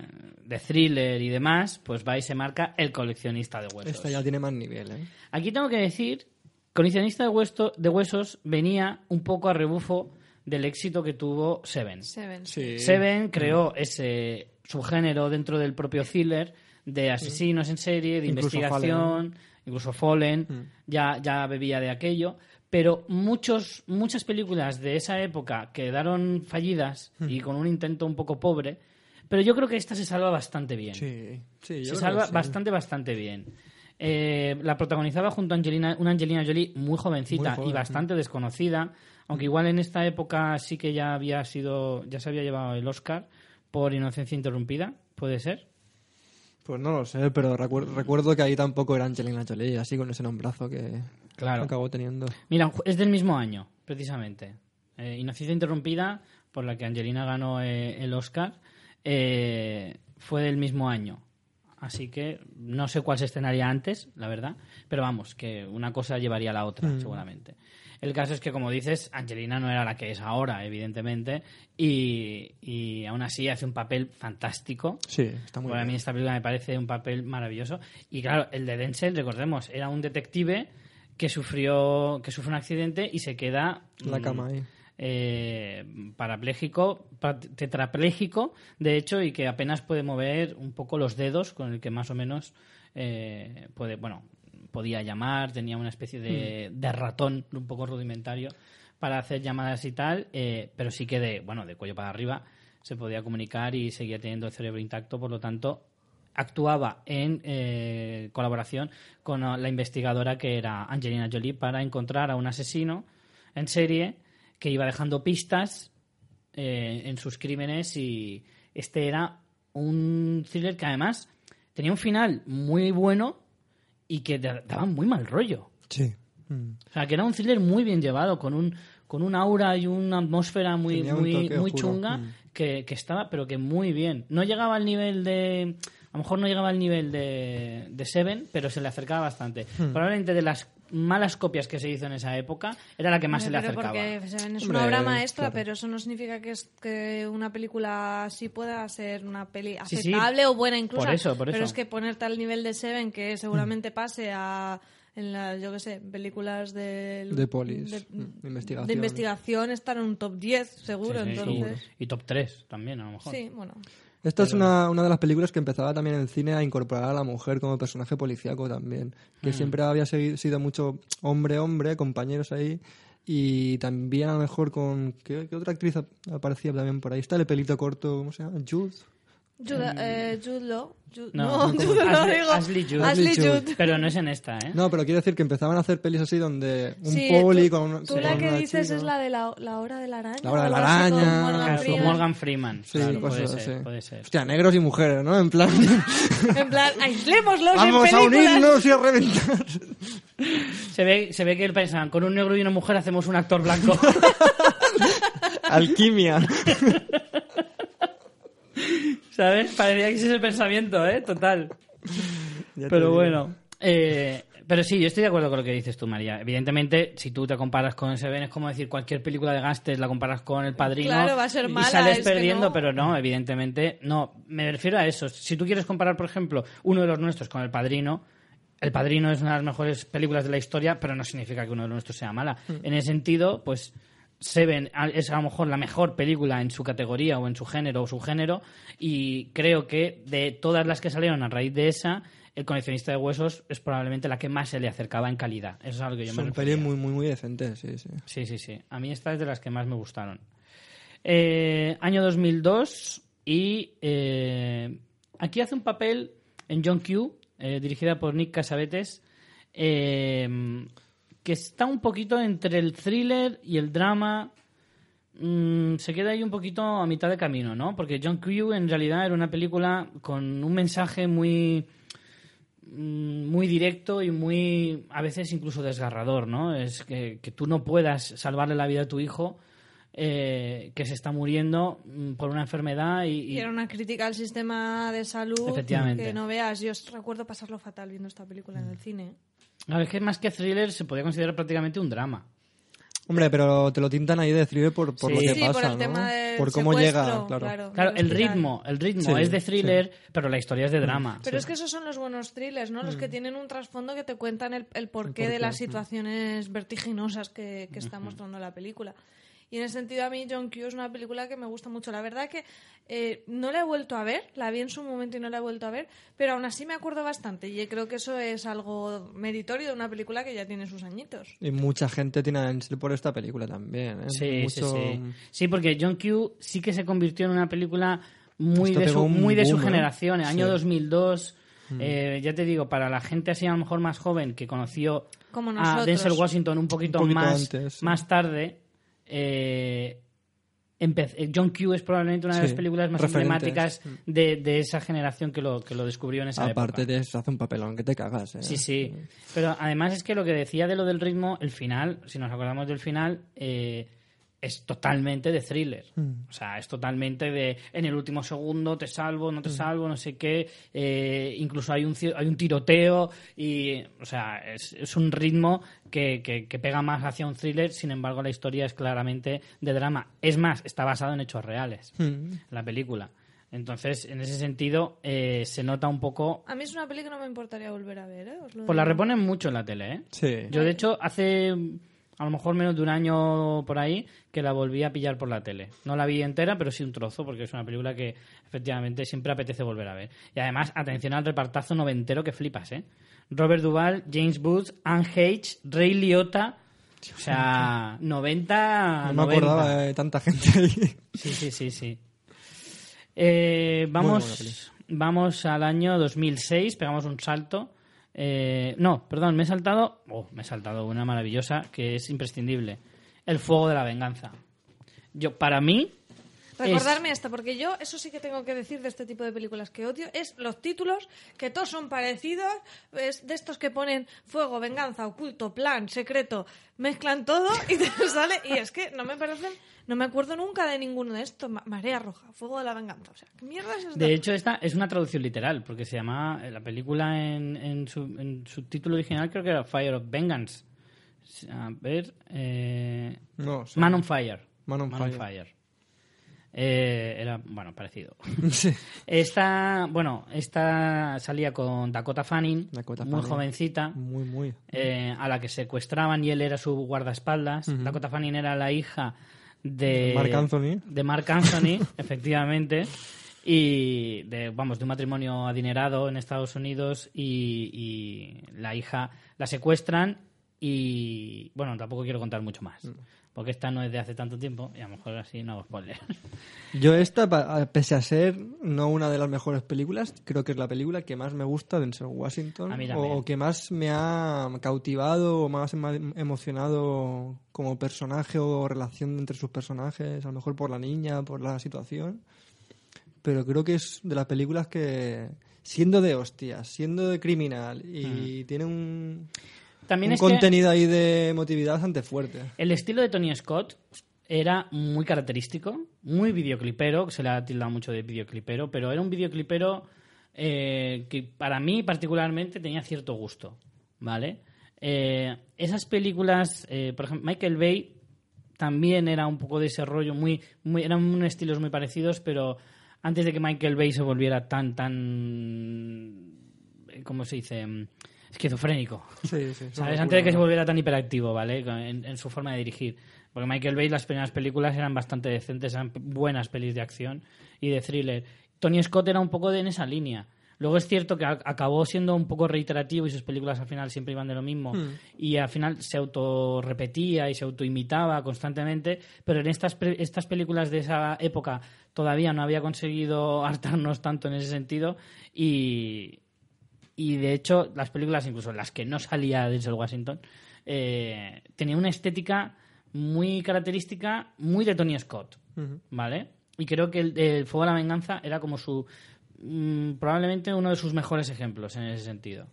de thriller y demás, pues va y se marca El coleccionista de huesos. Esta ya tiene más nivel, ¿eh? Aquí tengo que decir, Coleccionista de, hueso- de huesos venía un poco a rebufo del éxito que tuvo Seven. Seven. Sí. Seven creó ese subgénero dentro del propio thriller de asesinos en serie, de Incluso investigación, incluso Fallen, ya, ya bebía de aquello. Pero muchos, muchas películas de esa época quedaron fallidas y con un intento un poco pobre, pero yo creo que esta se salva bastante bien. Sí, sí, yo se creo salva que sí. bastante, bastante bien. Eh, la protagonizaba junto a Angelina, una Angelina Jolie muy jovencita Muy joven, y bastante desconocida, aunque igual en esta época sí que ya había sido, ya se había llevado el Oscar por Inocencia Interrumpida, ¿puede ser? Pues no lo sé, pero recuer- recuerdo que ahí tampoco era Angelina Jolie, así con ese nombrazo que Claro. acabó teniendo. Mira, es del mismo año, precisamente. Eh, Inocencia Interrumpida, por la que Angelina ganó eh, el Oscar, eh, fue del mismo año. Así que no sé cuál se estrenaría antes, la verdad. Pero vamos, que una cosa llevaría a la otra, seguramente. El caso es que, como dices, Angelina no era la que es ahora, evidentemente. Y, y aún así hace un papel fantástico. Sí, está muy Bueno, a mí bien. esta película me parece un papel maravilloso. Y claro, el de Denzel, recordemos, era un detective que sufrió, que sufre un accidente y se queda En la mm, cama ahí. Eh, parapléjico, pa- tetrapléjico, de hecho, y que apenas puede mover un poco los dedos, con el que más o menos eh, puede, bueno, podía llamar, tenía una especie de, de ratón un poco rudimentario para hacer llamadas y tal, eh, pero sí que de, bueno, de cuello para arriba se podía comunicar y seguía teniendo el cerebro intacto, por lo tanto, actuaba en eh, colaboración con la investigadora que era Angelina Jolie para encontrar a un asesino en serie que iba dejando pistas eh, en sus crímenes y este era un thriller que además tenía un final muy bueno y que da- daba muy mal rollo. Sí. Mm. O sea, que era un thriller muy bien llevado, con un, con un aura y una atmósfera muy, muy, muy chunga Mm. que, que estaba, pero que muy bien. No llegaba al nivel de. A lo mejor no llegaba al nivel de, de Seven, pero se le acercaba bastante. Hmm. Probablemente de las malas copias que se hizo en esa época, era la que más se le Pero acercaba. porque Seven es Hombre, una obra maestra, claro. pero eso no significa que, es, que una película así pueda ser una peli Sí, sí. aceptable o buena incluso. Por eso, por Pero eso. es que ponerte al nivel de Seven, que seguramente pase a en las, yo qué sé, películas de... De polis, mm, de investigación. De investigación estar en un top 10, seguro, Sí, sí, entonces... Y top 3 también, a lo mejor. Sí, bueno. Esta es una, una de las películas que empezaba también en el cine a incorporar a la mujer como personaje policíaco también. Mm. Que siempre había sido mucho hombre-hombre, compañeros ahí. Y también a lo mejor con... ¿Qué, qué otra actriz ap- aparecía también por ahí? Está el pelito corto, ¿cómo se llama? Jude. Jude, eh, Jude Law. Jude- No, no, Jude *laughs* Law, Ashley- digo. Ashley Judd. Ashley Judd. Pero no es en esta, ¿eh? No, pero quiero decir que empezaban a hacer pelis así donde un Sí, poli tú, con, un- tú con la que una dices chica. es la de la, la hora de la araña. La hora de o la algo así con araña. Morgan Claro, con Freeman. Morgan Freeman. Sí, claro, cosas puede así. ser, puede ser. Hostia, negros y mujeres, ¿no? En plan... *laughs* En plan, aislémoslos Vamos en a películas. unirnos y a reventar. Se ve, se ve que pensaban, con un negro y una mujer hacemos un actor blanco. *laughs* Alquimia. ¿Sabes? Parecía que ese es el pensamiento, ¿eh? Total. Pero bueno. eh, pero sí, yo estoy de acuerdo con lo que dices tú, María. Evidentemente, si tú te comparas con Seven, es como decir cualquier película de gángsters la comparas con El Padrino. Claro, va a ser mala, Y sales perdiendo, no. pero no, evidentemente, no. Me refiero a eso. Si tú quieres comparar, por ejemplo, uno de los nuestros con El Padrino, El Padrino es una de las mejores películas de la historia, pero no significa que uno de los nuestros sea mala. Mm. En ese sentido, pues Seven es a lo mejor la mejor película en su categoría o en su género o subgénero y creo que de todas las que salieron a raíz de esa, El coleccionista de huesos es probablemente la que más se le acercaba en calidad. Eso es a lo que yo me Son refería. pelis muy, muy, muy decentes, sí, sí. Sí, sí, sí. A mí esta es de las que más me gustaron. Eh, año 2002 y eh, aquí hace un papel en John Q, eh, dirigida por Nick Casavetes, eh, que está un poquito entre el thriller y el drama. Mm, se queda ahí un poquito a mitad de camino, ¿no? Porque John Q en realidad era una película con un mensaje muy mm, muy directo y muy a veces incluso desgarrador, ¿no? Es que, que tú no puedas salvarle la vida a tu hijo eh, que se está muriendo mm, por una enfermedad y, y- era una crítica al sistema de salud Efectivamente. que no veas. Yo recuerdo pasarlo fatal viendo esta película en el cine. Claro, es que más que thriller se podría considerar prácticamente un drama. Hombre, pero te lo tintan ahí de thriller por, por Sí. lo que Sí, pasa, por el ¿no? tema del por cómo llega, claro. claro. Claro, el ritmo, el ritmo Sí, es de sí. thriller, pero la historia es de drama. Pero es que esos son los buenos thrillers, ¿no? Los Mm. que tienen un trasfondo que te cuentan el, el porqué de las situaciones vertiginosas que, que está mostrando la película. Y en ese sentido a mí John Q es una película que me gusta mucho. La verdad que eh, no la he vuelto a ver, la vi en su momento y no la he vuelto a ver, pero aún así me acuerdo bastante y creo que eso es algo meritorio de una película que ya tiene sus añitos. Y mucha gente tiene a por esta película también, ¿eh? Sí, Mucho- sí, sí. Sí, porque John Q sí que se convirtió en una película muy Esto de su, muy de su ¿eh? generación, año Sí. 2002. eh, ya te digo, para la gente así a lo mejor más joven que conoció Como a. Denzel Washington un poquito, Un poquito más, antes, sí. más tarde, eh, eh, John Q es probablemente una de las Sí, películas más referentes. emblemáticas de, de esa generación que lo, que lo descubrió en esa Aparte época. de eso, hace un papelón que te cagas, ¿eh? Sí, sí. Pero además es que lo que decía de lo del ritmo, el final, si nos acordamos del final, eh, es totalmente de thriller. O sea, es totalmente de en el último segundo te salvo, no te salvo, no sé qué. eh, incluso hay un, hay un tiroteo y, o sea, es, es un ritmo que, que- que pega más hacia un thriller. Sin embargo, la historia es claramente de drama. Es más, está basado en hechos reales, Mm. la película. Entonces, en ese sentido, eh, se nota un poco... A mí es una peli que no me importaría volver a ver, ¿eh? Os lo Pues la reponen mucho en la tele, ¿eh? Sí. Yo, de hecho, hace a lo mejor menos de un año por ahí que la volví a pillar por la tele. No la vi entera, pero sí un trozo, porque es una película que efectivamente siempre apetece volver a ver. Y además, atención al repartazo noventero que flipas, ¿eh? Robert Duvall, James Woods, Anne H., Ray Liotta... O sea, 90... No me 90. acordaba de tanta gente ahí. Sí, sí, sí, sí. Eh, vamos, vamos al año 2006, pegamos un salto. Eh, no, perdón, me he saltado. Oh, me he saltado una maravillosa que es imprescindible. El fuego de la venganza. Yo, para mí, Recordarme esta, porque yo eso sí que tengo que decir de este tipo de películas que odio, es los títulos, que todos son parecidos, es de estos que ponen fuego, venganza, oculto, plan, secreto, mezclan todo y *laughs* te sale, y es que no me parecen, no me acuerdo nunca de ninguno de estos, Ma- Marea Roja, Fuego de la Venganza, o sea, ¿qué mierda es? De hecho, esta es una traducción literal, porque se llama eh, la película en, en su, en su título original, creo que era Fire of Vengeance. A ver. Eh, No, sí. Man on Fire. Man on Fire. Eh, era, bueno, parecido. *laughs* Sí. Esta, bueno, esta salía con Dakota Fanning, Dakota muy Fanning. jovencita, Muy, muy. eh, a la que secuestraban y él era su guardaespaldas. Dakota Fanning era la hija de Mark Anthony. de Mark Anthony, *laughs* efectivamente, y de, vamos, de un matrimonio adinerado en Estados Unidos y, y la hija la secuestran y, bueno, tampoco quiero contar mucho más, porque esta no es de hace tanto tiempo y a lo mejor así no hago spoiler. Yo esta, pese a ser no una de las mejores películas, creo que es la película que más me gusta de Denzel Washington o que más me ha cautivado o más ha emocionado como personaje o relación entre sus personajes, a lo mejor por la niña, por la situación. Pero creo que es de las películas que, siendo de hostias, siendo de criminal y tiene un, También un es que contenido ahí de emotividad bastante fuerte. el estilo de Tony Scott era muy característico, muy videoclipero, se le ha tildado mucho de videoclipero, pero era un videoclipero eh, que para mí particularmente tenía cierto gusto, ¿vale? Eh, esas películas, eh, por ejemplo, Michael Bay también era un poco de ese rollo, muy, muy, eran estilos muy parecidos, pero antes de que Michael Bay se volviera tan, tan, ¿cómo se dice? Esquizofrénico. Sí, sí. ¿Sabes? Antes de que se volviera tan hiperactivo, ¿vale? En, en su forma de dirigir. Porque Michael Bay, las primeras películas eran bastante decentes, eran buenas pelis de acción y de thriller. Tony Scott era un poco de en esa línea. Luego es cierto que acabó siendo un poco reiterativo y sus películas al final siempre iban de lo mismo. Y al final se autorrepetía y se autoimitaba constantemente. Pero en estas, estas películas de esa época todavía no había conseguido hartarnos tanto en ese sentido. Y, y de hecho, las películas, incluso las que no salía Denzel Washington, eh, tenía una estética muy característica, muy de Tony Scott, ¿vale? Y creo que el, el Fuego de la Venganza era como su. mm, probablemente uno de sus mejores ejemplos en ese sentido.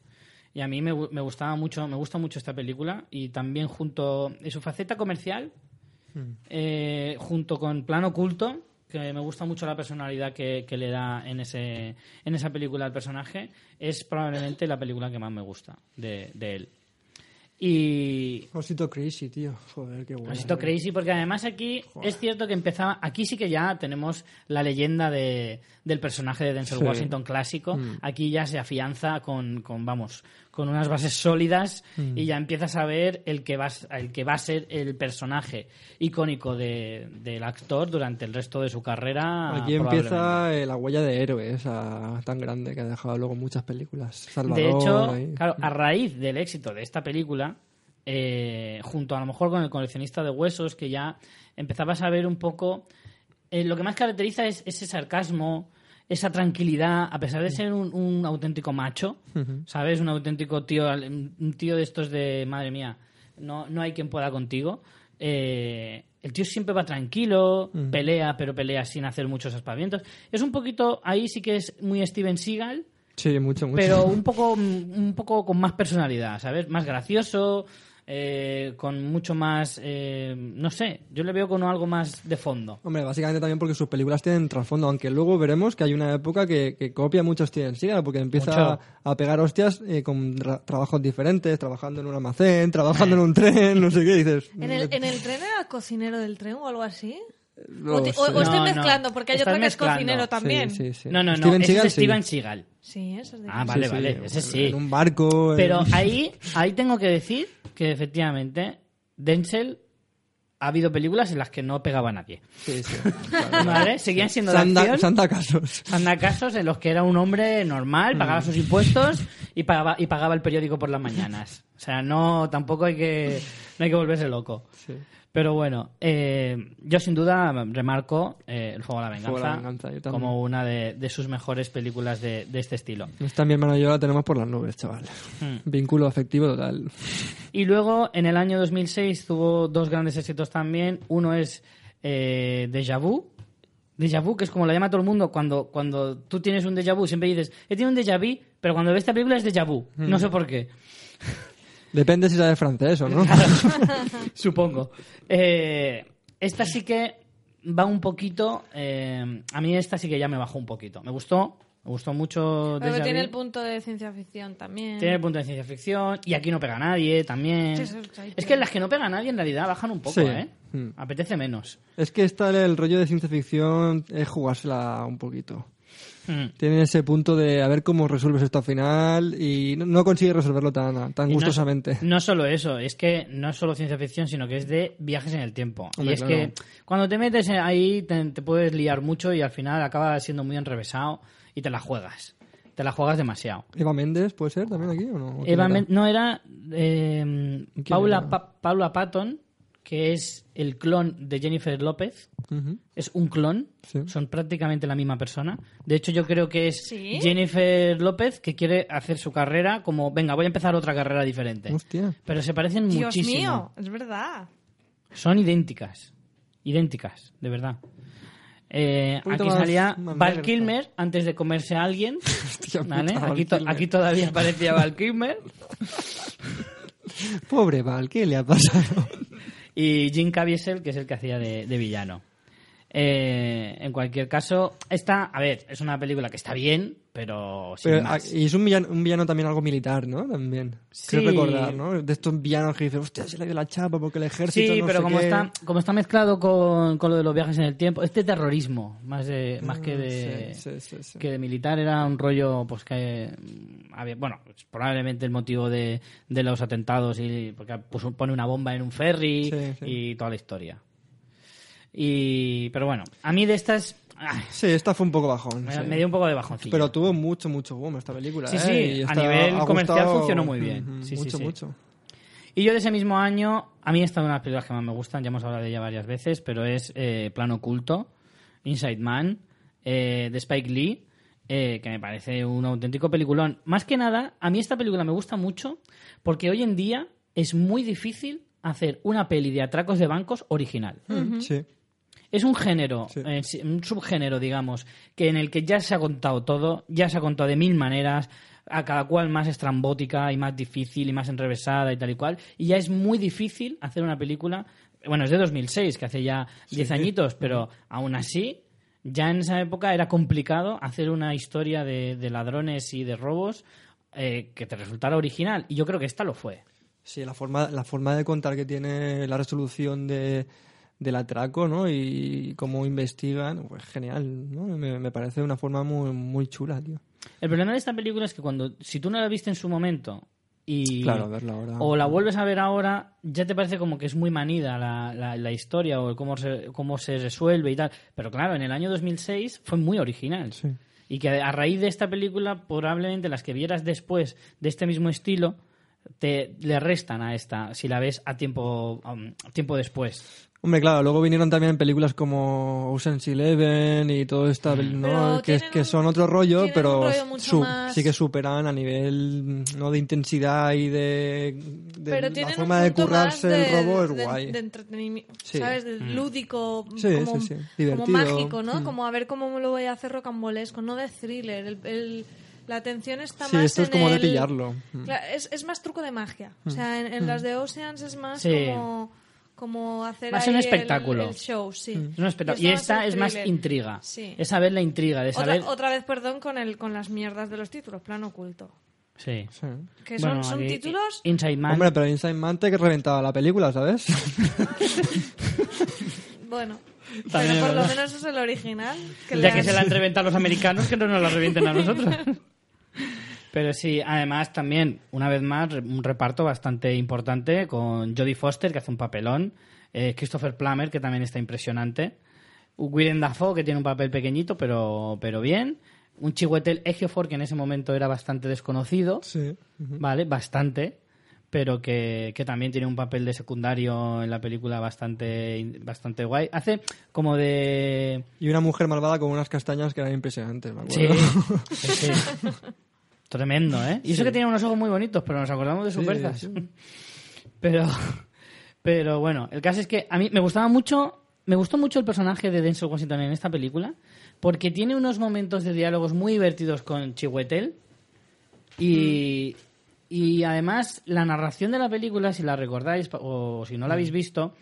Y a mí me, me gustaba mucho, me gusta mucho esta película y también junto en su faceta comercial, eh, junto con Plano Oculto, que me gusta mucho la personalidad que, que le da en, ese, en esa película al personaje, es probablemente la película que más me gusta de, de él. Y Osito Crazy, tío. Joder, qué bueno. Osito Crazy, porque además aquí es cierto que empezaba. Aquí sí que ya tenemos la leyenda de, del personaje de Denzel Sí. Washington clásico. Aquí ya se afianza con, con, vamos, con unas bases sólidas y ya empiezas a ver el que va, el que va a ser el personaje icónico de- del actor durante el resto de su carrera. Aquí empieza la huella de héroe, esa tan grande que ha dejado luego muchas películas. Salvador, De hecho, ahí. claro, a raíz del éxito de esta película, eh, junto a lo mejor con el coleccionista de huesos, que ya empezabas a ver un poco. eh, lo que más caracteriza es ese sarcasmo, esa tranquilidad, a pesar de ser un, un auténtico macho, ¿sabes? Un auténtico tío, un tío de estos de madre mía, no, no hay quien pueda contigo. Eh, el tío siempre va tranquilo, pelea, pero pelea sin hacer muchos aspavientos. Es un poquito, ahí sí que es muy Steven Seagal, Sí, mucho, mucho. pero un *laughs* poco, un poco con más personalidad, ¿sabes? Más gracioso, eh, con mucho más, eh, no sé, yo le veo con algo más de fondo. Hombre, básicamente también porque sus películas tienen trasfondo, aunque luego veremos que hay una época que, que copia mucho Steven Seagal, porque empieza a, a pegar hostias eh, con tra- trabajos diferentes, trabajando en un almacén, trabajando en un tren, no sé qué, dices... *laughs* ¿En el, ¿En el tren era cocinero del tren o algo así? No o, te- o- o estoy No, no, mezclando, porque hay otro que es mezclando. cocinero también. Sí, sí, sí. No, no, no, Steven ese Seagal, es. Steven Seagal. Sí, eso es de Ah, Sí, vale, sí, vale, ese sí. En un barco... en- Pero ahí, ahí tengo que decir que efectivamente Denzel ha habido películas en las que no pegaba a nadie. Sí, sí. *laughs* ¿Vale? Seguían siendo de Santa, acción. Santa Casos. Anda casos en los que era un hombre normal, pagaba sus impuestos y pagaba, y pagaba el periódico por las mañanas. O sea, no, tampoco hay que, no hay que volverse loco. Sí. Pero bueno, eh, yo sin duda remarco eh, El Fuego de la Venganza, la como una de, de sus mejores películas de, de este estilo. Esta mi y yo la tenemos por las nubes, chaval. Hmm. Vínculo afectivo total. Y luego, en el año 2006, tuvo dos grandes éxitos también. Uno es eh, Deja Vu, Déjà vu, que es como la llama todo el mundo, cuando, cuando tú tienes un déjà vu, siempre dices, he tenido un déjà vu, pero cuando ves esta película es déjà vu. No sé por qué. Depende si sabes francés o no. *laughs* Supongo. Eh, esta sí que va un poquito. eh, a mí esta sí que ya me bajó un poquito. Me gustó, me gustó mucho. Pero tiene el punto de ciencia ficción también. Tiene el punto de ciencia ficción. Y aquí no pega nadie también. Sí, es que las que no pega nadie en realidad bajan un poco, Sí. ¿eh? Mm. Apetece menos. Es que está el rollo de ciencia ficción es jugársela un poquito. Mm. Tiene ese punto de a ver cómo resuelves esto al final y no, no consigue resolverlo tan, tan Y gustosamente. No, solo eso, es que no es solo ciencia ficción, sino que es de viajes en el tiempo. y es claro. que cuando te metes ahí te, te puedes liar mucho y al final acaba siendo muy enrevesado y te la juegas. Te la juegas demasiado. Eva Méndez puede ser también aquí o no? ¿O quién Eva era? No era eh, ¿Quién Paula, era? Pa- Paula Patton, que es el clon de Jennifer López. Es un clon, Sí. son prácticamente la misma persona. De hecho, yo creo que es ¿Sí? Jennifer López que quiere hacer su carrera como, venga, voy a empezar otra carrera diferente. Hostia. Pero se parecen Dios muchísimo. mío, es verdad. Son idénticas. Idénticas, de verdad. Eh, aquí más- salía más Val. Kilmer antes de comerse a alguien. *laughs* Hostia ¿vale? puta, Aquí, to- Kilmer. aquí todavía aparecía Val Kilmer. *laughs* Pobre Val, ¿qué le ha pasado? Y Jim Caviezel, que es el que hacía de, de villano. Eh, en cualquier caso, esta, a ver, es una película que está bien, pero sin Pero, más. ah, y es un villano, un villano también algo militar, ¿no? También. Sí. Quiero recordar, ¿no? De estos villanos que dicen, hostia, se le dio la chapa porque el ejército Sí, no pero sé como qué". está, como está mezclado con, con lo de los viajes en el tiempo, este terrorismo, más, de, más que de, Sí, sí, sí, sí. que de militar, era un rollo, pues que mm, había, bueno, pues, probablemente el motivo de, de los atentados, y porque pone una bomba en un ferry y toda la historia. Y, pero bueno, a mí de estas ah, Sí, esta fue un poco bajón. me, sí. me dio un poco de bajoncillo. Pero tuvo mucho, mucho boom esta película. Sí, ¿eh? sí, Y a está- nivel ha comercial gustado- funcionó muy bien. Ujú, Sí, sí, mucho, sí. mucho. Y yo de ese mismo año, a mí esta es una de las películas que más me gustan, ya hemos hablado de ella varias veces, pero es eh, Plano Oculto, Inside Man, eh, de Spike Lee, eh, que me parece un auténtico peliculón. Más que nada, a mí esta película me gusta mucho porque hoy en día es muy difícil hacer una peli de atracos de bancos original. Sí. Es un género, Sí. eh, un subgénero, digamos, que en el que ya se ha contado todo, ya se ha contado de mil maneras, a cada cual más estrambótica y más difícil y más enrevesada y tal y cual, y ya es muy difícil hacer una película, bueno, es de 2006, que hace ya 10 añitos, pero aún así, ya en esa época era complicado hacer una historia de, de ladrones y de robos eh, que te resultara original, y yo creo que esta lo fue. Sí, la forma, la forma de contar que tiene la resolución de, del atraco, ¿no? Y cómo investigan, pues genial, ¿no? Me, me parece una forma muy, muy chula, tío. El problema de esta película es que cuando, si tú no la viste en su momento y Claro, verla ahora. o la vuelves a ver ahora, ya te parece como que es muy manida la, la, la historia o cómo se, cómo se resuelve y tal. Pero claro, en el año 2006 fue muy original. Sí. Y que a raíz de esta película, probablemente las que vieras después de este mismo estilo, te le restan a esta si la ves a tiempo, um, tiempo después. Hombre, claro, luego vinieron también películas como Ocean's Eleven y todo esta, Mm. ¿no? Que, tienen que son otro rollo, pero un rollo mucho su- más- sí que superan a nivel no de intensidad y de, de Pero la forma de currarse el robo es de- guay. De entretenimiento, Sí. ¿sabes? De Mm. lúdico, Sí, como, sí, sí. como mágico, ¿no? Mm. Como a ver cómo lo voy a hacer rocambolesco, no de thriller. El, el- la atención está Sí, más esto es en como de pillarlo. Mm. Es, es más truco de magia. O sea, en, en las de Oceans es más Sí. como, como hacer Más ahí un el- espectáculo. El, show, sí. Es un espectáculo. Y esta es más intriga. Sí. Es saber la intriga, de saber... Otra, otra vez, perdón, con, el, con las mierdas de los títulos, plano oculto. Sí. Sí. Que son, Bueno, son aquí- títulos... Inside Man. Hombre, pero Inside Man te que reventaba la película, ¿sabes? *laughs* Bueno, También pero por lo menos es el original. Que ya que han- se la han reventado los americanos, que no nos la revienten a nosotros. *laughs* Pero sí, además también, una vez más, un reparto bastante importante con Jodie Foster, que hace un papelón, eh, Christopher Plummer, que también está impresionante, Willem Dafoe, que tiene un papel pequeñito, pero, pero bien, un Chiwetel Ejiofor, que en ese momento era bastante desconocido, Sí. ¿vale? Bastante, pero que, que también tiene un papel de secundario en la película bastante, bastante guay. Hace como de... Y una mujer malvada con unas castañas que eran impresionantes, me acuerdo. sí, *laughs* sí. Tremendo, ¿eh? Y eso que tiene unos ojos muy bonitos, pero nos acordamos de sus Sí, berzas. sí. *laughs* Pero, pero bueno, el caso es que a mí me gustaba mucho me gustó mucho el personaje de Denzel Washington en esta película porque tiene unos momentos de diálogos muy divertidos con Chiwetel y, y además la narración de la película, si la recordáis o si no la habéis visto,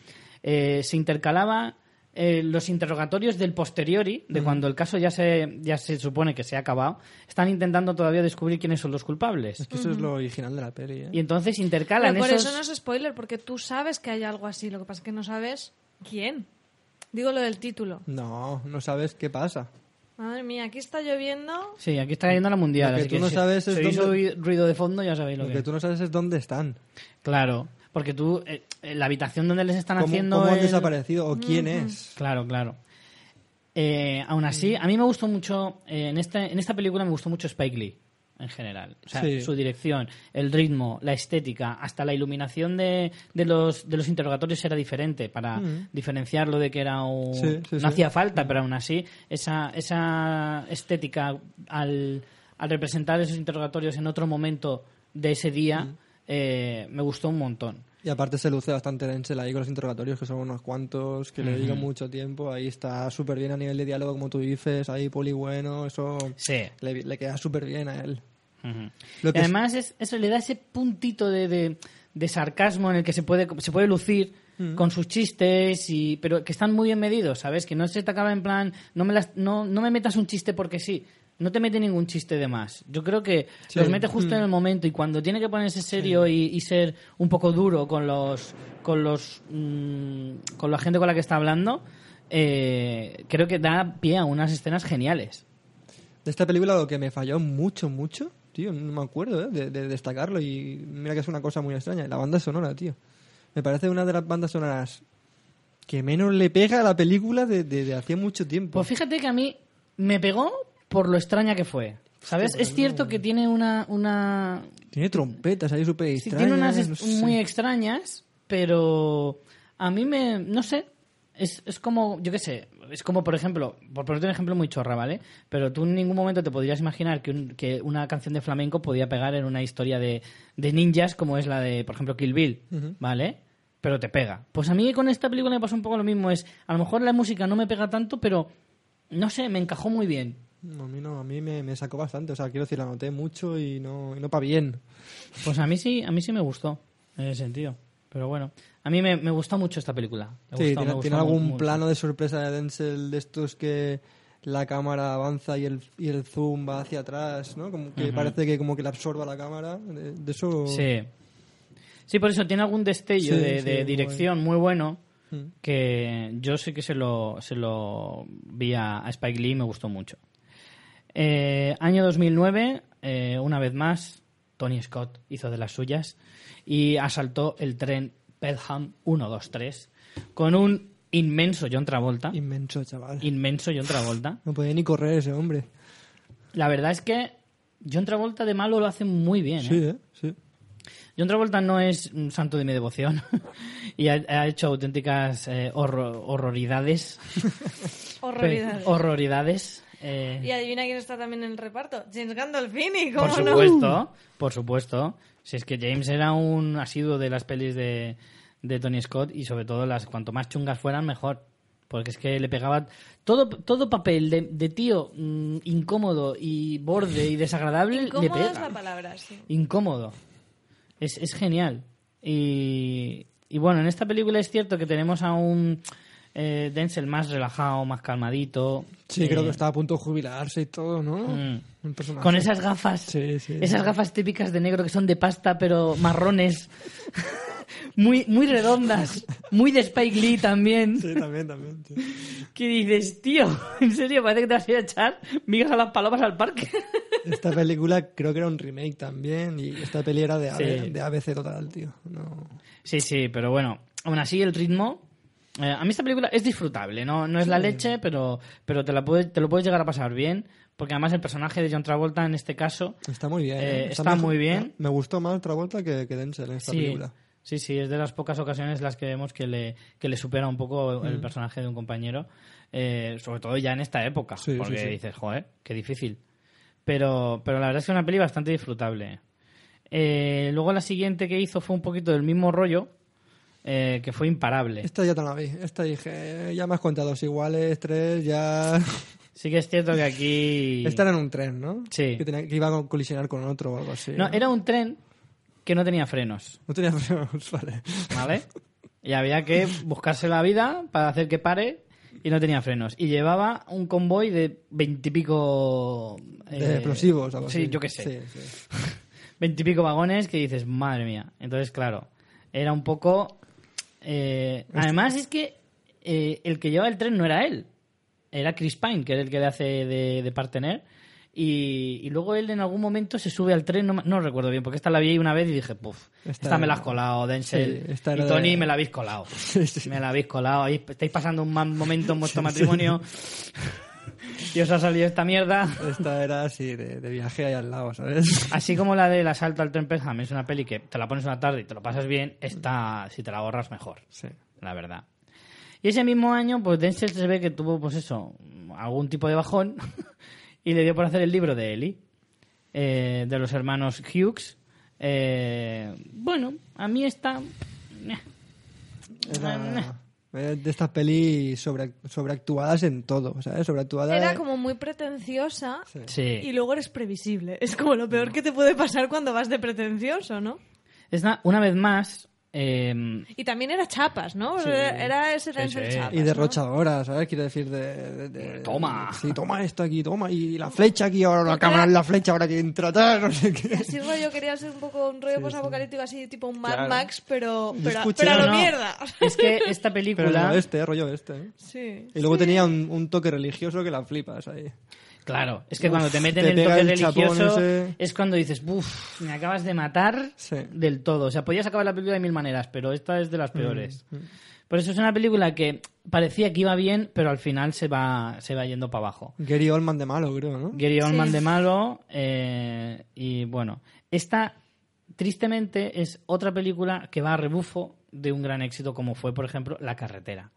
eh, se intercalaba eh, los interrogatorios del posteriori, de cuando el caso ya se, ya se supone que se ha acabado, están intentando todavía descubrir quiénes son los culpables. Es que eso es lo original de la peli, ¿eh? Y entonces intercalan Pero por esos... eso no es spoiler, porque tú sabes que hay algo así. Lo que pasa es que no sabes quién. Digo lo del título. No, no sabes qué pasa. Madre mía, aquí está lloviendo. Sí, aquí está cayendo la mundial. Lo que así tú no si- sabes es si dónde- ruido de fondo, ya sabéis lo, Lo que que tú no sabes es dónde están. Claro, porque tú, eh, eh, la habitación donde les están ¿Cómo, haciendo. cómo han el- desaparecido o quién es? Claro, claro. Eh, aún así, a mí me gustó mucho, eh, en, esta, en esta película me gustó mucho Spike Lee, en general. O sea, Sí. su dirección, el ritmo, la estética, hasta la iluminación de, de, los, de los interrogatorios era diferente para diferenciarlo de que era un... Sí, sí, no sí. hacía falta, pero aún así, esa, esa estética al, al representar esos interrogatorios en otro momento de ese día, eh, me gustó un montón. Y aparte se luce bastante Denzel ahí con los interrogatorios, que son unos cuantos, que le dedican mucho tiempo. Ahí está súper bien a nivel de diálogo, como tú dices. Ahí poli bueno, eso Sí. le, le queda súper bien a él. Lo Y que además es- eso le da ese puntito de, de- de sarcasmo en el que se puede, se puede lucir con sus chistes, y, pero que están muy bien medidos, ¿sabes? Que no se te acaba en plan, no me, las- no, no me metas un chiste porque sí. No te mete ningún chiste de más. Yo creo que Sí. los mete justo Mm. en el momento y cuando tiene que ponerse serio y, y ser un poco duro con los con los mm, con la gente con la que está hablando, eh, creo que da pie a unas escenas geniales. De esta película lo que me falló mucho, mucho, tío, no me acuerdo ¿eh? de, de destacarlo y mira que es una cosa muy extraña, la banda sonora, tío. Me parece una de las bandas sonoras que menos le pega a la película de, de, de hacía mucho tiempo. Pues fíjate que a mí me pegó por lo extraña que fue. ¿Sabes? Es cierto no. que tiene una, una Tiene trompetas ahí súper sí, extrañas. tiene unas no est- sé. muy extrañas, pero a mí me, no sé, es, es como, yo qué sé, es como por ejemplo, por ponerte un ejemplo muy chorra, ¿vale? Pero tú en ningún momento te podrías imaginar que, un- que una canción de flamenco podía pegar en una historia de, de ninjas como es la de, por ejemplo, Kill Bill, ¿vale? Pero te pega. Pues a mí con esta película me pasó un poco lo mismo, es, a lo mejor la música no me pega tanto, pero, no sé, me encajó muy bien. A mí no, a mí me, me sacó bastante. O sea, quiero decir, la noté mucho y no, y no para bien. Pues a mí sí, a mí sí me gustó, en ese sentido. Pero bueno, a mí me, me gustó mucho esta película. Me Sí, gustó, tiene, algún mucho. plano de sorpresa de Denzel de estos que la cámara avanza y el, y el zoom va hacia atrás, ¿no? Como que parece que como que le absorba la cámara. De, de eso... Sí. Sí, por eso tiene algún destello Sí, de, sí, de muy dirección muy bueno Mm. que yo sí que se lo, se lo vi a, a Spike Lee y me gustó mucho. Eh, año 2009, eh, una vez más, Tony Scott hizo de las suyas y asaltó el tren Pelham 123 con un inmenso John Travolta. Inmenso, chaval. Inmenso John Travolta. No podía ni correr ese hombre. La verdad es que John Travolta de malo lo hace muy bien. ¿eh? Sí, ¿eh? Sí. John Travolta no es un santo de mi devoción *laughs* y ha, ha hecho auténticas eh, horro- horroridades. *laughs* Horroridades. Horroridades. Eh, Y adivina quién está también en el reparto. James Gandolfini, ¿cómo por no? supuesto, por supuesto. Si es que James era un asiduo de las pelis de, de Tony Scott y sobre todo las cuanto más chungas fueran mejor. Porque es que le pegaba todo, todo papel de, de tío mm, incómodo y borde y desagradable le Incómoda pega. es la palabra, sí. incómodo. Es, es genial. Y, y bueno, en esta película es cierto que tenemos a un eh, Denzel más relajado, más calmadito. Sí, Eh, creo que estaba a punto de jubilarse y todo, ¿no? mm. Un. Con esas gafas. Sí, sí. Esas gafas típicas de negro que son de pasta, pero marrones. *laughs* muy, muy redondas. Muy de Spike Lee también. Sí, también, también. ¿Qué dices, tío? En serio, parece que te vas a ir a echar migas a las palomas al parque. *laughs* Esta película creo que era un remake también y esta peli era de. AB de ABC total, tío. No. Sí, sí, pero bueno, aún así el ritmo. Eh, a mí esta película es disfrutable, no, no es la leche, pero, pero te, la puedes, te lo puedes llegar a pasar bien, porque además el personaje de John Travolta en este caso. Está muy bien. Eh, ¿eh? está muy bien. Me gustó más Travolta que, que Denzel en esta Sí, película. sí, sí, es de las pocas ocasiones las que vemos que le, que le supera un poco Mm. el personaje de un compañero, eh, sobre todo ya en esta época, Sí, porque sí, dices, joder, qué difícil. Pero, pero la verdad es que es una peli bastante disfrutable. Luego la siguiente que hizo fue un poquito del mismo rollo, eh, que fue imparable. Esta ya te la vi. Esta dije, ya me has contado dos iguales, tres, ya... *laughs* Sí que es cierto que aquí... Esta era en un tren, ¿no? Sí. Que, tenía- que iba a colisionar con otro o algo así. No, era un tren que no tenía frenos, No tenía *laughs* frenos, vale. ¿vale? Y había que buscarse la vida para hacer que pare y no tenía frenos. Y llevaba un convoy de veintipico... De explosivos, algo Sí, así. yo qué sé. Sí, sí. *laughs* veintipico vagones que dices, madre mía. Entonces, claro, era un poco... eh, además es que eh, el que llevaba el tren no era él, era Chris Pine, que era el que le hace de, de partener. Y, y luego él en algún momento se sube al tren, no, no recuerdo bien, porque esta la vi una vez y dije, puf, esta, Esta- me la has colado, Denzel. Sí, esta y Tony de- me la habéis colado. *laughs* Sí, sí. Me la habéis colado. Ahí estáis pasando un mal momento en vuestro matrimonio. *laughs* y os ha salido esta mierda. Esta era así, de, de viaje ahí al lado, ¿sabes? Así como la del asalto al tren Pelham es una peli que te la pones una tarde y te lo pasas bien, esta, si te la ahorras, mejor, Sí. la verdad. Y ese mismo año, pues Denzel se ve que tuvo, pues eso, algún tipo de bajón *laughs* y le dio por hacer el libro de Ellie, eh, de los hermanos Hughes. Eh, bueno, a mí esta... eh, Era de estas pelis sobre, sobreactuadas en todo, ¿sabes? Sobreactuadas... Era como muy pretenciosa Sí. y luego eres previsible. Es como lo peor que te puede pasar cuando vas de pretencioso, ¿no? Es una, una vez más... eh, Y también era chapas, ¿no? Era ese Denzel sí. chapas. Y ¿no? derrochadora, ¿sabes? Quiero decir, de, de- de- Toma. Sí, toma esto aquí, toma. Y la flecha aquí, ahora la cámara en la flecha, ahora que entra atrás, no sé qué. Así rollo quería ser un poco un rollo posapocalíptico así tipo un Mad Claro. Max, pero, pero, escuché- pero a No, lo no. mierda. es que esta Pero película... rollo este, rollo este. ¿eh? Sí. Y luego tenía un, un toque religioso que la flipas ahí. Claro, es que Uf, cuando te meten te el toque el religioso ese. es cuando dices, uff, me acabas de matar Sí. del todo. O sea, podías acabar la película de mil maneras, pero esta es de Mm, las peores. Por eso es una película que parecía que iba bien, pero al final se va, se va yendo para abajo. Gary Oldman de malo, creo, ¿no? Gary Oldman Sí. de malo eh, y bueno, esta tristemente es otra película que va a rebufo de un gran éxito como fue, por ejemplo, La carretera.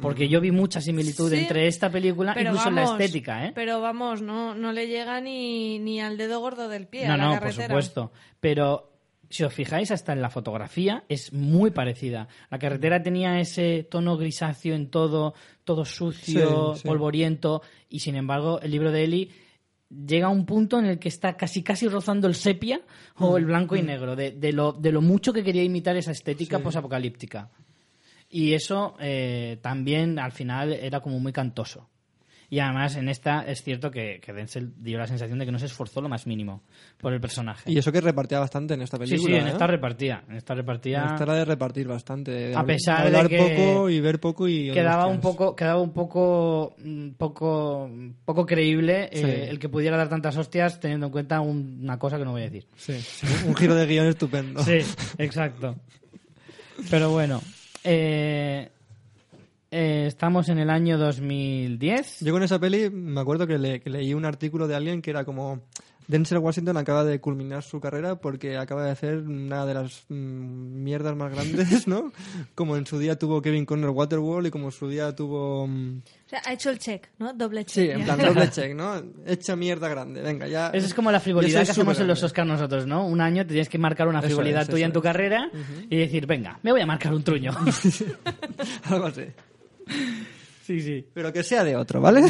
Porque yo vi mucha similitud Sí, entre esta película, Pero incluso en la estética, ¿eh? Pero vamos, no, no le llega ni, ni al dedo gordo del pie No, a la no, por supuesto. Pero si os fijáis, hasta en la fotografía es muy parecida. La carretera tenía ese tono grisáceo en todo, todo sucio, Sí, sí. polvoriento, y sin embargo, el libro de Eli llega a un punto en el que está casi casi rozando el sepia o el blanco y negro, de, de lo, de lo mucho que quería imitar esa estética Sí. posapocalíptica. Y eso eh, también al final era como muy cantoso. Y además en esta es cierto que, que Denzel dio la sensación de que no se esforzó lo más mínimo por el personaje. Y eso que repartía bastante en esta sí, película. sí, en ¿eh? esta repartía. En esta repartía Esta era de repartir bastante. De A pesar de hablar que poco y ver poco y... quedaba un poco, quedaba un poco, un poco, poco creíble eh, Sí. el que pudiera dar tantas hostias teniendo en cuenta un- una cosa que no voy a decir. Sí, sí, un giro de guion estupendo. Sí, exacto. Pero bueno, eh, eh, estamos en el año 2010. Yo con esa peli me acuerdo que, le- que leí un artículo de alguien que era como Denzel Washington acaba de culminar su carrera porque acaba de hacer una de las mm, mierdas más grandes, ¿no? *laughs* Como en su día tuvo Kevin Conner Waterworld y como en su día tuvo... mm, O sea, ha hecho el check, ¿no? Doble check. Sí, en ya. plan doble *laughs* check, ¿no? Hecha mierda grande, venga, ya... Eso es como la frivolidad soy que hacemos en los. Oscars nosotros, ¿no? Un año te tienes que marcar una Eso frivolidad es, tuya en tu es. carrera y decir, venga, me voy a marcar un truño. *laughs* Algo así. sí, sí. Pero que sea de otro, ¿vale?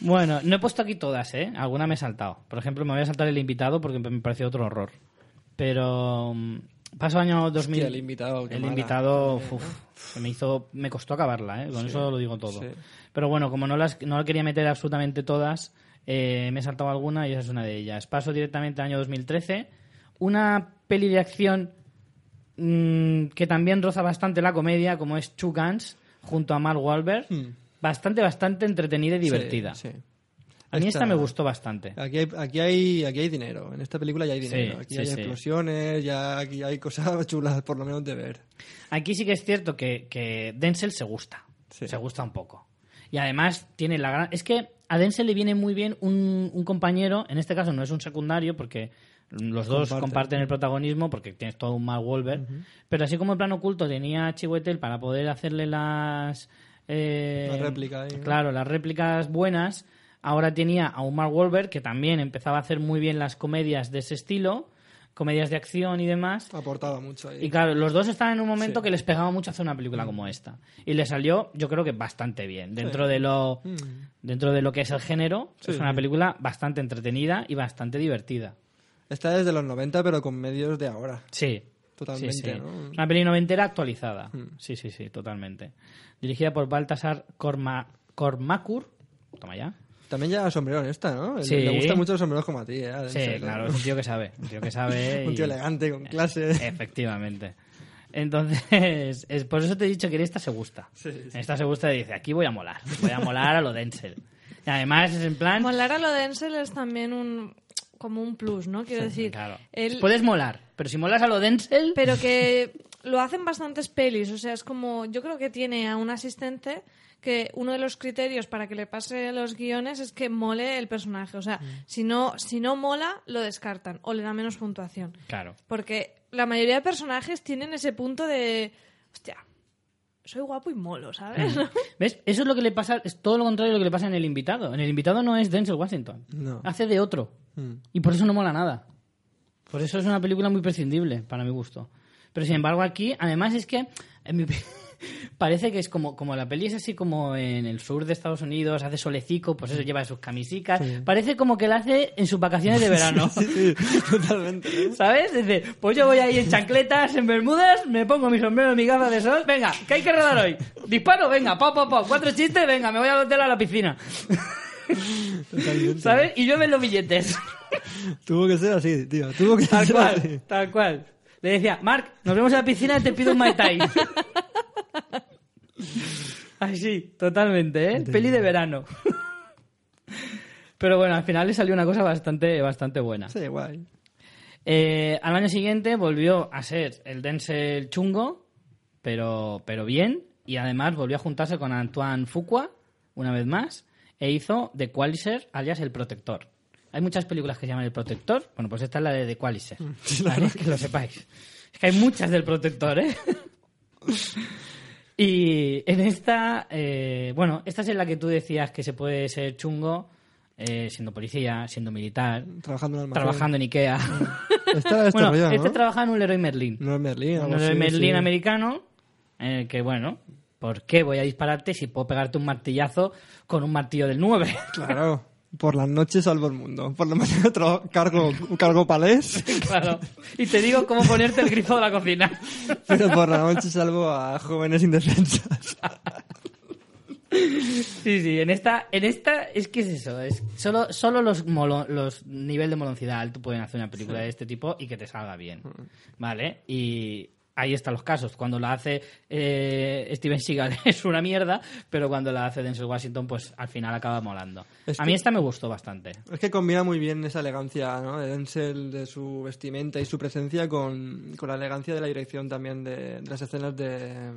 Bueno, no he puesto aquí todas, ¿eh? Alguna me he saltado. Por ejemplo, me voy a saltar el invitado porque me pareció otro horror. Pero mm, paso año 2000. Hostia, el invitado, El mala. invitado, uf, se me hizo, me costó acabarla, ¿eh? Con eso lo digo todo. sí. Pero bueno, como no las, no quería meter absolutamente todas, eh, me he saltado alguna y esa es una de ellas. Paso directamente al año 2013. Una peli de acción mm, que también roza bastante la comedia, como es Two Guns, junto a Mark Wahlberg. Hmm. Bastante, bastante entretenida y divertida. Sí, sí. A mí esta Esta- me gustó bastante. Aquí hay, aquí, hay, aquí hay dinero. En esta película ya hay Sí, dinero. aquí sí, hay sí. explosiones, ya aquí hay cosas *laughs* chulas, por lo menos de ver. Aquí sí que es cierto que, que Denzel se gusta. Se gusta un poco. Y además tiene la gran... Es que a Denzel le viene muy bien un, un compañero, en este caso no es un secundario porque los dos Comparten. comparten el protagonismo porque tienes todo un Mark Wahlberg. Pero así como en plan oculto tenía a Chiwetel para poder hacerle las... eh, La réplica ahí, ¿no? Claro, las réplicas buenas. Ahora tenía a un Mark Wahlberg que también empezaba a hacer muy bien las comedias de ese estilo comedias de acción y demás. Aportaba mucho ahí. Y claro, los dos estaban en un momento Sí. que les pegaba mucho hacer una película como esta. Y le salió, yo creo que bastante bien. Dentro de lo Mm. dentro de lo que es el género, Sí, es una película bastante entretenida y bastante divertida. Está desde los 90, pero con medios de ahora. Sí. Totalmente, sí, sí. ¿no? Una peli noventera actualizada. Mm. Sí, sí, sí, totalmente. Dirigida por Baltasar Corma Cormacur. Toma ya. También ya sombrero en esta, ¿no? Le- Sí. Le gustan mucho los sombreros como a ti, ¿eh? Sí, claro, es un tío que sabe. Un tío que sabe. *laughs* Un tío y- elegante, con clase. Efectivamente. Entonces, es, por eso te he dicho que en esta se gusta. Sí, sí. En esta se gusta y dice, aquí voy a molar. Voy a molar a lo Denzel. Y además es en plan... Molar a lo de Denzel es también un como un plus, ¿no? Quiero decir, Claro. Puedes molar, pero si molas a lo Denzel... pero que *laughs* lo hacen bastantes pelis, o sea, es como yo creo que tiene a un asistente que uno de los criterios para que le pase los guiones es que mole el personaje, o sea, si no si no mola lo descartan o le dan menos puntuación, Claro. porque la mayoría de personajes tienen ese punto de hostia, soy guapo y molo, ¿sabes? *laughs* ¿Ves? Eso es lo que le pasa, es todo lo contrario de lo que le pasa en el invitado. En el invitado no es Denzel Washington. No. Hace de otro. Mm. Y por eso no mola nada. Por eso es una película muy prescindible, para mi gusto. Pero sin embargo aquí, además es que en mi- parece que es como, como la peli es así como en el sur de Estados Unidos, hace solecico, pues eso lleva sus camisicas. Parece como que la hace en sus vacaciones de verano. *laughs* Sí, sí, totalmente. ¿Sabes? Dice, pues yo voy ahí en chancletas, en bermudas, me pongo mi sombrero, mi gafa de sol, venga, ¿qué hay que rodar hoy? Disparo, venga, pa, pa, pa, cuatro chistes, venga, me voy al hotel a la piscina. Totalmente. ¿Sabes? Y llueven los billetes. Tuvo que ser así, tío. Tuvo que Tal ser cual, así. tal cual. Le decía, Marc, nos vemos en la piscina y te pido un Mai Tai. *laughs* Así, totalmente, ¿eh? Peli de verano. Pero bueno, al final le salió una cosa bastante, bastante buena. Sí, guay. Eh, al año siguiente volvió a ser el Denzel chungo, pero, pero bien, y además volvió a juntarse con Antoine Fuqua, una vez más, e hizo The Qualizer, alias El Protector. Hay muchas películas que se llaman El Protector, bueno, pues esta es la de The Qualizer, *laughs* ¿vale? que lo sepáis. Es que hay muchas del Protector, ¿eh? *laughs* y en esta, eh, bueno, esta es en la que tú decías que se puede ser chungo eh, siendo policía, siendo militar, Trabajando en trabajando en Ikea. *laughs* Este *laughs* bueno, ¿no? este trabaja en un Leroy Merlin. Es Merlín, un Leroy Merlin sí. americano, en el que, bueno, ¿por qué voy a dispararte si puedo pegarte un martillazo con un martillo del 9? Claro. *laughs* Por las noches salvo el mundo. Por la *laughs* mañana cargo, cargo palés, *laughs* claro. Y te digo cómo ponerte el grifo de la cocina. *laughs* pero por la noche salvo a jóvenes indefensas. Sí, sí, en esta, en esta es que es eso, es solo, solo los, molo- los nivel de moloncidad alto pueden hacer una película de este tipo y que te salga bien, ¿vale? Y ahí están los casos, cuando la hace eh, Steven Seagal *laughs* es una mierda, pero cuando la hace Denzel Washington, pues al final acaba molando. Es A que- mí esta me gustó bastante. Es que combina muy bien esa elegancia ¿no? de Denzel, de su vestimenta y su presencia con, con la elegancia de la dirección también de, de las escenas de,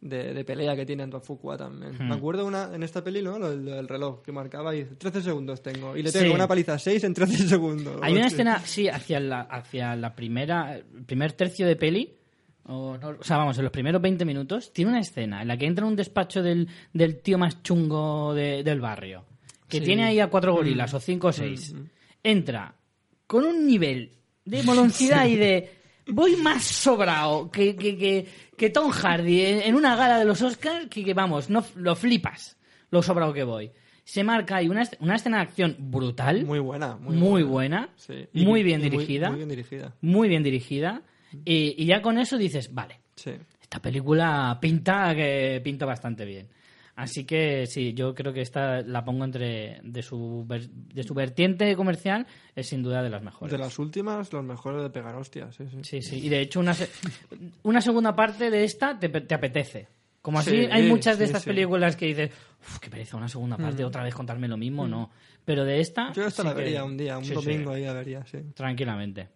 de, de pelea que tiene Antoine Fuqua también. Hmm. Me acuerdo una, en esta peli, ¿no? Del reloj que marcaba y dice, 13 segundos tengo. Y le tengo Sí. una paliza 6 en 13 segundos. Hay una *laughs* escena, sí, hacia la, hacia la primera, el primer tercio de peli, o, no, o sea, vamos, en los primeros 20 minutos, tiene una escena en la que entra en un despacho del, del tío más chungo de- del barrio, que Sí. tiene ahí a cuatro gorilas, o cinco o seis. Entra con un nivel de moloncidad *laughs* y de... Voy más sobrado que, que, que, que Tom Hardy en, una gala de los Oscars que, que, vamos, no lo flipas lo sobrado que voy. Se marca ahí una, una escena de acción brutal Muy buena. Muy, muy buena, Sí. Muy bien y dirigida, Muy, bien dirigida. muy bien dirigida, y, y ya con eso dices, vale, Sí. esta película pinta que pinta bastante bien. Así que sí, yo creo que esta la pongo entre de su ver- de su vertiente comercial es sin duda de las mejores. De las últimas, los mejores de pegar hostias. Sí, sí. Sí, sí, y de hecho una se- una segunda parte de esta te, te apetece. Como así Sí, hay muchas de estas sí. películas que dices, uff, qué pereza, una segunda parte, otra vez contarme lo mismo, no. Pero de esta... Yo esta sí la que- vería un día, un sí, sí. domingo ahí la vería, sí. tranquilamente.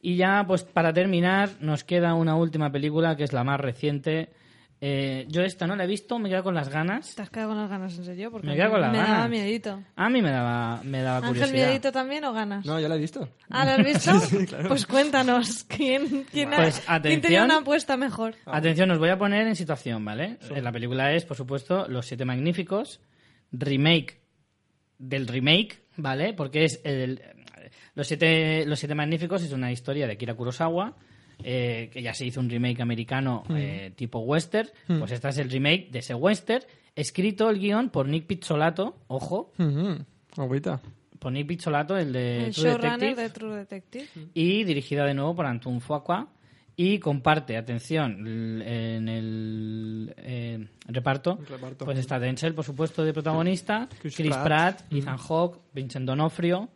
Y ya, pues para terminar, nos queda una última película que es la más reciente. Eh, yo esta no la he visto, me quedo con las ganas. ¿Te has quedado con las ganas, en serio? Porque Me quedo con las me daba miedito. A mí me daba, me daba ¿Ángel curiosidad. miedito también o ganas? No, ya la he visto. ¿Ah, lo has *laughs* visto? Sí, claro. Pues cuéntanos, ¿quién, quién, ha- Pues, quién tenía una apuesta mejor? Atención, os voy a poner en situación, ¿vale? Eh, La película es, por supuesto, Los Siete Magníficos, remake del remake, ¿vale? Porque es el, Los Siete, Los Siete Magníficos es una historia de Kira Kurosawa, eh, que ya se hizo un remake americano eh, tipo western. Pues este es el remake de ese western, escrito el guion por Nick Pizzolato, ojo, Agüita. por Nick Pizzolato, el de El True showrunner Detective, de True Detective. y dirigida de nuevo por Antun Fuqua. Y comparte, atención, en el eh, reparto, reparto. pues está Denzel, por supuesto, de protagonista, Chris Chris, Pratt. Pratt, Ethan Hawke, Vincent D'Onofrio,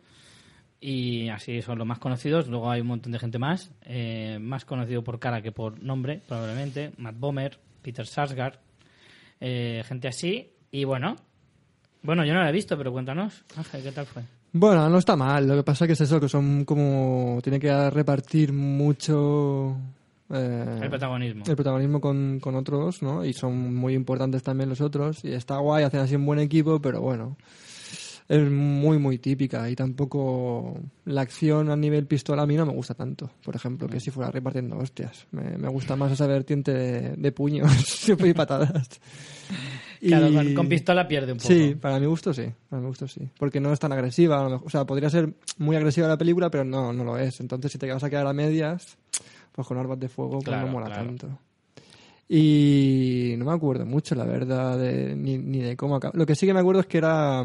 y así son los más conocidos. Luego hay un montón de gente más, eh, más conocido por cara que por nombre, probablemente. Matt Bomer, Peter Sarsgaard, eh, gente así. Y bueno, bueno, yo no la he visto, pero cuéntanos, Ángel, ¿qué tal fue? Bueno, no está mal. Lo que pasa que es eso, que son como... Tiene que repartir mucho... eh, El protagonismo. el protagonismo con, con otros, ¿no? Y son muy importantes también los otros. Y está guay, hacen así un buen equipo, pero bueno. Es muy, muy típica. Y tampoco la acción a nivel pistola a mí no me gusta tanto. Por ejemplo, que si fuera repartiendo hostias. Me, me gusta más esa vertiente de, de puños *laughs* *laughs* y patadas. Claro, Y- con, con pistola pierde un poco. Sí, para mi gusto sí, para mi gusto sí. Porque no es tan agresiva, o sea, podría ser muy agresiva la película, pero no, no lo es. Entonces, si te vas a quedar a medias, pues con armas de fuego pues Claro, no mola claro. tanto. Y no me acuerdo mucho, la verdad, de- ni, ni de cómo acaba. Lo que sí que me acuerdo es que era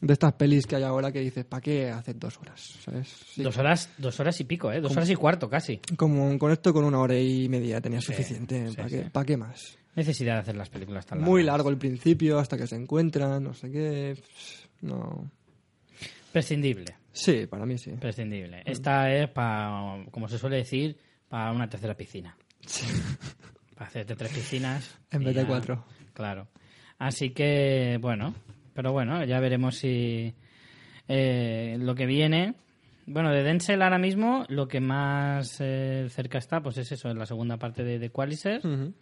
de estas pelis que hay ahora que dices, ¿para qué hacer dos horas? ¿Sabes? Sí. Dos horas, dos horas y pico, ¿eh? Dos horas y cuarto casi. Como con esto, con una hora y media tenía Sí, suficiente. sí, ¿Para, sí. qué, ¿Para qué más? Necesidad de hacer las películas tan Muy largo el principio, hasta que se encuentran, no sé qué. No. Prescindible, Sí, para mí sí. prescindible. Esta es para, como se suele decir, para una tercera piscina. Para hacerte tres piscinas. *laughs* En vez de ya- cuatro. Claro. Así que, bueno, pero bueno, ya veremos si eh, lo que viene. Bueno, de Denzel ahora mismo lo que más eh, cerca está, pues es eso, en la segunda parte de The Qualizer. Ujú.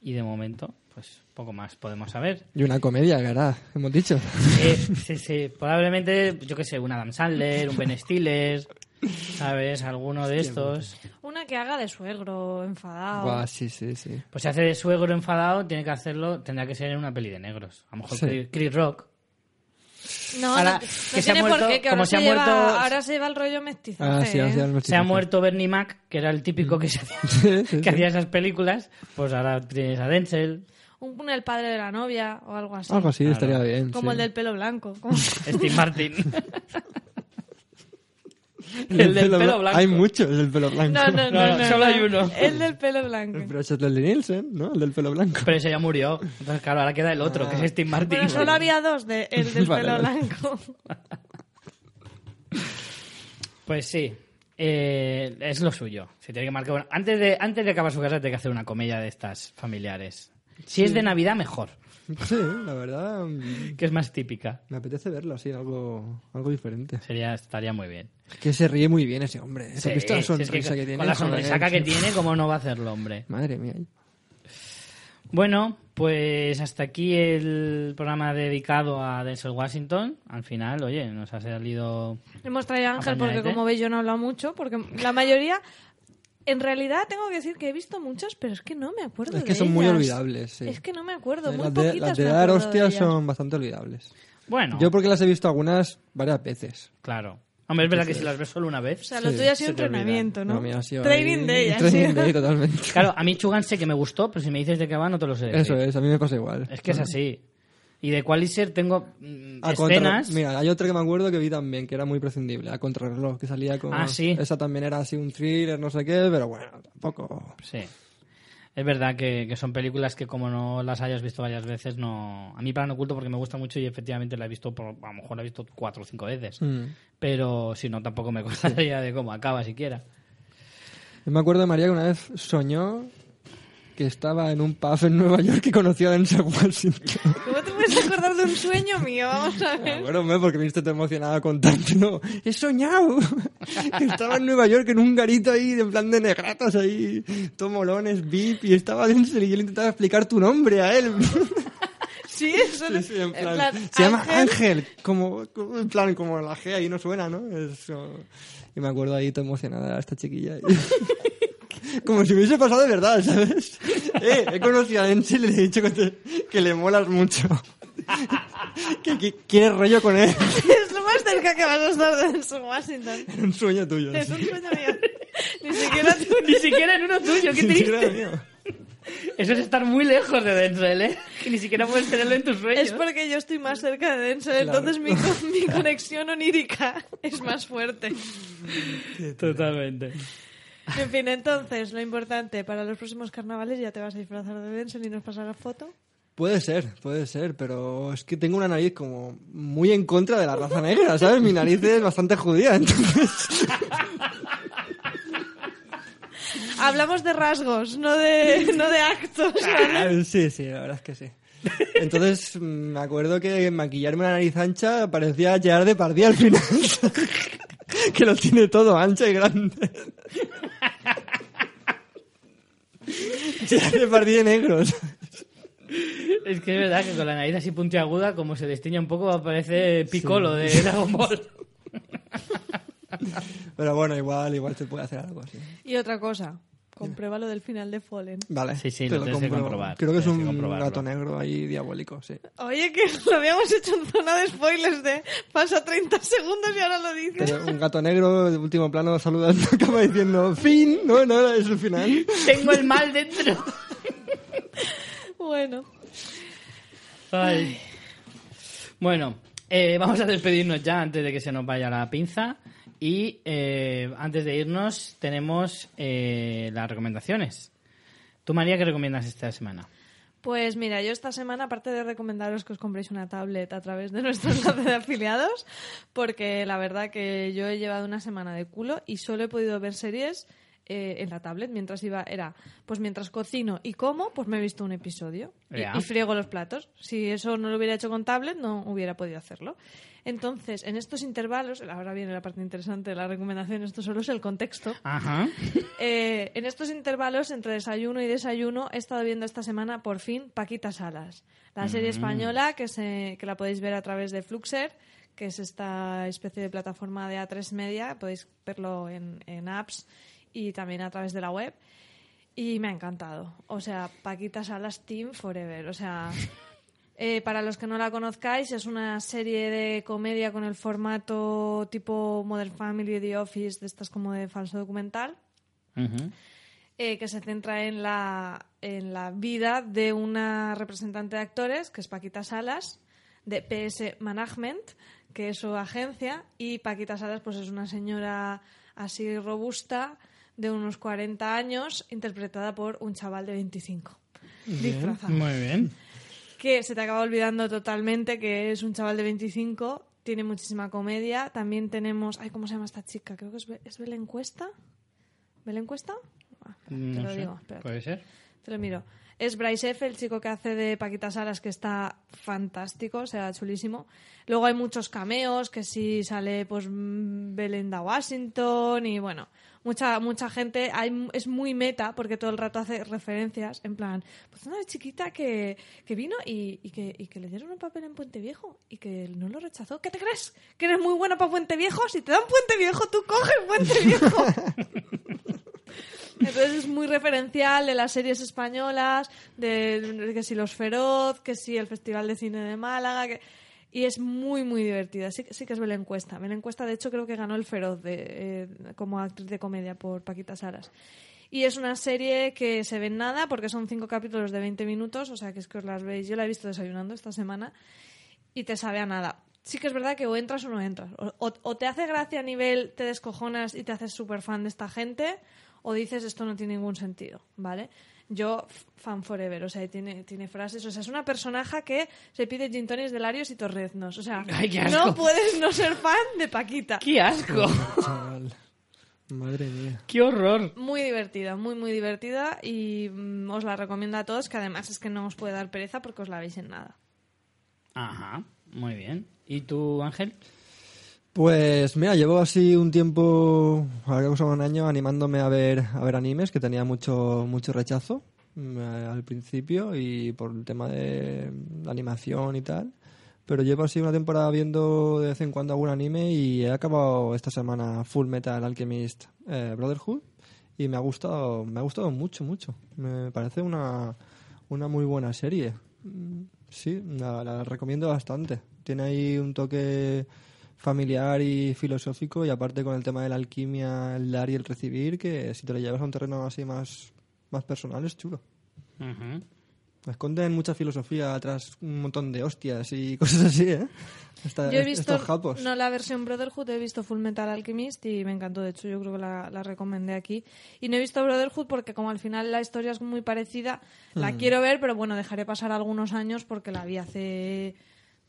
Y de momento, pues poco más podemos saber. Y una comedia, hará, hemos dicho. Eh, sí, sí, probablemente, yo qué sé, un Adam Sandler, un Ben Stiller, ¿sabes? Alguno de estos. Una que haga de suegro, enfadado. Buah, sí, sí, sí. Pues si hace de suegro enfadado, tiene que hacerlo, tendrá que ser en una peli de negros. A lo mejor Sí. Chris- Rock. No, Ahora, no, que no se ha tiene muerto- por qué, que como ahora se se, ha lleva, muerto- ahora se lleva el rollo mestizaje. Ah, sí, ¿eh? el Se ha muerto Bernie Mac, que era el típico que, se *laughs* hacía, Sí, sí, que sí. hacía esas películas. Pues ahora tienes a Denzel, Un, el padre de la novia o algo así. Algo así Claro. estaría bien. Como sí. el del pelo blanco. como- Steve Martin. *laughs* El el del pelo bla- blanco. Hay muchos del pelo blanco. No, no, no, No, no, solo no. hay uno. El del pelo blanco. Pero ese es el de Nielsen, ¿no? El del pelo blanco. Pero ese ya murió. Entonces, claro, ahora queda el otro, que es Steve Martin. Pero solo había dos de el del Vale, pelo vale. blanco. *laughs* Pues sí, eh, es lo suyo. Se tiene que marcar. Bueno, antes de antes de acabar su casa, tiene que hacer una comedia de estas familiares. Si es de Navidad, mejor, *laughs* Sí, la verdad. mm, que es más típica. Me apetece verlo así, algo, algo diferente. Sería, estaría muy bien. Es que se ríe muy bien ese hombre. ¿Has Sí, visto la si es que sonrisa que, tiene? Con la sonrisaca que tiene, ¿cómo no va a hacerlo, hombre? Madre mía. Bueno, pues hasta aquí el programa dedicado a Denzel Washington. Al final, oye, nos ha salido... Hemos traído a Ángel porque, como veis, yo no he hablado mucho. Porque la mayoría, en realidad, tengo que decir que he visto muchas, pero es que no me acuerdo Es que de son muy olvidables, sí. Es que no me acuerdo. Muy las de, poquitas las de me dar acuerdo de hostias ellas. son bastante olvidables. Bueno, Yo porque las he visto algunas varias veces. claro. Hombre, es verdad que si las ves solo una O vez... sea, lo Sí, tuyo ha se sido te olvida. entrenamiento, ¿no? No, mira, ha sido Training ahí- day, ha Training sido. day, totalmente. Claro, a mí Chugan sé que me gustó, pero si me dices de qué va, no te lo sé decir. Eso es, a mí me pasa igual. Es que es así. Y de Qualiser tengo mm, contra- escenas... Mira, hay otra que me acuerdo que vi también, que era muy prescindible, a contrarreloj, que salía con... Ah, sí. Esa también era así un thriller, no sé qué, pero bueno, tampoco... Sí. Es verdad que, que son películas que como no las hayas visto varias veces, no... A mí para no oculto porque me gusta mucho y efectivamente la he visto, por, a lo mejor la he visto cuatro o cinco veces. Mm. Pero si no, tampoco me acordaría de cómo acaba siquiera. Yo me acuerdo de María que una vez soñó que estaba en un pub en Nueva York y conoció a Denzel Washington. *laughs* ¿Cómo te puedes acordar de un sueño mío? Vamos a ver. Bueno, hombre, porque me viste tan emocionada contando. No, he soñado que *laughs* estaba en Nueva York en un garito ahí, en plan de negratas ahí, tomolones, VIP, y estaba Denzel y yo le intentaba explicar tu nombre a él. *laughs* Sí, eso Sí, sí, en en plan, plan, se llama Ángel. Ángel, como, como- en plan, como la G ahí no suena, ¿no? Eso. Y me acuerdo ahí toda emocionada esta chiquilla. *laughs* como si me hubiese pasado de verdad, ¿sabes? Eh, he conocido a Denzel y le he dicho que, te- que le molas mucho. *laughs* que, que quiere rollo con él. Es lo más cerca que vas a estar de Denzel Washington. *laughs* Un sueño tuyo. Es sí. un sueño mío. Ni siquiera *laughs* tú. Ni siquiera en uno tuyo, qué Ni siquiera triste. mío. Eso es estar muy lejos de Denzel, ¿eh? Que ni siquiera puedes tenerlo en tus sueños. Es porque yo estoy más cerca de Denzel, Claro. entonces mi, mi conexión onírica es más fuerte. Totalmente. En fin, entonces, lo importante, para los próximos carnavales ya te vas a disfrazar de Denzel y nos pasarás foto. Puede ser, puede ser, pero es que tengo una nariz como muy en contra de la raza negra, ¿sabes? Mi nariz es bastante judía, entonces... *laughs* Hablamos de rasgos, no de, no de actos. ¿vale? Ah, Sí, sí, la verdad es que sí. Entonces me acuerdo que maquillarme la nariz ancha parecía Gerard Depardieu al final. *laughs* que lo tiene todo ancho y grande. *laughs* Gerard Depardieu negro. Es que es verdad que con la nariz así puntiaguda, como se destiña un poco, parece Piccolo de Dragon Ball. *laughs* Pero bueno, igual, igual se puede hacer algo así. Y otra cosa, comprueba lo del final de Fallen. Vale. Sí, sí, te lo tienes que compruebo. comprobar, Creo que es que un gato negro ahí diabólico, sí. Oye, que *laughs* lo habíamos hecho en zona de spoilers de pasa 30 segundos y ahora lo dices. Pero un gato negro de último plano saludando *laughs* acaba diciendo fin, no, no, es el final. Tengo el mal dentro. *laughs* Bueno, Ay. Bueno, eh, vamos a despedirnos ya antes de que se nos vaya la pinza. Y eh, antes de irnos, tenemos eh, las recomendaciones. ¿Tú, María, qué recomiendas esta semana? Pues mira, yo esta semana, aparte de recomendaros que os compréis una tablet a través de nuestro *laughs* enlace de afiliados, porque la verdad que yo he llevado una semana de culo y solo he podido ver series eh, en la tablet mientras iba, era, pues mientras cocino y como, pues me he visto un episodio y, y friego los platos. Si eso no lo hubiera hecho con tablet, no hubiera podido hacerlo. Entonces, en estos intervalos, ahora viene la parte interesante de la recomendación, esto solo es el contexto. Ajá. *laughs* Eh, en estos intervalos entre desayuno y desayuno he estado viendo esta semana por fin Paquita Salas, la serie española que, se, que la podéis ver a través de Fluxer, que es esta especie de plataforma de A3 Media, podéis verlo en, en apps y también a través de la web. Y me ha encantado. O sea, Paquita Salas Team Forever. O sea, *laughs* eh, para los que no la conozcáis, es una serie de comedia con el formato tipo Modern Family, The Office, de estas como de falso documental eh, que se centra en la, en la vida de una representante de actores, que es Paquita Salas, de PS Management, que es su agencia, y Paquita Salas pues es una señora así robusta, de unos 40 años, interpretada por un chaval de 25. Disfrazado Muy bien. que se te acaba olvidando totalmente que es un chaval de 25, tiene muchísima comedia. También tenemos, ay, ¿cómo se llama esta chica? Creo que es, Be- ¿es Belén Cuesta. ¿Belén Cuesta? Ah, espera, te No lo sé. digo, espérate. Puede ser. Te lo miro. Es Bryce F., el chico que hace de Paquita Salas, que está fantástico, o sea, chulísimo. Luego hay muchos cameos, que sí sale pues mm, Belinda Washington y bueno, mucha mucha gente. Hay, es muy meta porque todo el rato hace referencias, en plan, pues una chiquita que, que vino y, y que, y que le dieron un papel en Puente Viejo y que no lo rechazó. ¿Qué te crees? ¿Que eres muy buena para Puente Viejo? Si te dan Puente Viejo, tú coges Puente Viejo. *laughs* Entonces es muy referencial de las series españolas, de, de que si Los Feroz, que si el Festival de Cine de Málaga, que- y es muy, muy divertida. Sí, sí que es Belén Cuesta. Belén Cuesta, de hecho, creo que ganó el Feroz eh, como actriz de comedia por Paquita Salas. Y es una serie que se ve en nada porque son cinco capítulos de 20 minutos, o sea que es que os las veis. Yo la he visto desayunando esta semana y te sabe a nada. Sí que es verdad que o entras o no entras. O- o te hace gracia a nivel, te descojonas y te haces súper fan de esta gente, o dices esto no tiene ningún sentido, ¿vale? Yo, fan forever, o sea, tiene, tiene frases, o sea, es una personaje que se pide gin de Larios y torreznos, o sea, *laughs* Ay, qué asco. no puedes no ser fan de Paquita. ¡Qué asco! Chaval. Madre mía. ¡Qué horror! Muy divertida, muy, muy divertida y mm, os la recomiendo a todos, que además es que no os puede dar pereza porque os la veis en nada. Ajá, muy bien. ¿Y tú, Ángel? Pues mira, llevo así un tiempo, ahora que un año, animándome a ver, a ver animes, que tenía mucho, mucho rechazo mm, eh, al principio y por el tema de animación y tal. Pero llevo así una temporada viendo de vez en cuando algún anime y he acabado esta semana Full Metal Alchemist eh, Brotherhood y me ha gustado, me ha gustado mucho, mucho. Me parece una, una muy buena serie. Mm, Sí, la recomiendo bastante. Tiene ahí un toque familiar y filosófico y aparte con el tema de la alquimia, el dar y el recibir, que si te lo llevas a un terreno así más, más personal es chulo. Ujú. Esconden mucha filosofía tras un montón de hostias y *laughs* cosas así, ¿eh? Esta- Yo he visto, estos japos. no la versión Brotherhood, he visto Full Metal Alchemist y me encantó. De hecho, yo creo que la, la recomendé aquí. Y no he visto Brotherhood porque como al final la historia es muy parecida, la Hmm. quiero ver, pero bueno, dejaré pasar algunos años porque la vi hace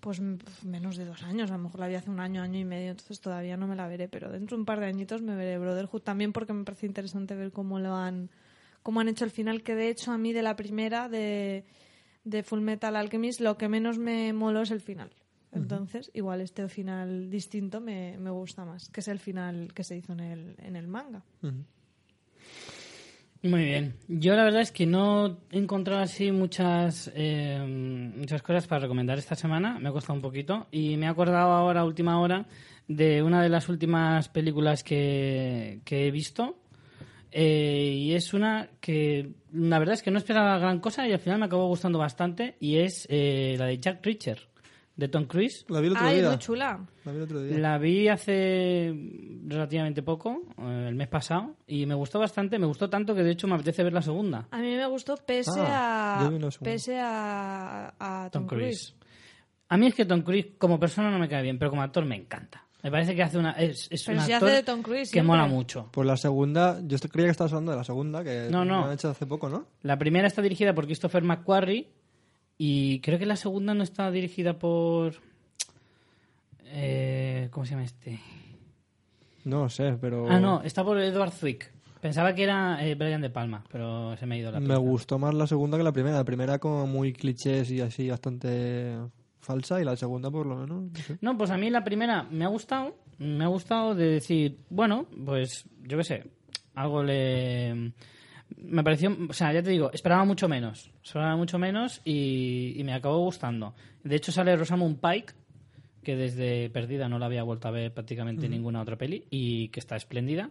pues menos de dos años. A lo mejor la vi hace un año, año y medio, entonces todavía no me la veré. Pero dentro de un par de añitos me veré Brotherhood también porque me parece interesante ver cómo lo han, cómo han hecho el final, que de hecho a mí de la primera de, de Full Metal Alchemist lo que menos me moló es el final. Entonces, igual este final distinto me, me gusta más, que es el final que se hizo en el, en el manga. Muy bien. Yo la verdad es que no he encontrado así muchas eh, muchas cosas para recomendar esta semana. Me ha costado un poquito y me he acordado ahora, última hora, de una de las últimas películas que, que he visto. Eh, y es una que la verdad es que no esperaba gran cosa y al final me acabó gustando bastante. Y es eh, la de Jack Reacher, de Tom Cruise. La vi el otro Ay, día. muy chula. La vi el otro día. La vi hace relativamente poco, eh, el mes pasado, y me gustó bastante. Me gustó tanto que de hecho me apetece ver la segunda. A mí me gustó pese Ah, a pese a, a Tom, Tom Cruise. Cruise. A mí es que Tom Cruise como persona no me cae bien, pero como actor me encanta. Me parece que hace una es, es Pero un si actor hace de Tom Cruise que siempre. mola mucho. Pues la segunda, yo creía que estabas hablando de la segunda, que No, no. han hecho hace poco, ¿no? La primera está dirigida por Christopher McQuarrie y creo que la segunda no está dirigida por eh, ¿cómo se llama este? No sé, pero... Ah, no, está por Edward Zwick. Pensaba que era eh, Brian De Palma, pero se me ha ido la Me pista. gustó más la segunda que la primera. La primera como muy clichés y así bastante falsa y la segunda por lo menos, no sé. No, pues a mí la primera me ha gustado. Me ha gustado de decir, bueno, pues yo qué sé, algo le. Me pareció, o sea, ya te digo, esperaba mucho menos. Esperaba mucho menos y, y me acabó gustando. De hecho, sale Rosamund Pike, que desde Perdida no la había vuelto a ver prácticamente en ninguna otra peli y que está espléndida.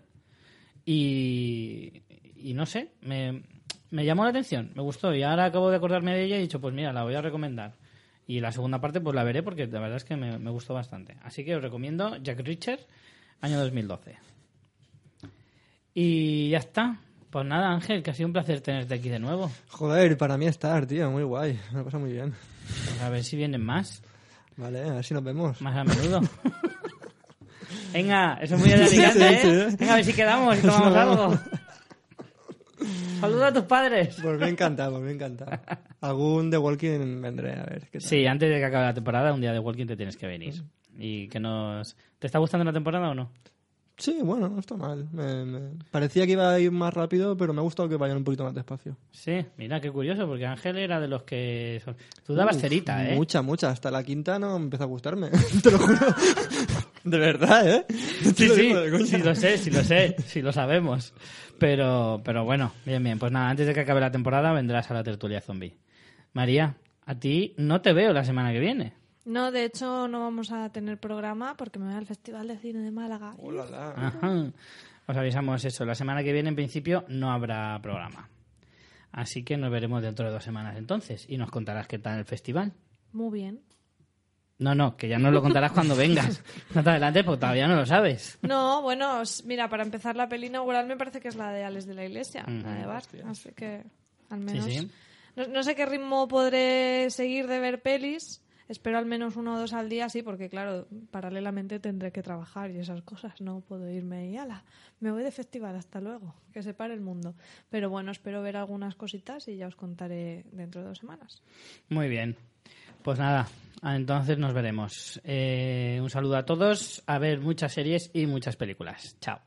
Y, y no sé, me, me llamó la atención, me gustó. Y ahora acabo de acordarme de ella y he dicho, pues mira, la voy a recomendar. Y la segunda parte pues la veré porque la verdad es que me, me gustó bastante. Así que os recomiendo Jack Reacher, año 2012. Y ya está. Pues nada, Ángel, que ha sido un placer tenerte aquí de nuevo. Joder, para mí estar, tío, muy guay. Me pasa muy bien. Pues a ver si vienen más, Vale, a ver si nos vemos. más a menudo. *laughs* Venga, eso es muy delicante, ¿eh? Venga, a ver si quedamos y *laughs* tomamos algo. Saluda a tus padres. Pues me encanta, pues me encanta. Algún The Walking vendré a ver qué tal. Sí, antes de que acabe la temporada, un día de Walking te tienes que venir. Y que nos... ¿Te está gustando la temporada o no? Sí, bueno, no está mal. Me- me- Parecía que iba a ir más rápido, pero me ha gustado que vayan un poquito más despacio. Sí, mira, qué curioso, porque Ángel era de los que... son- Tú dabas Uf, cerita, ¿eh? Mucha, mucha. Hasta la quinta no empezó a gustarme. *laughs* Te lo juro. De verdad, ¿eh? Sí, lo sí, coña. sí lo sé, sí lo sé, sí lo sabemos. Pero, pero bueno, bien, bien. Pues nada, antes de que acabe la temporada vendrás a la tertulia zombie. María, a ti no te veo la semana que viene. No, de hecho no vamos a tener programa porque me voy al Festival de Cine de Málaga. Oh, la, la. Ajá. Os avisamos eso. La semana que viene, en principio, no habrá programa. Así que nos veremos dentro de dos semanas entonces y nos contarás qué tal el festival. Muy bien. No, no, que ya nos lo contarás cuando vengas. *laughs* No te adelantes porque todavía no lo sabes. No, bueno, mira, para empezar la peli inaugural me parece que es la de Alex de la Iglesia, la de Bar, así que al menos... sí. No, no sé qué ritmo podré seguir de ver pelis, espero al menos uno o dos al día, sí, porque claro, paralelamente tendré que trabajar y esas cosas, no puedo irme y ala, me voy de festival, hasta luego, que se pare el mundo. Pero bueno, espero ver algunas cositas y ya os contaré dentro de dos semanas. Muy bien. Pues nada, entonces nos veremos. Eh, un saludo a todos, a ver muchas series y muchas películas. Chao.